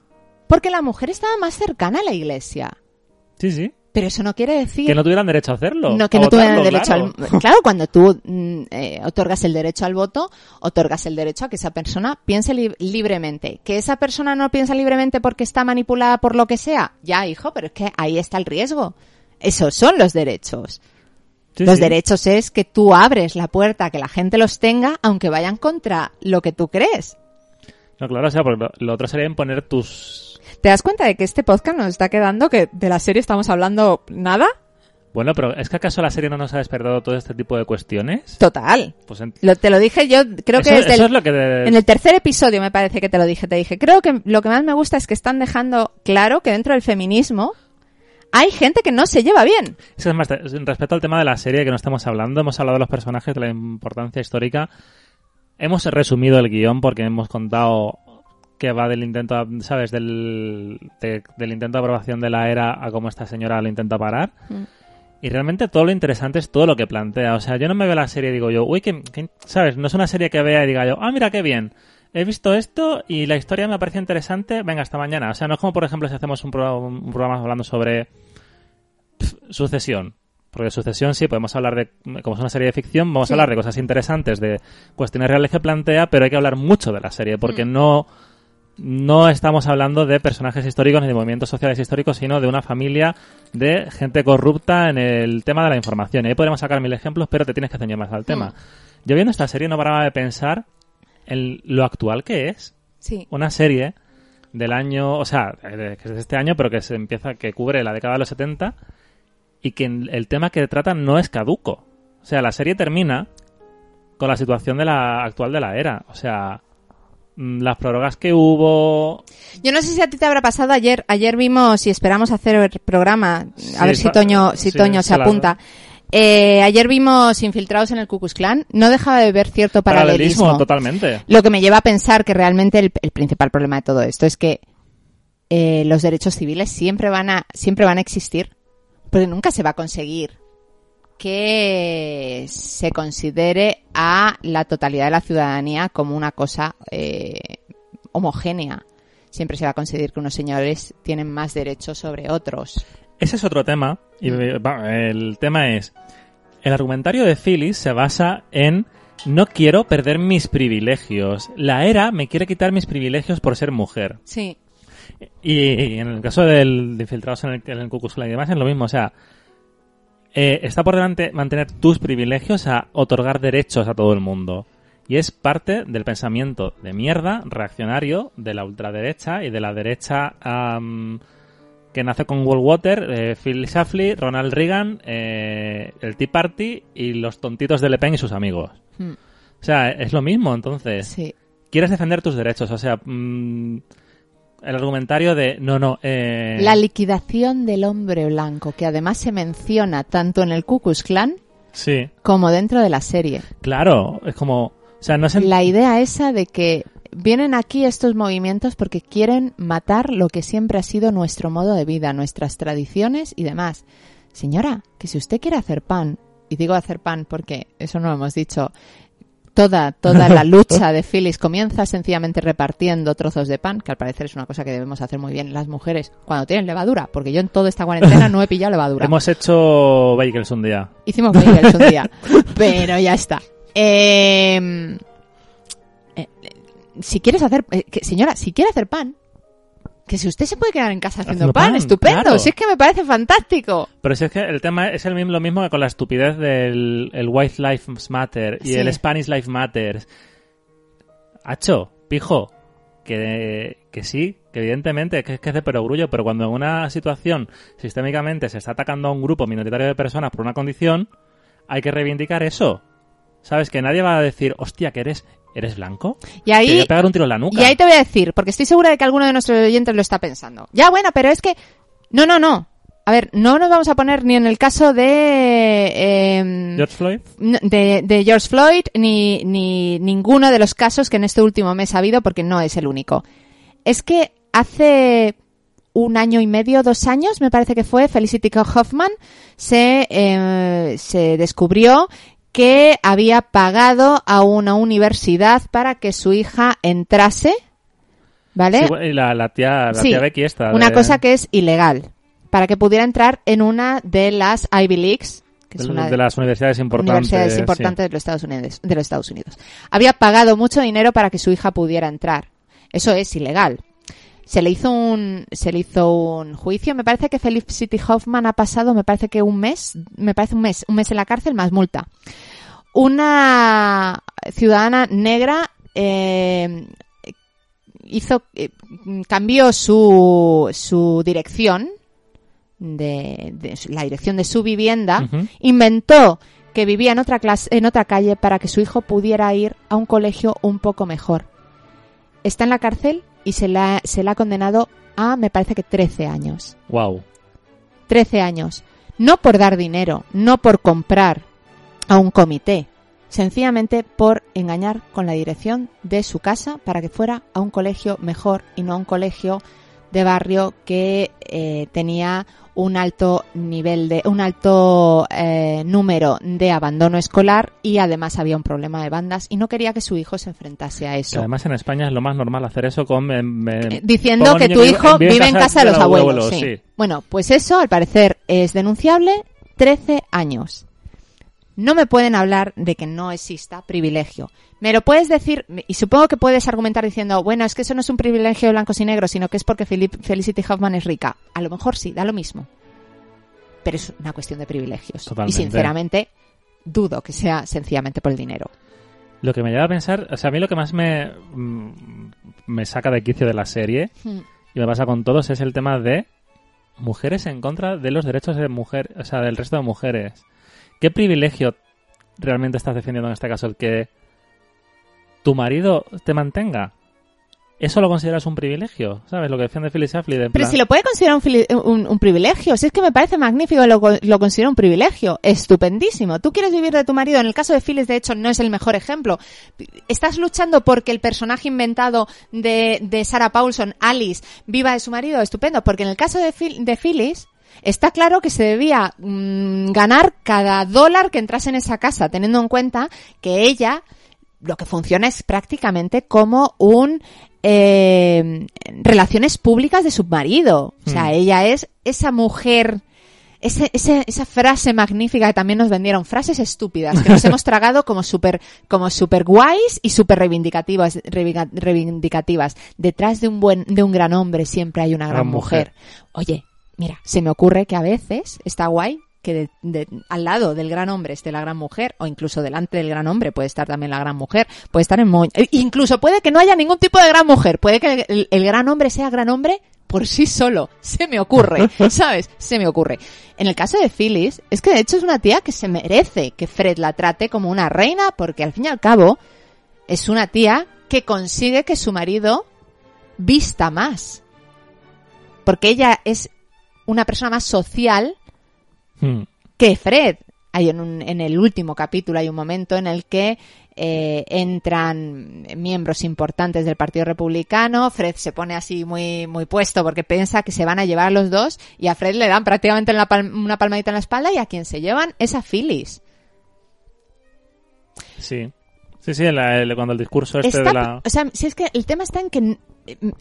porque la mujer estaba más cercana a la iglesia. Sí, sí. Pero eso no quiere decir Que no tuvieran derecho a hacerlo. no, que no tuvieran derecho claro. al *laughs* claro cuando tú mm, eh, otorgas el derecho al voto otorgas el derecho a que esa persona piense li- libremente que esa persona no piensa libremente porque está manipulada por lo que sea ya hijo pero es que ahí está el riesgo esos son los derechos Sí, los sí. derechos es que tú abres la puerta a que la gente los tenga aunque vayan contra lo que tú crees No, claro, o sea, porque lo, lo otro sería imponer tus... ¿Te das cuenta de que este podcast nos está quedando que de la serie estamos hablando nada? Bueno, pero ¿es que acaso la serie no nos ha despertado todo este tipo de cuestiones? Total. Pues en- Lo- te lo dije yo, creo eso, que desde eso el- es lo que... de- En el tercer episodio me parece que te lo dije, te dije, creo que lo que más me gusta es que están dejando claro que dentro del feminismo hay gente que no se lleva bien. Es más, respecto al tema de la serie que no estamos hablando, hemos hablado de los personajes, de la importancia histórica. Hemos resumido el guion porque hemos contado que va del intento, ¿sabes? Del, de- del intento de aprobación de la era a cómo esta señora lo intenta parar. Mm. Y realmente todo lo interesante es todo lo que plantea. O sea, yo no me veo la serie y digo yo, uy, que, ¿sabes? No es una serie que vea y diga yo, ah, mira qué bien. He visto esto y la historia me parece interesante, venga, hasta mañana. O sea, no es como, por ejemplo, si hacemos un, pro- un programa hablando sobre pf, sucesión. Porque sucesión sí, podemos hablar de, como es una serie de ficción, vamos Sí. a hablar de cosas interesantes, de cuestiones reales que plantea, pero hay que hablar mucho de la serie, porque Mm. no, no estamos hablando de personajes históricos ni de movimientos sociales históricos, sino de una familia de gente corrupta en el tema de la información. Y ahí podemos sacar mil ejemplos, pero te tienes que ceñir más al tema. Yo viendo esta serie no paraba de pensar en lo actual que es Sí. una serie del año, o sea, que es de este año, pero que se empieza, que cubre la década de los 70 y que el tema que trata no es caduco. O sea, la serie termina con la situación de la actual de la era. O sea, las prórrogas que hubo. Yo no sé si a ti te habrá pasado ayer. Ayer vimos y esperamos hacer el programa. A Sí, ver si Toño, si sí, Toño se apunta. Eh, ayer vimos Infiltrados en el Ku Klux Klan. No dejaba de ver cierto paralelismo. totalmente. Lo que me lleva a pensar que realmente el, el principal problema de todo esto es que eh, los derechos civiles siempre van a siempre van a existir, porque nunca se va a conseguir que se considere a la totalidad de la ciudadanía como una cosa eh, homogénea. Siempre se va a conseguir que unos señores tienen más derechos sobre otros. Ese es otro tema. Y va, el tema es. El argumentario de Phyllis se basa en. No quiero perder mis privilegios. La era me quiere quitar mis privilegios por ser mujer. Sí. Y, y en el caso del, de infiltrados en el, en el y demás es lo mismo. O sea, eh, está por delante mantener tus privilegios a otorgar derechos a todo el mundo. Y es parte del pensamiento de mierda reaccionario de la ultraderecha y de la derecha am, que nace con Water, eh, Phil Shafley, Ronald Reagan, eh, el Tea Party y los tontitos de Le Pen y sus amigos. Mm, O sea, es lo mismo, entonces Sí. quieres defender tus derechos, o sea, mm, el argumentario de no, no, eh, La liquidación del hombre blanco, que además se menciona tanto en el Ku Klux Klan sí, como dentro de la serie. claro, es como, o sea, no es en- La idea esa de que vienen aquí estos movimientos porque quieren matar lo que siempre ha sido nuestro modo de vida, nuestras tradiciones y demás. Señora, que si usted quiere hacer pan, y digo hacer pan porque eso no lo hemos dicho, toda, toda la *laughs* lucha de Phyllis comienza sencillamente repartiendo trozos de pan, que al parecer es una cosa que debemos hacer muy bien las mujeres cuando tienen levadura, porque yo en toda esta cuarentena no he pillado levadura. hemos hecho bagels un día. Hicimos bagels un día, *laughs* pero ya está. Eh, eh, si quieres hacer, eh, que, señora, si quiere hacer pan, que si usted se puede quedar en casa haciendo, Haciendo pan, pan, estupendo, claro. si es que me parece fantástico. Pero si es que el tema es el mismo, lo mismo que con la estupidez del el White Lives Matter y Sí. el Spanish Life Matters. Hacho, pijo, que, que sí, que evidentemente que es que es de perogrullo, pero cuando en una situación sistémicamente se está atacando a un grupo minoritario de personas por una condición, hay que reivindicar eso. ¿Sabes? Que nadie va a decir, hostia, que eres, eres blanco. Y Te voy ahí, a pegar un tiro en la nuca. y ahí te voy a decir, porque estoy segura de que alguno de nuestros oyentes lo está pensando. Ya, bueno, pero es que, no, no, no. A ver, no nos vamos a poner ni en el caso de, em, George Floyd. de, de George Floyd ni, ni ninguno de los casos que en este último mes ha habido, porque no es el único. Es que hace un año y medio, dos años, me parece que fue, Felicity Hoffman se, eh, se descubrió que había pagado a una universidad para que su hija entrase, ¿vale? Sí, y la, la tía, la Sí, tía Becky esta. una de- cosa que es ilegal, para que pudiera entrar en una de las Ivy Leagues, que es una de las universidades importantes. universidades sí. importantes de los Estados Unidos, de los Estados Unidos. Había pagado mucho dinero para que su hija pudiera entrar. Eso es ilegal. Se le hizo un se le hizo un juicio, me parece que Felicity Hoffman ha pasado, me parece que un mes, me parece un mes, un mes en la cárcel más multa. Una ciudadana negra eh, hizo eh, cambió su su dirección de, de la dirección de su vivienda inventó que vivía en otra clase, en otra calle para que su hijo pudiera ir a un colegio un poco mejor. Está en la cárcel y se la, se la ha condenado a, me parece que 13 años. Wow. 13 años. No por dar dinero, no por comprar a un comité, sencillamente por engañar con la dirección de su casa para que fuera a un colegio mejor y no a un colegio de barrio que eh, tenía un alto nivel de un alto eh, número de abandono escolar y además había un problema de bandas y no quería que su hijo se enfrentase a Que eso además en España es lo más normal hacer eso con... em, eh, diciendo que tu que hijo vive en casa de los abuelos. sí. sí. Bueno, pues eso al parecer es denunciable 13 años. No me pueden hablar de que no exista privilegio. Me lo puedes decir, y supongo que puedes argumentar diciendo, bueno, es que eso no es un privilegio de blancos y negros, sino que es porque Felicity Hoffman es rica. A lo mejor sí, da lo mismo. Pero es una cuestión de privilegios. Totalmente. Y sinceramente, dudo que sea sencillamente por el dinero. Lo que me lleva a pensar, o sea, a mí lo que más me, mm, me saca de quicio de la serie, y me pasa con todos, es el tema de mujeres en contra de los derechos de mujer, o sea, del resto de mujeres. ¿Qué privilegio realmente estás defendiendo en este caso? El que tu marido te mantenga. ¿Eso lo consideras un privilegio? ¿Sabes? Lo que defiende Phyllis Schlafly. de Pero plan- si lo puede considerar un, fili- un- un privilegio, si es que me parece magnífico, lo, lo considero un privilegio, estupendísimo. Tú quieres vivir de tu marido, en el caso de Phyllis, de hecho, no es el mejor ejemplo. Estás luchando porque el personaje inventado de, de Sarah Paulson, Alice, viva de su marido, estupendo, porque en el caso de, de Phyllis, Está claro que se debía mm, ganar cada dólar que entrase en esa casa, teniendo en cuenta que ella lo que funciona es prácticamente como un eh, relaciones públicas de su marido. O sea, Hmm. ella es esa mujer, ese, ese- esa frase magnífica que también nos vendieron, frases estúpidas que nos *laughs* hemos tragado como súper como super guays y súper reivindicativas, reivindica- reivindicativas. Detrás de un buen, de un gran hombre siempre hay una gran, Gran mujer. mujer. Oye, mira, se me ocurre que a veces está guay que de- de- al lado del gran hombre esté la gran mujer, o incluso delante del gran hombre puede estar también la gran mujer, puede estar en mo- eh, incluso puede que no haya ningún tipo de gran mujer, puede que el, el gran hombre sea gran hombre por sí solo, se me ocurre, *laughs* ¿sabes? Se me ocurre. En el caso de Phyllis, es que de hecho es una tía que se merece que Fred la trate como una reina, porque al fin y al cabo es una tía que consigue que su marido vista más. Porque ella es una persona más social Hmm. que Fred. Hay en, un- en el último capítulo hay un momento en el que eh, entran miembros importantes del Partido Republicano. Fred se pone así muy muy puesto porque piensa que se van a llevar a los dos y a Fred le dan prácticamente pal- una palmadita en la espalda y a quien se llevan es a Phyllis. Sí. Sí, sí, la- el- cuando el discurso este Está- de la... O sea, si es que el tema está en que mm,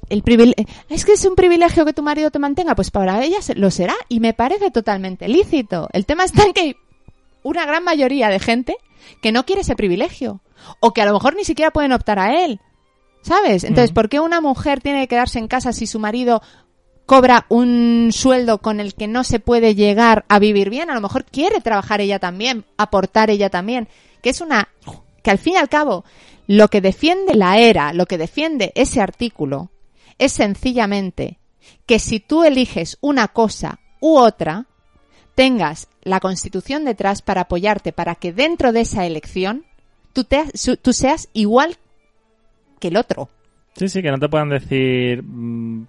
el privile- es que es un privilegio que tu marido te mantenga, pues para ella lo será y me parece totalmente lícito. El tema está en que hay una gran mayoría de gente que no quiere ese privilegio o que a lo mejor ni siquiera pueden optar a él. ¿Sabes? Entonces. ¿por qué una mujer tiene que quedarse en casa si su marido cobra un sueldo con el que no se puede llegar a vivir bien? A lo mejor quiere trabajar ella también, aportar ella también, que es una que al fin y al cabo lo que defiende la era, lo que defiende ese artículo es sencillamente que si tú eliges una cosa u otra, tengas la Constitución detrás para apoyarte, para que dentro de esa elección tú, te, su- tú seas igual que el otro. Sí, sí, que no te puedan decir mm,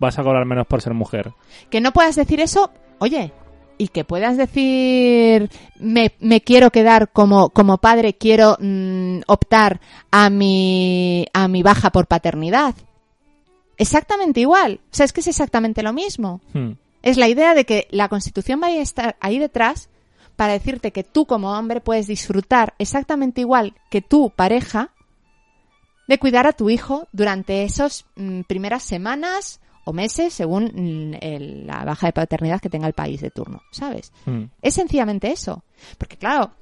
vas a cobrar menos por ser mujer. Que no puedas decir eso, oye, y que puedas decir me, me quiero quedar como, como padre, quiero mm, optar a mi, a mi baja por paternidad. Exactamente igual. O sea, es que es exactamente lo mismo. Hmm. Es la idea de que la Constitución vaya a estar ahí detrás para decirte que tú como hombre puedes disfrutar exactamente igual que tu pareja de cuidar a tu hijo durante esas mm, primeras semanas o meses según mm, el- la baja de paternidad que tenga el país de turno, ¿sabes? Hmm. Es sencillamente eso. Porque claro,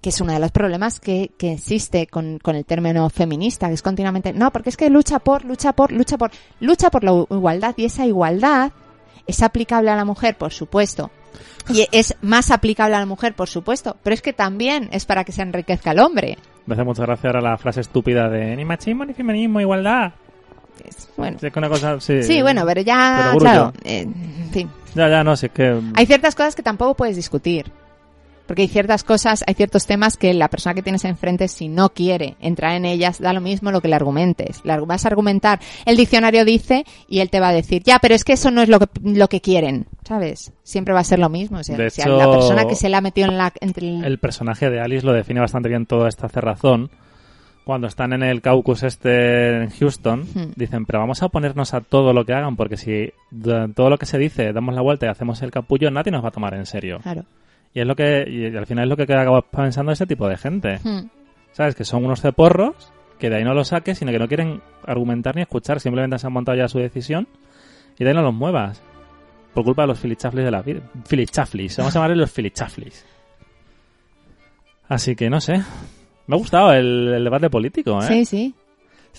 que es uno de los problemas que, que existe con, con el término feminista, que es continuamente, no, porque es que lucha por, lucha por, lucha por, lucha por la igualdad y esa igualdad es aplicable a la mujer, por supuesto. Y es más aplicable a la mujer, por supuesto, pero es que también es para que se enriquezca el hombre. Me hace mucha gracia ahora la frase estúpida de ni machismo ni feminismo, igualdad. Es- bueno. Es que una cosa, sí. Sí, bueno, pero ya, Pero claro, eh, en fin. Ya, ya, no sé, que... Hay ciertas cosas que tampoco puedes discutir. Porque hay ciertas cosas, hay ciertos temas que la persona que tienes enfrente, si no quiere entrar en ellas, da lo mismo lo que le argumentes. Le vas a argumentar, el diccionario dice, y él te va a decir, ya, pero es que eso no es lo que, lo que quieren, ¿sabes? Siempre va a ser lo mismo. O sea, De si hecho, la persona que se la ha metido en la, entre el- El personaje de Alice lo define bastante bien toda esta cerrazón. Cuando están en el caucus este en Houston, Hmm. dicen, pero vamos a oponernos a todo lo que hagan, porque si todo lo que se dice damos la vuelta y hacemos el capullo, nadie nos va a tomar en serio. Claro. Y es lo que, y al final es lo que acabas pensando ese tipo de gente. Hmm. ¿Sabes? Que son unos ceporros, que de ahí no los saques, sino que no quieren argumentar ni escuchar, simplemente se han montado ya su decisión y de ahí no los muevas. Por culpa de los filichaflis de la vida. Filichaflis, vamos a llamarles los filichaflis. Así que no sé. Me ha gustado el, el debate político, ¿eh? Sí, sí.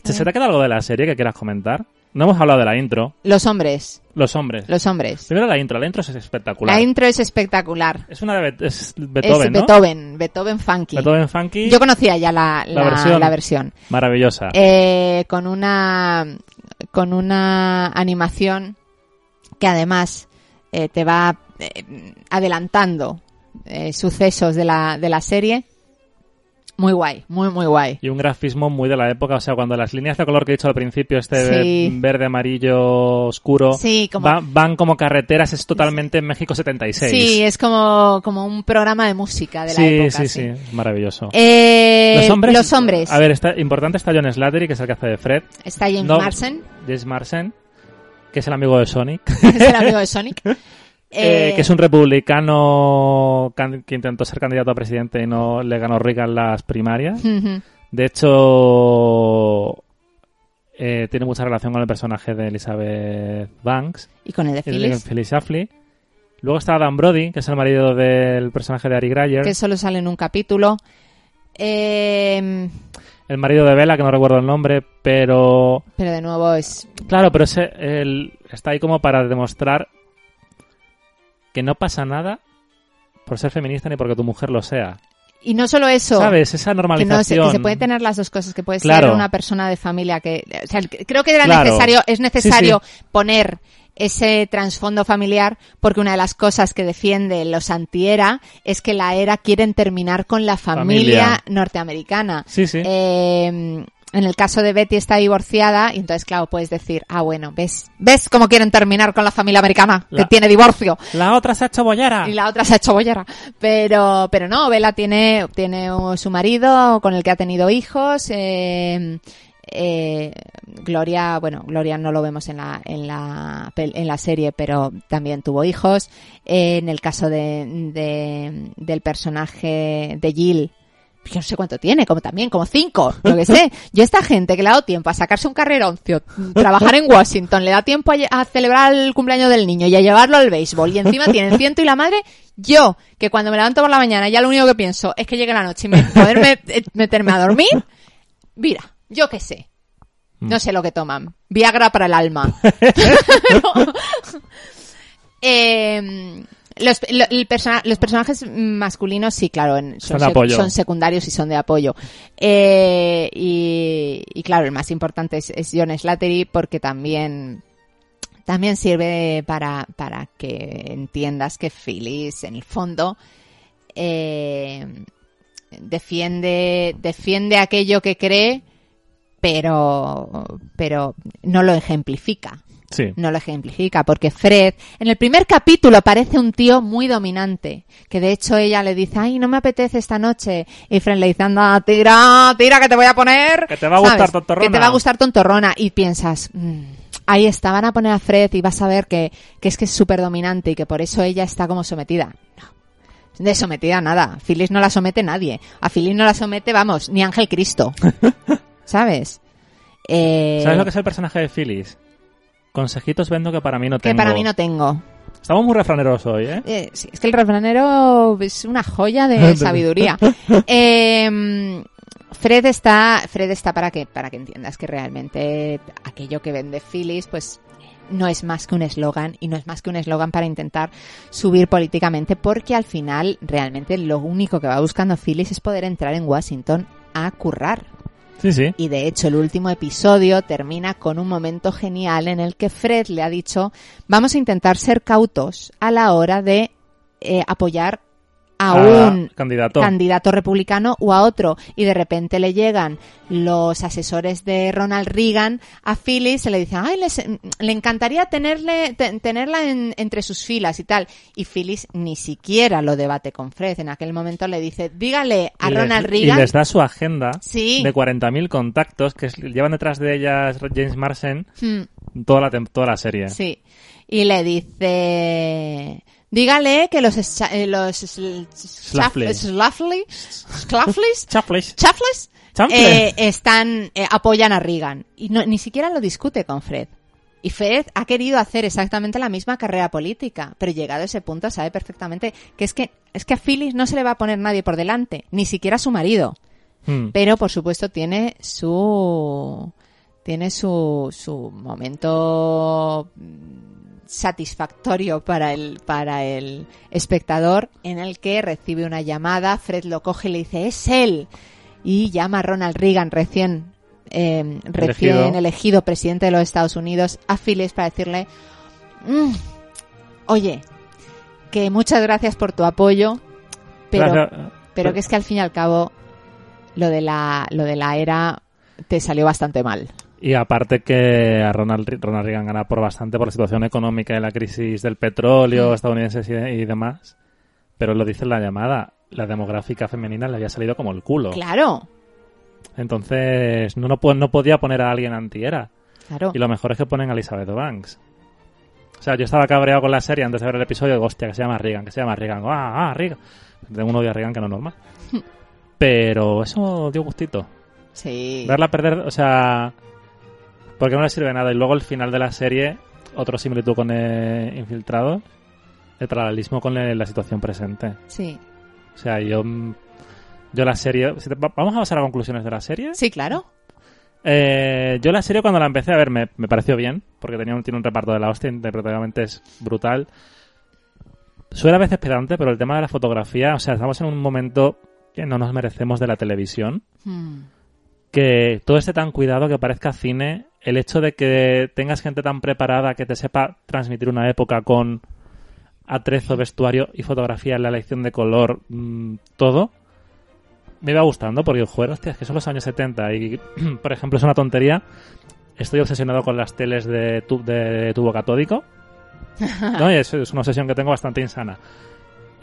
¿Se, se te ha quedado algo de la serie que quieras comentar? No hemos hablado de la intro. Los hombres, Los hombres. los hombres. Primero la intro. La intro es espectacular. La intro es espectacular. Es una de Bet- es Beethoven, es ¿no? Beethoven, Beethoven funky. Beethoven funky. Yo conocía ya la, La la- versión. la versión. Maravillosa. Eh, con una con una animación que además eh, te va eh, adelantando sucesos de la, de la serie. Muy guay, muy, muy guay. Y un grafismo muy de la época, o sea, cuando las líneas de color que he dicho al principio, este Sí. verde, amarillo, oscuro, Sí, como- va- van como carreteras, es totalmente México 76. Sí, es como, como un programa de música de la sí, época. sí, sí, es maravilloso. Eh, los hombres. los hombres. A ver, está, importante está John Slattery, que es el que hace de Fred. Está James No, Marsden, James Marsden, que es el amigo de Sonic. *laughs* es el amigo de Sonic. *laughs* Eh, Eh, que es un republicano can- que intentó ser candidato a presidente y no le ganó Reagan las primarias. De hecho, eh, tiene mucha relación con el personaje de Elizabeth Banks, Y con el de el de Phyllis, Schlafly. Luego está Adam Brody, que es el marido del personaje de Ari Grayer. que solo sale en un capítulo. Eh, El marido de Bella, que no recuerdo el nombre, pero... pero de nuevo es Claro, pero ese, él está ahí como para demostrar que no pasa nada por ser feminista ni porque tu mujer lo sea. Y no solo eso. ¿Sabes? Esa Que, no, normalización. que se puede tener las dos cosas, que puede Claro. ser una persona de familia que... O sea, creo que era Claro. necesario, es necesario poner ese trasfondo familiar porque una de las cosas que defiende los antiera es que la era quieren terminar con la familia, Familia. norteamericana. Sí, sí. Eh, en el caso de Betty está divorciada y entonces, claro, puedes decir, ah, bueno, ¿ves? ¿Ves cómo quieren terminar con la familia americana? La- Que tiene divorcio. La otra se ha hecho bollera. Y la otra se ha hecho bollera. Pero, pero no, Bella tiene, tiene su marido con el que ha tenido hijos. Eh, eh, Gloria, bueno, Gloria no lo vemos en la, en la, en la serie, pero también tuvo hijos. Eh, en el caso de, de- del personaje de Jill, yo no sé cuánto tiene, como también, como cinco, lo que sé. *laughs* Yo esta gente que le ha dado tiempo a sacarse un carreroncio, trabajar en Washington, le da tiempo a, celebrar el cumpleaños del niño y a llevarlo al béisbol y encima tienen ciento y la madre, yo, que cuando me levanto por la mañana ya lo único que pienso es que llegue la noche y me, poderme eh, meterme a dormir, mira, yo qué sé. No sé lo que toman. Viagra para el alma. *laughs* *laughs* Eh, los, lo- el persona- los personajes masculinos, sí, claro, en- Son son, de sec- apoyo. son secundarios y son de apoyo. Eh, y, y claro, el más importante es, es John Slattery porque también, también sirve para, para que entiendas que Phyllis, en el fondo, eh, defiende, defiende aquello que cree, pero, pero no lo ejemplifica Sí. no lo ejemplifica, porque Fred en el primer capítulo parece un tío muy dominante, que de hecho ella le dice, ay, no me apetece esta noche, y Fred le dice, anda, tira, tira, que te voy a poner. Que te va a gustar tontorrona. Que te va a gustar tontorrona, y piensas, "Mm, ahí está, van a poner a Fred y vas a ver que, que es que es súper dominante y que por eso ella está como sometida. No. De sometida nada. Phyllis no la somete nadie. A Phyllis no la somete, vamos, ni Ángel Cristo. *laughs* ¿Sabes? Eh, ¿Sabes lo que es el personaje de Phyllis? Consejitos vendo que para mí no que tengo. para mí no tengo. Estamos muy refraneros hoy, ¿eh? Eh, sí, es que el refranero es una joya de *laughs* sabiduría. *laughs* Eh, Fred está, Fred está para que, para que entiendas que realmente aquello que vende Phyllis, pues no es más que un eslogan y no es más que un eslogan para intentar subir políticamente porque al final realmente lo único que va buscando Phyllis es poder entrar en Washington a currar. Y de hecho el último episodio termina con un momento genial en el que Fred le ha dicho vamos a intentar ser cautos a la hora de eh, apoyar a un candidato. candidato republicano o a otro y de repente le llegan los asesores de Ronald Reagan a Phyllis se le dicen ay les- le encantaría tenerle te- tenerla en- entre sus filas y tal y Phyllis ni siquiera lo debate con Fred en aquel momento le dice dígale a Y les- Ronald Y Reagan les da su agenda Sí. de 40.000 contactos que llevan detrás de ellas James Marsden Hmm. toda la, toda la serie. Sí. Y le dice, dígale que los eh, los Chanfles. *laughs* eh, están eh, apoyan a Reagan y no, ni siquiera lo discute con Fred. Y Fred ha querido hacer exactamente la misma carrera política, pero llegado a ese punto sabe perfectamente que es que es que a Phyllis no se le va a poner nadie por delante, ni siquiera su marido. Hmm. Pero por supuesto tiene su tiene su, su momento satisfactorio para el para el espectador en el que recibe una llamada, Fred lo coge y le dice es él y llama a Ronald Reagan recién eh, recién Elegido. elegido. presidente de los Estados Unidos a Phyllis para decirle "Mm, oye que muchas gracias por tu apoyo pero pero que es que al fin y al cabo lo de la lo de la era te salió bastante mal. Y aparte que a Ronald, Ronald Reagan gana por bastante por la situación económica y la crisis del petróleo Mm. estadounidense y, y demás. Pero lo dice en la llamada, la demográfica femenina le había salido como el culo. Claro, Entonces no, no, no podía poner a alguien antiera. claro. Y lo mejor es que ponen a Elizabeth Banks. O sea, yo estaba cabreado con la serie antes de ver el episodio. Digo, hostia, que se llama Reagan, que se llama Reagan. Ah, ah, Reagan. Tengo un odio a Reagan que no es normal. Pero eso dio gustito. Sí. Verla perder, o sea... Porque no le sirve nada. Y luego el final de la serie, otro similitud con eh, Infiltrados, el paralelismo con eh, la situación presente. Sí. O sea, yo... Yo la serie... si te- va- Vamos a pasar a conclusiones de la serie. Sí, claro. Eh, yo la serie cuando la empecé a ver me, me pareció bien, porque tenía un, tiene un reparto de la hostia, interpretativamente es brutal. Suena a veces pedante, pero el tema de la fotografía, o sea, estamos en un momento que no nos merecemos de la televisión, Hmm. que todo esté tan cuidado que parezca cine, el hecho de que tengas gente tan preparada que te sepa transmitir una época con atrezo, vestuario y fotografía, la elección de color, mm, todo, me iba gustando porque, joder, hostia, es que son los años 70 y, *clears throat* por ejemplo, es una tontería. Estoy obsesionado con las teles de, tu- de tubo catódico. *laughs* ¿no? Y es, es una obsesión que tengo bastante insana.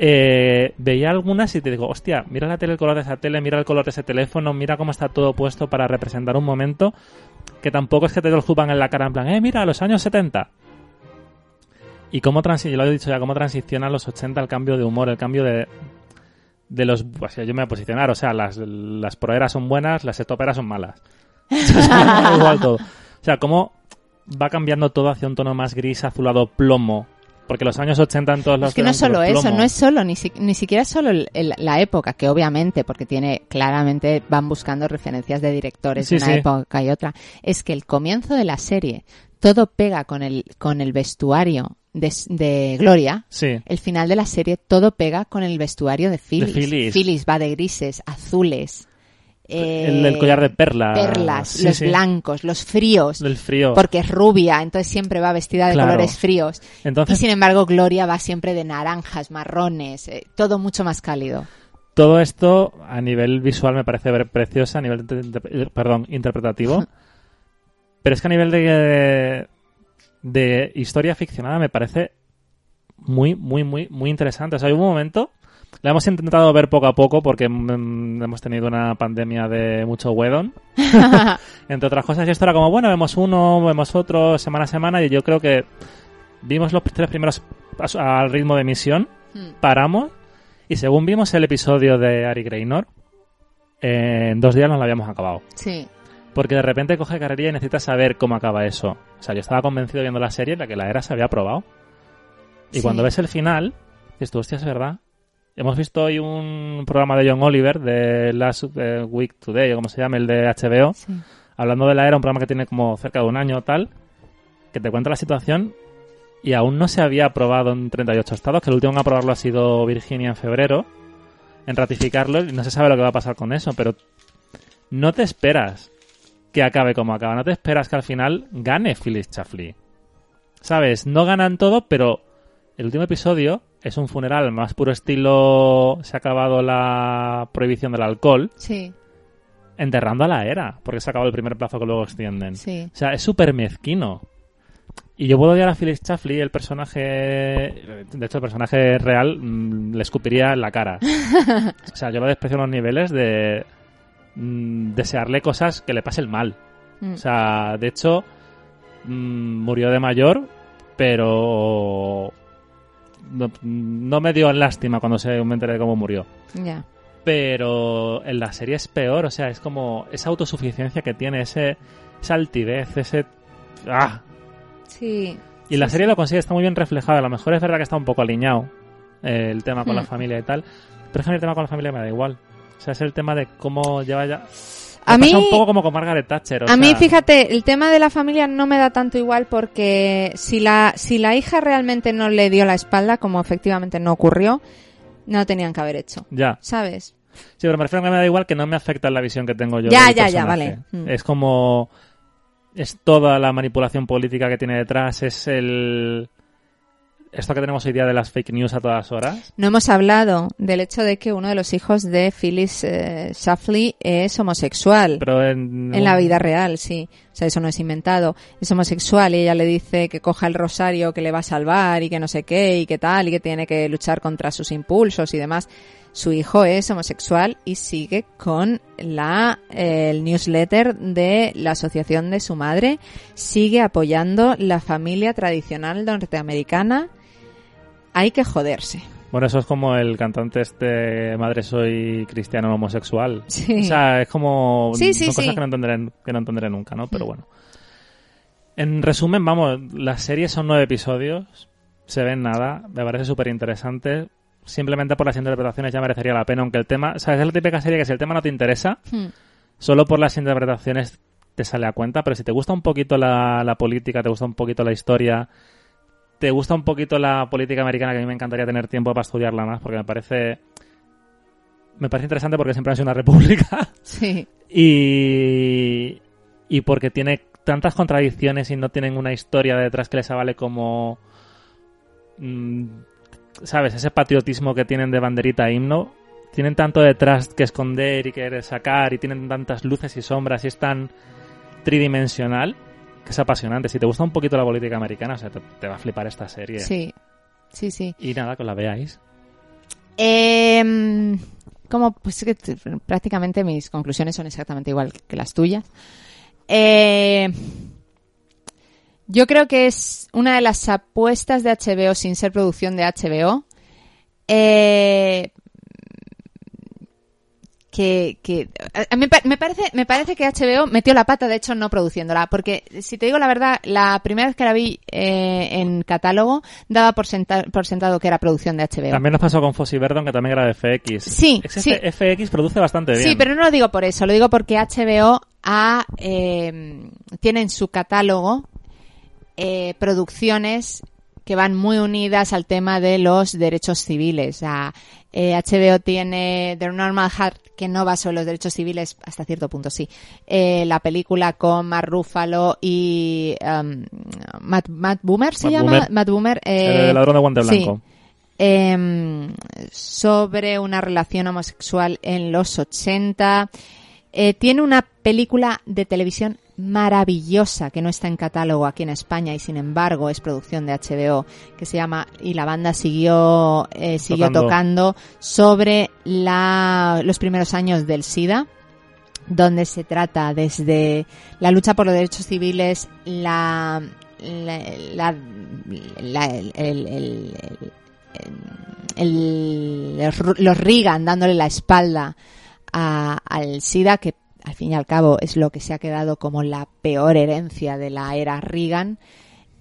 Eh, veía algunas y te digo, hostia, mira la tele, el color de esa tele, mira el color de ese teléfono, mira cómo está todo puesto para representar un momento que tampoco es que te lo jupan en la cara en plan, eh, mira, los años 70. Y cómo lo he dicho ya, cómo transiciona los 80 el cambio de humor, el cambio de, de los... Pues yo me voy a posicionar, o sea, las, las proeras son buenas, las estoperas son malas. *laughs* O sea. O sea, cómo va cambiando todo hacia un tono más gris, azulado, plomo, Porque los años 80 en todos los Es que no solo eso, no es solo, ni, si- ni siquiera solo el- el- la época, que obviamente, porque tiene, claramente van buscando referencias de directores Sí, de una sí. época y otra. Es que el comienzo de la serie, todo pega con el, con el vestuario de, de Gloria. Sí. El final de la serie, todo pega con el vestuario de Phyllis. Phyllis. va de grises, azules. Eh, el, el collar de perlas. perlas, Sí, los sí. blancos, los fríos. Frío. Porque es rubia, entonces siempre va vestida de Claro. colores fríos. Entonces, Y sin embargo, Gloria va siempre de naranjas, marrones, eh, todo mucho más cálido. todo esto a nivel visual me parece ver- precioso, a nivel de- perdón, interpretativo. *laughs* Pero es que a nivel de, de historia ficcionada me parece muy, muy, muy, muy interesante. O sea, hay un momento, la hemos intentado ver poco a poco porque mm, hemos tenido una pandemia de mucho Wedon, *laughs* *laughs* entre otras cosas. Y esto era como, bueno, vemos uno, vemos otro, semana a semana, y yo creo que vimos los tres primeros al ritmo de emisión, paramos, y según vimos el episodio de Ari Graynor, eh, en dos días nos lo habíamos acabado. Sí. Porque de repente coge carrerilla y necesita saber cómo acaba eso. O sea, yo estaba convencido viendo la serie de que la era se había probado. Y Sí. cuando ves el final, dices tú, hostia, es verdad. Hemos visto hoy un programa de John Oliver, de Last eh, Week Today, o como se llama, el de HBO, sí. hablando de la era, un programa que tiene como cerca de un año o tal, que te cuenta la situación y aún no se había aprobado en 38 estados, que el último en aprobarlo ha sido Virginia en febrero, en ratificarlo, y no se sabe lo que va a pasar con eso, pero no te esperas que acabe como acaba, no te esperas que al final gane Phyllis Chaffley. ¿Sabes? No ganan todo, pero el último episodio es un funeral más puro estilo se ha acabado la prohibición del alcohol, Sí, enterrando a la era, porque se ha acabado el primer plazo que luego extienden. sí. O sea, es súper mezquino. Y yo puedo odiar a Phyllis Chaffley, el personaje. De hecho, el personaje real mm, le escupiría en la cara. *laughs* o sea, yo lo desprecio a los niveles de. mm, desearle cosas que le pasen mal. Mm. O sea, de hecho, murió de mayor, pero. No, no me dio lástima cuando se me enteré de cómo murió Ya. pero en la serie es peor, o sea, es como esa autosuficiencia que tiene, ese, esa altivez, ese... ¡Ah! Sí. Y la Sí, serie lo consigue, está muy bien reflejado, a lo mejor es verdad que está un poco alineado eh, el tema con la Hmm. familia y tal, pero es que el tema con la familia me da igual. O sea, es el tema de cómo lleva ya... A Me pasa mí- un poco como con Margaret Thatcher. o A mí, fíjate, el tema de la familia no me da tanto igual porque si la, si la hija realmente no le dio la espalda, como efectivamente no ocurrió, no tenían que haber hecho. Ya. ¿Sabes? Sí, pero me refiero a que me da igual que no me afecta la visión que tengo yo. Ya, del ya, ya, personaje. vale. Mm. Es como. Es toda la manipulación política que tiene detrás, es el. Esto que tenemos hoy día de las fake news a todas horas. No hemos hablado del hecho de que uno de los hijos de Phyllis eh, Schlafly es homosexual. Pero en. En la vida real, sí. O sea, eso no es inventado. Es homosexual y ella le dice que coja el rosario que le va a salvar y que no sé qué y que tal y que tiene que luchar contra sus impulsos y demás. Su hijo es homosexual y sigue con la eh, el newsletter de la asociación de su madre. Sigue apoyando la familia tradicional norteamericana. Hay que joderse. Bueno, eso es como el cantante este Madre soy cristiano homosexual. Sí. O sea, es como. Sí, sí, son cosas que no, entenderé, que no entenderé nunca, ¿no? Pero Mm. bueno. En resumen, vamos, las series son nueve episodios. Se ven nada. Me parece súper interesante. Simplemente por las interpretaciones ya merecería la pena, aunque el tema. O sea, es la típica serie que si el tema no te interesa, Hmm. solo por las interpretaciones te sale a cuenta, pero si te gusta un poquito la, la política, te gusta un poquito la historia, te gusta un poquito la política americana, que a mí me encantaría tener tiempo para estudiarla más, porque me parece... Me parece interesante porque siempre ha sido una república *laughs* Sí. y, y porque tiene tantas contradicciones y no tienen una historia detrás que les avale como... mm, ¿Sabes? Ese patriotismo que tienen de banderita e himno. Tienen tanto detrás que esconder y querer sacar y tienen tantas luces y sombras y es tan tridimensional que es apasionante. Si te gusta un poquito la política americana, o sea, te, te va a flipar esta serie. Sí. Sí, sí. Y nada, que la veáis. Eh, como pues que prácticamente mis conclusiones son exactamente igual que las tuyas. Eh, yo creo que es una de las apuestas de HBO sin ser producción de HBO. eh, que, que a mí me parece me parece que HBO metió la pata de hecho no produciéndola porque si te digo la verdad la primera vez que la vi eh, en catálogo daba por, por sentado que era producción de HBO también nos pasó con Fossi Verdon que también era de FX sí, sí. FX produce bastante bien. sí pero no lo digo por eso lo digo porque HBO ha, eh, tiene en su catálogo eh, producciones que van muy unidas al tema de los derechos civiles. O eh, HBO tiene The Normal Heart, que no va sobre los derechos civiles, hasta cierto punto sí. Eh, la película con Mark Ruffalo y um, Matt, Boomer, ¿se llama? Matt Boomer. Eh, el ladrón de guante blanco. Em, sobre una relación homosexual en los 80. Eh, tiene una película de televisión maravillosa que no está en catálogo aquí en España y sin embargo es producción de HBO que se llama y la banda siguió eh, siguió tocando. sobre la, los primeros años del SIDA donde se trata desde la lucha por los derechos civiles la, la, los Reagan dándole la espalda al SIDA que al fin y al cabo es lo que se ha quedado como la peor herencia de la era Reagan.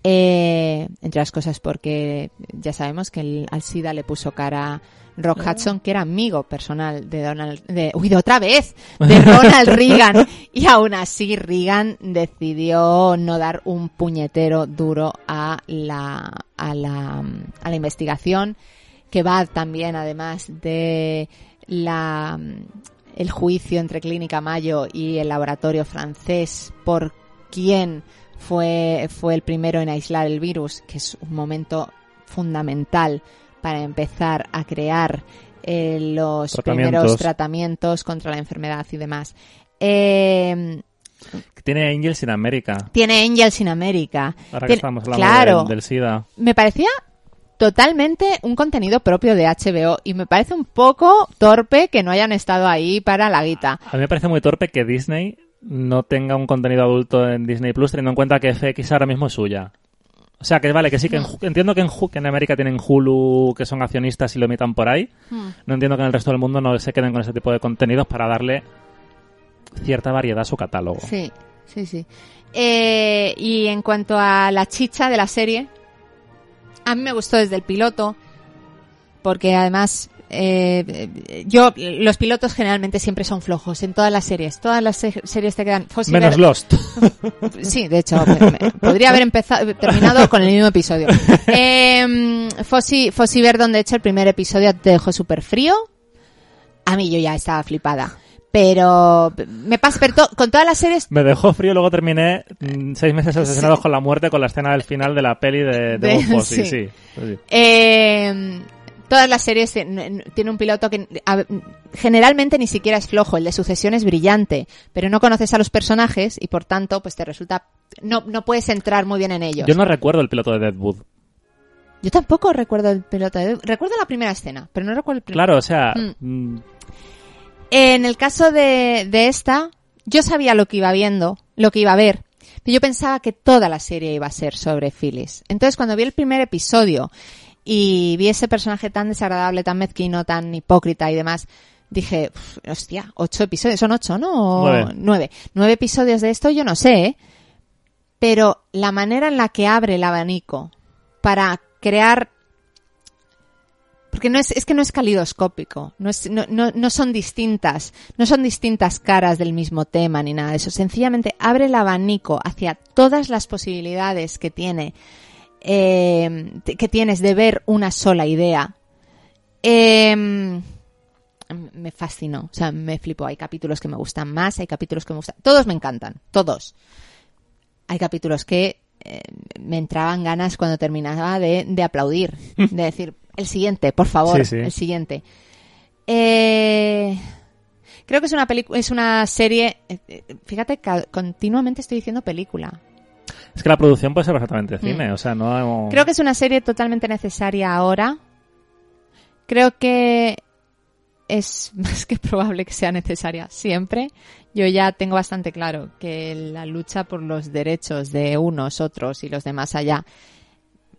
Eh, entre las cosas porque ya sabemos que el, al SIDA le puso cara Rock Hudson, que era amigo personal de Donald, de, uy, de otra vez, de Ronald *laughs* Reagan. Y aún así Reagan decidió no dar un puñetero duro a la, a la, a la investigación, que va también además de la, el juicio entre Clínica Mayo y el laboratorio francés por quién fue, fue el primero en aislar el virus, que es un momento fundamental para empezar a crear eh, los primeros tratamientos contra la enfermedad y demás. Eh, tiene Angels in America. Tiene Angels in America. Ahora que estamos hablando del SIDA. Me parecía totalmente un contenido propio de HBO y me parece un poco torpe que no hayan estado ahí para la guita. A mí me parece muy torpe que Disney no tenga un contenido adulto en Disney Plus teniendo en cuenta que FX ahora mismo es suya. O sea, que vale, que sí, que entiendo que en, que en América tienen Hulu, que son accionistas y lo emitan por ahí. Hmm. No entiendo que en el resto del mundo no se queden con ese tipo de contenidos para darle cierta variedad a su catálogo. Sí, sí, sí. Eh, y en cuanto a la chicha de la serie, a mí me gustó desde el piloto, porque además eh, yo los pilotos generalmente siempre son flojos en todas las series. Todas las series te quedan menos Lost. *laughs* Sí de hecho podría haber empezado terminado con el mismo episodio. *laughs* Eh, Fossi, Fossi Verdon de hecho el primer episodio te dejó súper frío a mí yo ya estaba flipada pero me pasa con todas las series me dejó frío luego terminé mm, seis meses obsesionados con la muerte con la escena del final de la peli de, de, *laughs* sí, sí, Eh, todas las series tienen un piloto que generalmente ni siquiera es flojo, el de sucesión es brillante, pero no conoces a los personajes y por tanto pues te resulta no no puedes entrar muy bien en ellos. Yo no recuerdo el piloto de Deadwood. Yo tampoco recuerdo el piloto de Deadwood. Recuerdo la primera escena, pero no recuerdo el piloto. Claro, o sea, mm. En el caso de, de esta, yo sabía lo que iba viendo, lo que iba a ver, pero yo pensaba que toda la serie iba a ser sobre Phyllis. Entonces, cuando vi el primer episodio y vi ese personaje tan desagradable, tan mezquino, tan hipócrita y demás, dije, hostia, ocho episodios, son ocho, ¿no? Nueve. Nueve. Nueve episodios de esto, yo no sé, ¿eh? Pero la manera en la que abre el abanico para crear porque no es, es que no es calidoscópico, no, es, no, no, no son distintas, no son distintas caras del mismo tema ni nada de eso. Sencillamente abre el abanico hacia todas las posibilidades que tiene, eh, que tienes de ver una sola idea. Eh, me fascinó, o sea, me flipó. Hay capítulos que me gustan más, hay capítulos que me gustan. Todos me encantan, todos. Hay capítulos que eh, me entraban ganas cuando terminaba de, de aplaudir, de decir, el siguiente, por favor, el siguiente. Eh, creo que es una película, es una serie. Eh, fíjate que continuamente estoy diciendo película. Es que la producción puede ser perfectamente cine, mm. o sea, no. Creo que es una serie totalmente necesaria ahora. Creo que es *laughs* más que probable que sea necesaria siempre. Yo ya tengo bastante claro que la lucha por los derechos de unos, otros y los demás allá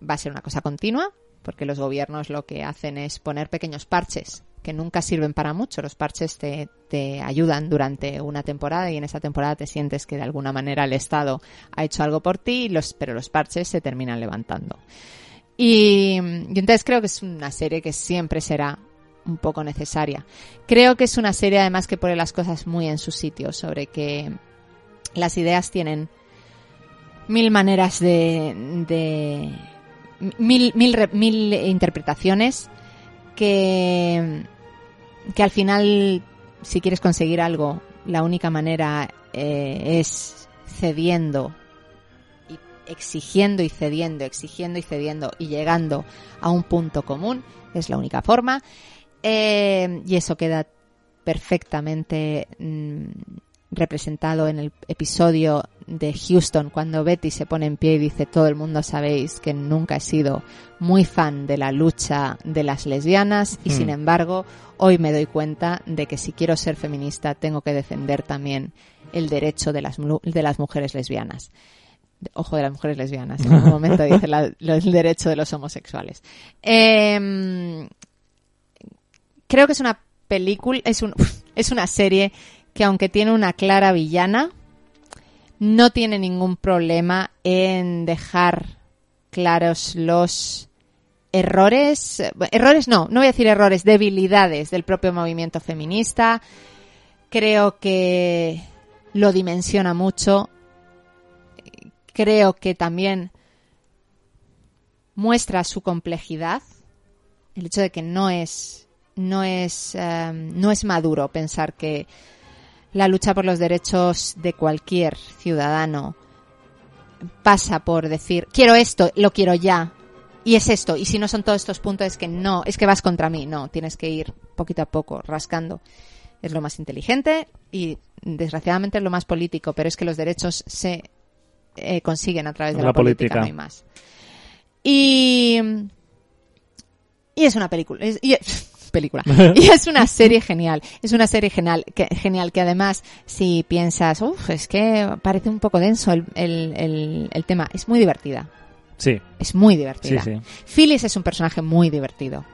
va a ser una cosa continua porque los gobiernos lo que hacen es poner pequeños parches que nunca sirven para mucho. Los parches te, te ayudan durante una temporada y en esa temporada te sientes que de alguna manera el Estado ha hecho algo por ti, pero los parches se terminan levantando. Y, entonces creo que es una serie que siempre será un poco necesaria. Creo que es una serie además que pone las cosas muy en su sitio, sobre que las ideas tienen mil maneras de mil, mil, mil interpretaciones que, que al final si quieres conseguir algo la única manera eh, es cediendo y exigiendo y cediendo, exigiendo y cediendo y llegando a un punto común es la única forma. Eh, y eso queda perfectamente mm, representado en el episodio de Houston cuando Betty se pone en pie y dice todo el mundo sabéis que nunca he sido muy fan de la lucha de las lesbianas y Hmm. sin embargo hoy me doy cuenta de que si quiero ser feminista tengo que defender también el derecho de las, de las mujeres lesbianas. Ojo de las mujeres lesbianas, en un momento dice la- el derecho de los homosexuales. Em, creo que es una película, es, un, es una serie que aunque tiene una clara villana, no tiene ningún problema en dejar claros los errores, errores no, no voy a decir errores, debilidades del propio movimiento feminista. Creo que lo dimensiona mucho. Creo que también muestra su complejidad. El hecho de que no es no es eh, no es maduro pensar que la lucha por los derechos de cualquier ciudadano pasa por decir quiero esto, lo quiero ya y es esto y si no son todos estos puntos es que no, es que vas contra mí, no, tienes que ir poquito a poco rascando. Es lo más inteligente y desgraciadamente es lo más político, pero es que los derechos se eh, consiguen a través de la, La política, política. no hay más. Y y es una película. es- y es- película. *laughs* Y es una serie genial. Es una serie genial que, genial que además, si piensas, uff, es que parece un poco denso el, el, el- el tema, es muy divertida. Sí, Es muy sí, divertida. sí. Phyllis es un personaje muy divertido.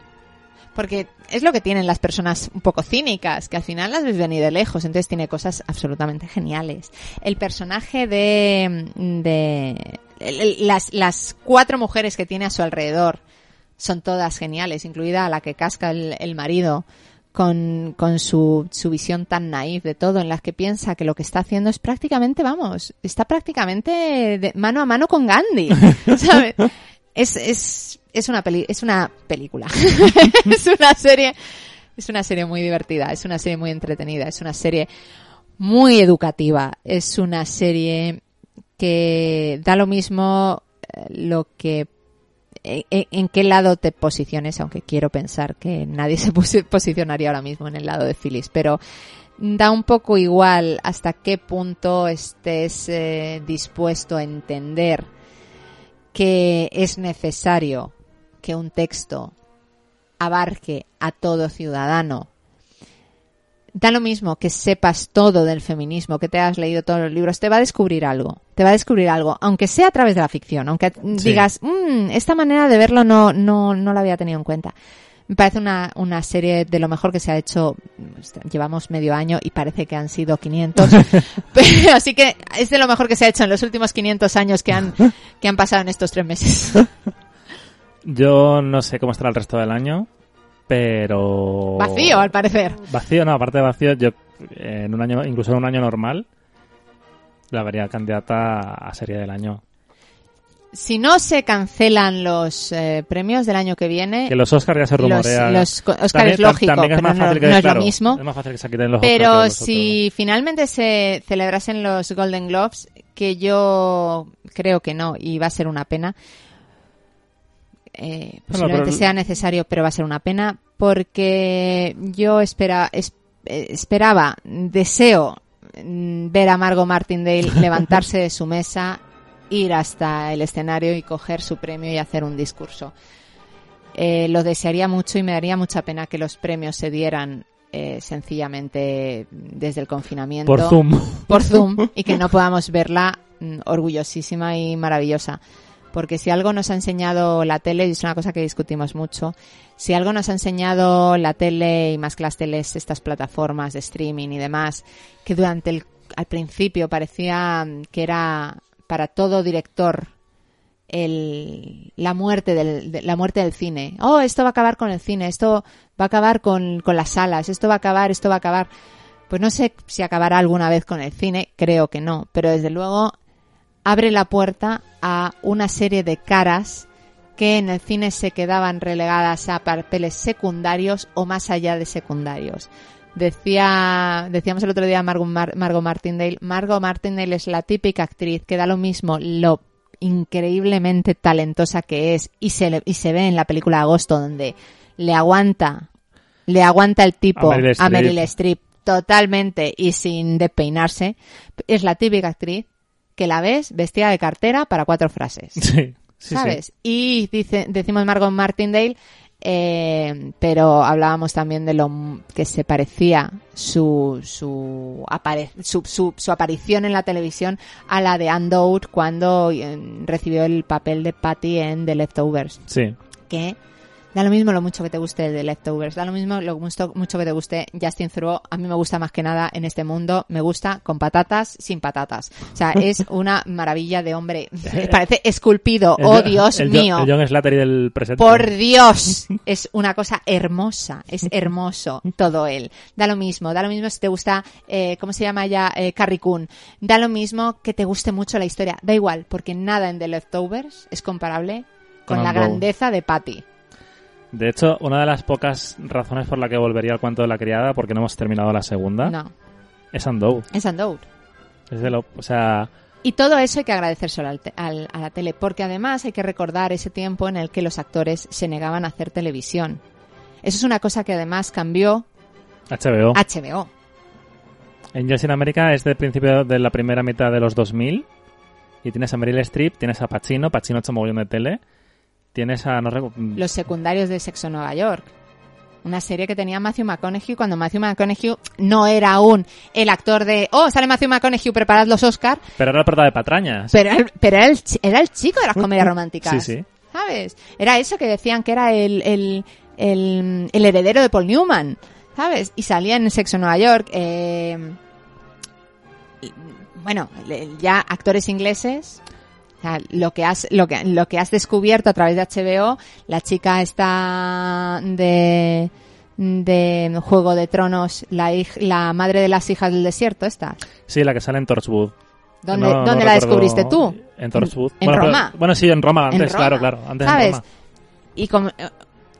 Porque es lo que tienen las personas un poco cínicas, que al final las ves venir de lejos, entonces tiene cosas absolutamente geniales. El personaje de, de el- el- las, las cuatro mujeres que tiene a su alrededor son todas geniales, incluida la que casca el, el marido con, con su, su visión tan naif de todo, en la que piensa que lo que está haciendo es prácticamente, vamos, está prácticamente de mano a mano con Gandhi, *laughs* ¿sabes? Es, es, es una peli, es una película. *laughs* es una serie, es una serie muy divertida, es una serie muy entretenida, es una serie muy educativa, es una serie que da lo mismo eh, lo que en, en qué lado te posiciones, aunque quiero pensar que nadie *laughs* se posi- posicionaría ahora mismo en el lado de Phyllis, pero da un poco igual hasta qué punto estés eh, dispuesto a entender que es necesario que un texto abarque a todo ciudadano. Da lo mismo que sepas todo del feminismo, que te has leído todos los libros, te va a descubrir algo, te va a descubrir algo, aunque sea a través de la ficción, aunque digas, "Mm, esta manera de verlo no, no, no la había tenido en cuenta. Me parece una, una serie de lo mejor que se ha hecho. Llevamos medio año y parece que han sido 500. *laughs* Pero, así que es de lo mejor que se ha hecho en los últimos 500 años que han, que han pasado en estos tres meses. *laughs* Yo no sé cómo estará el resto del año, pero... Vacío, al parecer. Vacío, no, aparte de vacío, yo en un año, incluso en un año normal, la vería candidata a serie del año. Si no se cancelan los eh, premios del año que viene, Que los Oscars ya se los, rumorea. los co- Oscar También- es lógico, también es pero más no, fácil que- no es claro, lo mismo. Es más fácil que se quiten los Oscars Pero los si finalmente se celebrasen los Golden Globes, que yo creo que no, y va a ser una pena, eh, posiblemente sea necesario, pero va a ser una pena, porque yo espera, es- eh, esperaba, deseo mm, ver a Margot Martindale *laughs* levantarse de su mesa, ir hasta el escenario y coger su premio y hacer un discurso. Eh, lo desearía mucho y me daría mucha pena que los premios se dieran eh, sencillamente desde el confinamiento Por Zoom. por Zoom *laughs* y que no podamos verla mm, orgullosísima y maravillosa porque si algo nos ha enseñado la tele, y es una cosa que discutimos mucho, si algo nos ha enseñado la tele y más que las teles, estas plataformas de streaming y demás, que durante el, al principio parecía que era para todo director el, la muerte del, de- la muerte del cine. Oh, esto va a acabar con el cine, esto va a acabar con, con las salas, esto va a acabar, esto va a acabar. Pues no sé si acabará alguna vez con el cine, creo que no, pero desde luego abre la puerta a una serie de caras que en el cine se quedaban relegadas a papeles secundarios o más allá de secundarios. Decía, decíamos el otro día Margot, Mar- Margot Martindale, Margot Martindale es la típica actriz que da lo mismo lo increíblemente talentosa que es y se, le- y se ve en la película Agosto donde le aguanta, le aguanta el tipo A Meryl Streep totalmente y sin despeinarse. Es la típica actriz que la ves vestida de cartera para cuatro frases. *laughs* Sí, sí, ¿sabes? sí. Y dice, decimos Margot Martindale, eh, pero hablábamos también de lo que se parecía su, su, apare- su, su, su aparición en la televisión a la de Anne Dowd cuando eh, recibió el papel de Patty en The Leftovers Sí. que da lo mismo lo mucho que te guste de Leftovers, da lo mismo lo mucho, mucho que te guste Justin Theroux, a mí me gusta más que nada en este mundo, me gusta con patatas, sin patatas. O sea, es *laughs* una maravilla de hombre, *laughs* parece esculpido, El oh Dios el mío. El John Slattery del presente. Por *laughs* Dios, es una cosa hermosa, es hermoso todo él. Da lo mismo, da lo mismo si te gusta, eh, ¿cómo se llama ya? Eh, Carrie Coon. Da lo mismo que te guste mucho la historia, da igual, porque nada en The Leftovers es comparable con, Con la grandeza de Patty. De hecho, una de las pocas razones por la que volvería al cuento de la criada, porque no hemos terminado la segunda, No, es Andow. es Andour. Es de lo, o sea, Y todo eso hay que agradecérselo al te- al- a la tele, porque además hay que recordar ese tiempo en el que los actores se negaban a hacer televisión. Eso es una cosa que además cambió HBO. HBO. Angels in America es del principio de la primera mitad de los 2000 y tienes a Meryl Streep, tienes a Pacino, Pacino ha hecho mogollón de tele, tienes a... No recu- Los secundarios de Sexo Nueva York. Una serie que tenía Matthew McConaughey cuando Matthew McConaughey no era aún el actor de, oh, sale Matthew McConaughey, preparad los Oscar, Pero era el prota de Patrañas. pero, era el- pero era, el, chi- era el chico de las comedias románticas. Sí, sí. ¿Sabes? Era eso que decían que era el, el, el, el heredero de Paul Newman, ¿sabes? Y salía en Sexo Nueva York. eh, bueno, ya actores ingleses. O sea, lo que has lo que lo que has descubierto a través de HBO, la chica está de de Juego de Tronos, la la madre de las hijas del desierto, esta. Sí, la que sale en Torchwood. ¿Dónde, No- no ¿dónde la descubriste tú? En Torchwood. En bueno, Roma. bueno, sí, en Roma antes, En Roma, claro, claro. Antes ¿Sabes? en Roma. Y como, eh,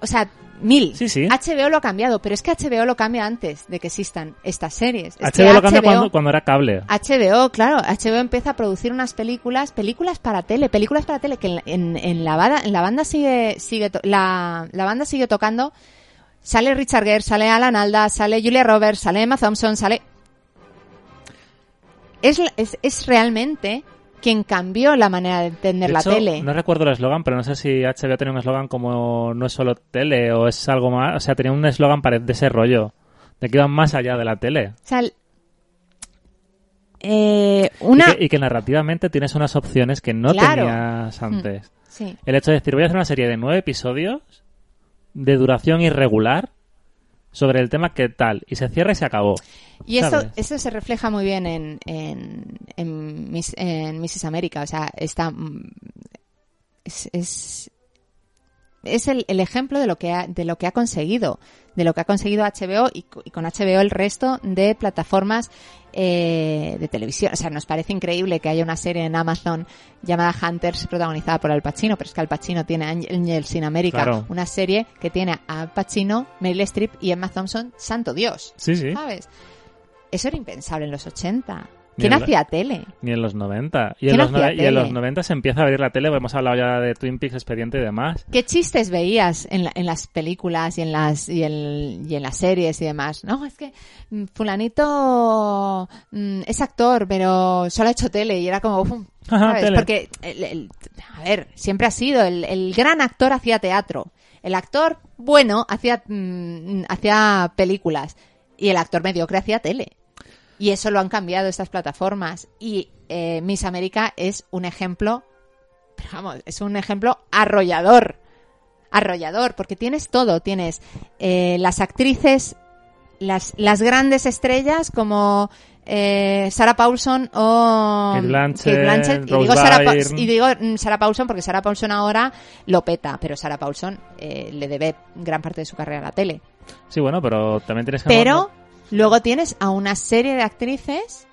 o sea, mil. Sí, sí. HBO lo ha cambiado, pero es que HBO lo cambia antes de que existan estas series. Es HBO lo cambia cuando, cuando era cable. HBO, claro, HBO empieza a producir unas películas, películas para tele, películas para tele que en, en, en la banda, en la banda sigue, sigue, la, la banda sigue tocando. Sale Richard Gere, sale Alan Alda, sale Julia Roberts, sale Emma Thompson, sale. Es, es, es realmente quien cambió la manera de entender De la hecho, tele. No recuerdo el eslogan, pero no sé si HBO tenía un eslogan como no es solo tele o es algo más. O sea, tenía un eslogan de ese rollo. De que iban más allá de la tele. O sea, eh, una... Y, que, y que narrativamente tienes unas opciones que no Claro. tenías antes. Sí. El hecho de decir, voy a hacer una serie de nueve episodios de duración irregular sobre el tema que tal. Y se cierra y se acabó. Y eso, ¿sabes? eso se refleja muy bien en, en, en, Miss, en Mrs. América. O sea, está. mm, Es, es, es el, el ejemplo de lo, que ha, de lo que ha conseguido. De lo que ha conseguido HBO y, co- y con HBO el resto de plataformas eh, de televisión. O sea, nos parece increíble que haya una serie en Amazon llamada Hunters protagonizada por Al Pacino, pero es que Al Pacino tiene Angels in America, Claro. una serie que tiene a Al Pacino, Meryl Streep y Emma Thompson, santo Dios. Sí, sí. ¿Sabes? Eso era impensable en los 80. Ni ¿Quién en hacía tele? Ni en los 90. Y ¿Quién en los, hacía nove- y en los tele? 90 se empieza a abrir la tele. Hemos hablado ya de Twin Peaks, Expediente y demás. ¿Qué chistes veías en, la- en las películas y en las y, el- y en las series y demás? No, es que mm, fulanito mm, es actor, pero solo ha hecho tele y era como... uf, *laughs* ¿sabes? Porque, el- el- a ver, siempre ha sido el, el gran actor hacía teatro. El actor bueno hacía, mm, hacía películas y el actor mediocre hacía tele. Y eso lo han cambiado estas plataformas. Y eh, Miss América es un ejemplo pero vamos, es un ejemplo arrollador. Arrollador, porque tienes todo. Tienes eh, las actrices, las, las grandes estrellas como eh, Sarah Paulson o Kate Blanchett, Kate Blanchett. Y, digo Sarah, Pa- y digo mm, Sarah Paulson porque Sarah Paulson ahora lo peta, pero Sarah Paulson eh, le debe gran parte de su carrera a la tele. Sí, bueno, pero también tienes que... Pero luego tienes a una serie de actrices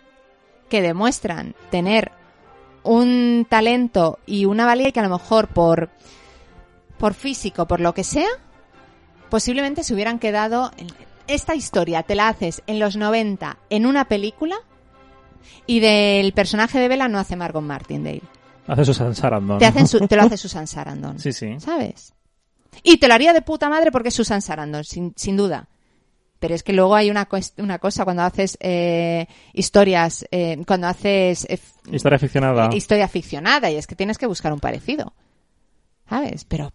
que demuestran tener un talento y una valía y que a lo mejor por, por físico, por lo que sea, posiblemente se hubieran quedado... en- Esta historia te la haces en los 90 en una película y del personaje de Bella no hace Margot Martindale. Hace Susan Sarandon. Te, hacen su- te lo hace Susan Sarandon. *laughs* Sí, sí. ¿Sabes? Y te lo haría de puta madre porque es Susan Sarandon, sin, sin duda. Pero es que luego hay una, una cosa cuando haces eh, historias, eh, cuando haces eh, Historia ficcionada. historia ficcionada y es que tienes que buscar un parecido. ¿Sabes? Pero,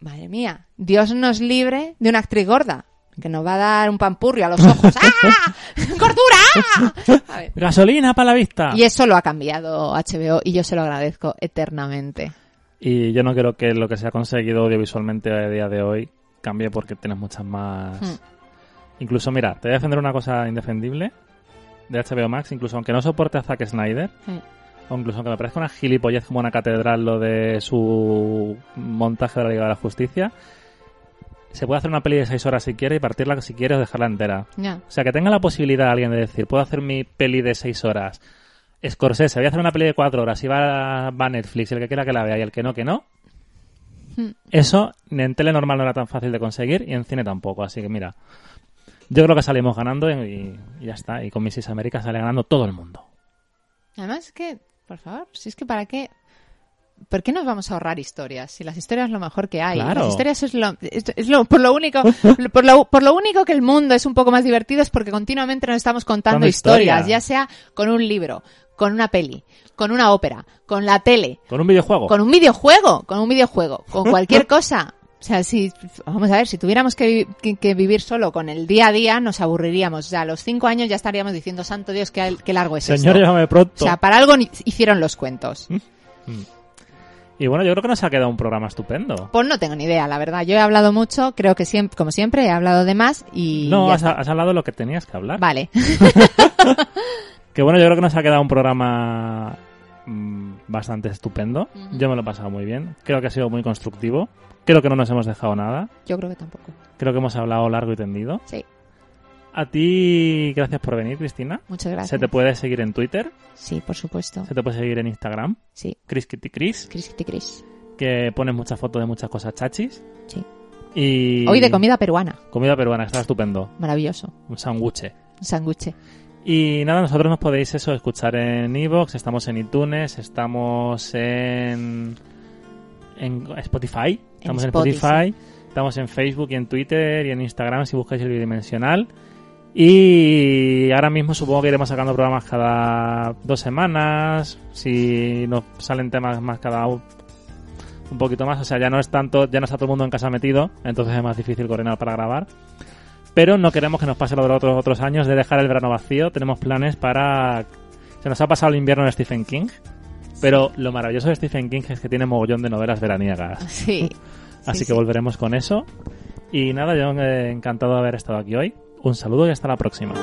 madre mía, Dios nos libre de una actriz gorda que nos va a dar un pampurrio a los ojos. *laughs* ¡Ah! ¡Gordura! *laughs* A ver. Gasolina para la vista. Y eso lo ha cambiado HBO y yo se lo agradezco eternamente. Y yo no creo que lo que se ha conseguido audiovisualmente a día de hoy cambie porque tienes muchas más... Hmm. Incluso, mira, te voy a defender una cosa indefendible de HBO Max, incluso aunque no soporte a Zack Snyder, o incluso aunque me parezca una gilipollez como una catedral lo de su montaje de la Liga de la Justicia, se puede hacer una peli de seis horas si quiere y partirla si quiere o dejarla entera. O sea, que tenga la posibilidad alguien de decir, puedo hacer mi peli de seis horas. Scorsese, voy a hacer una peli de cuatro horas y va, va a Netflix, el que quiera que la vea y el que no, que no. Hmm. Eso en tele normal no era tan fácil de conseguir y en cine tampoco. Así que mira, yo creo que salimos ganando y, y ya está. Y con Mrs. América sale ganando todo el mundo. Además, que, por favor, si es que para qué. ¿Por qué nos vamos a ahorrar historias? Si las historias es lo mejor que hay. Claro. Las historias es lo, es, es lo- por lo único, *laughs* por lo, por lo único que el mundo es un poco más divertido es porque continuamente nos estamos contando Contando historias, historia. ya sea con un libro, con una peli, con una ópera, con la tele, Con un videojuego. con un videojuego, con un videojuego, con cualquier *laughs* cosa. O sea, si, vamos a ver, si tuviéramos que, que- que vivir solo con el día a día, nos aburriríamos. Sea, a los cinco años ya estaríamos diciendo, santo Dios, qué, qué largo es Señor, esto. llámame pronto. O sea, para algo hicieron los cuentos. *laughs* Y bueno, yo creo que nos ha quedado un programa estupendo. Pues no tengo ni idea, la verdad. Yo he hablado mucho, creo que siempre, como siempre, he hablado de más y... No, ya has, has hablado de lo que tenías que hablar. Vale. *laughs* Que bueno, yo creo que nos ha quedado un programa mm, bastante estupendo. Yo me lo he pasado muy bien. Creo que ha sido muy constructivo. Creo que no nos hemos dejado nada. Yo creo que tampoco. Creo que hemos hablado largo y tendido. Sí, A ti, gracias por venir, Cristina. muchas gracias. Se te puede seguir en Twitter, Sí, por supuesto. se te puede seguir en Instagram, Sí, Chris Kitty Chris, Cris Kitty Cris. que pones muchas fotos de muchas cosas chachis. Sí. Y Hoy de comida peruana. Comida peruana, está estupendo. Maravilloso. Un sándwich. Un sándwich. Y nada, nosotros nos podéis eso escuchar en Evox, estamos en iTunes, estamos en, en Spotify, estamos en Spotify, Spotify, estamos en Facebook y en Twitter y en Instagram si buscáis el bidimensional. Y ahora mismo supongo que iremos sacando programas cada dos semanas, si nos salen temas más cada un poquito más, o sea, ya no es tanto, ya no está todo el mundo en casa metido, entonces es más difícil coordinar para grabar. Pero no queremos que nos pase lo de los otros, otros años de dejar el verano vacío. Tenemos planes para... Se nos ha pasado el invierno de Stephen King. Pero lo maravilloso de Stephen King es que tiene mogollón de novelas veraniegas. *laughs* Sí. Así Sí, que sí. volveremos con eso. Y nada, yo eh, encantado de haber estado aquí hoy. Un saludo y hasta la próxima.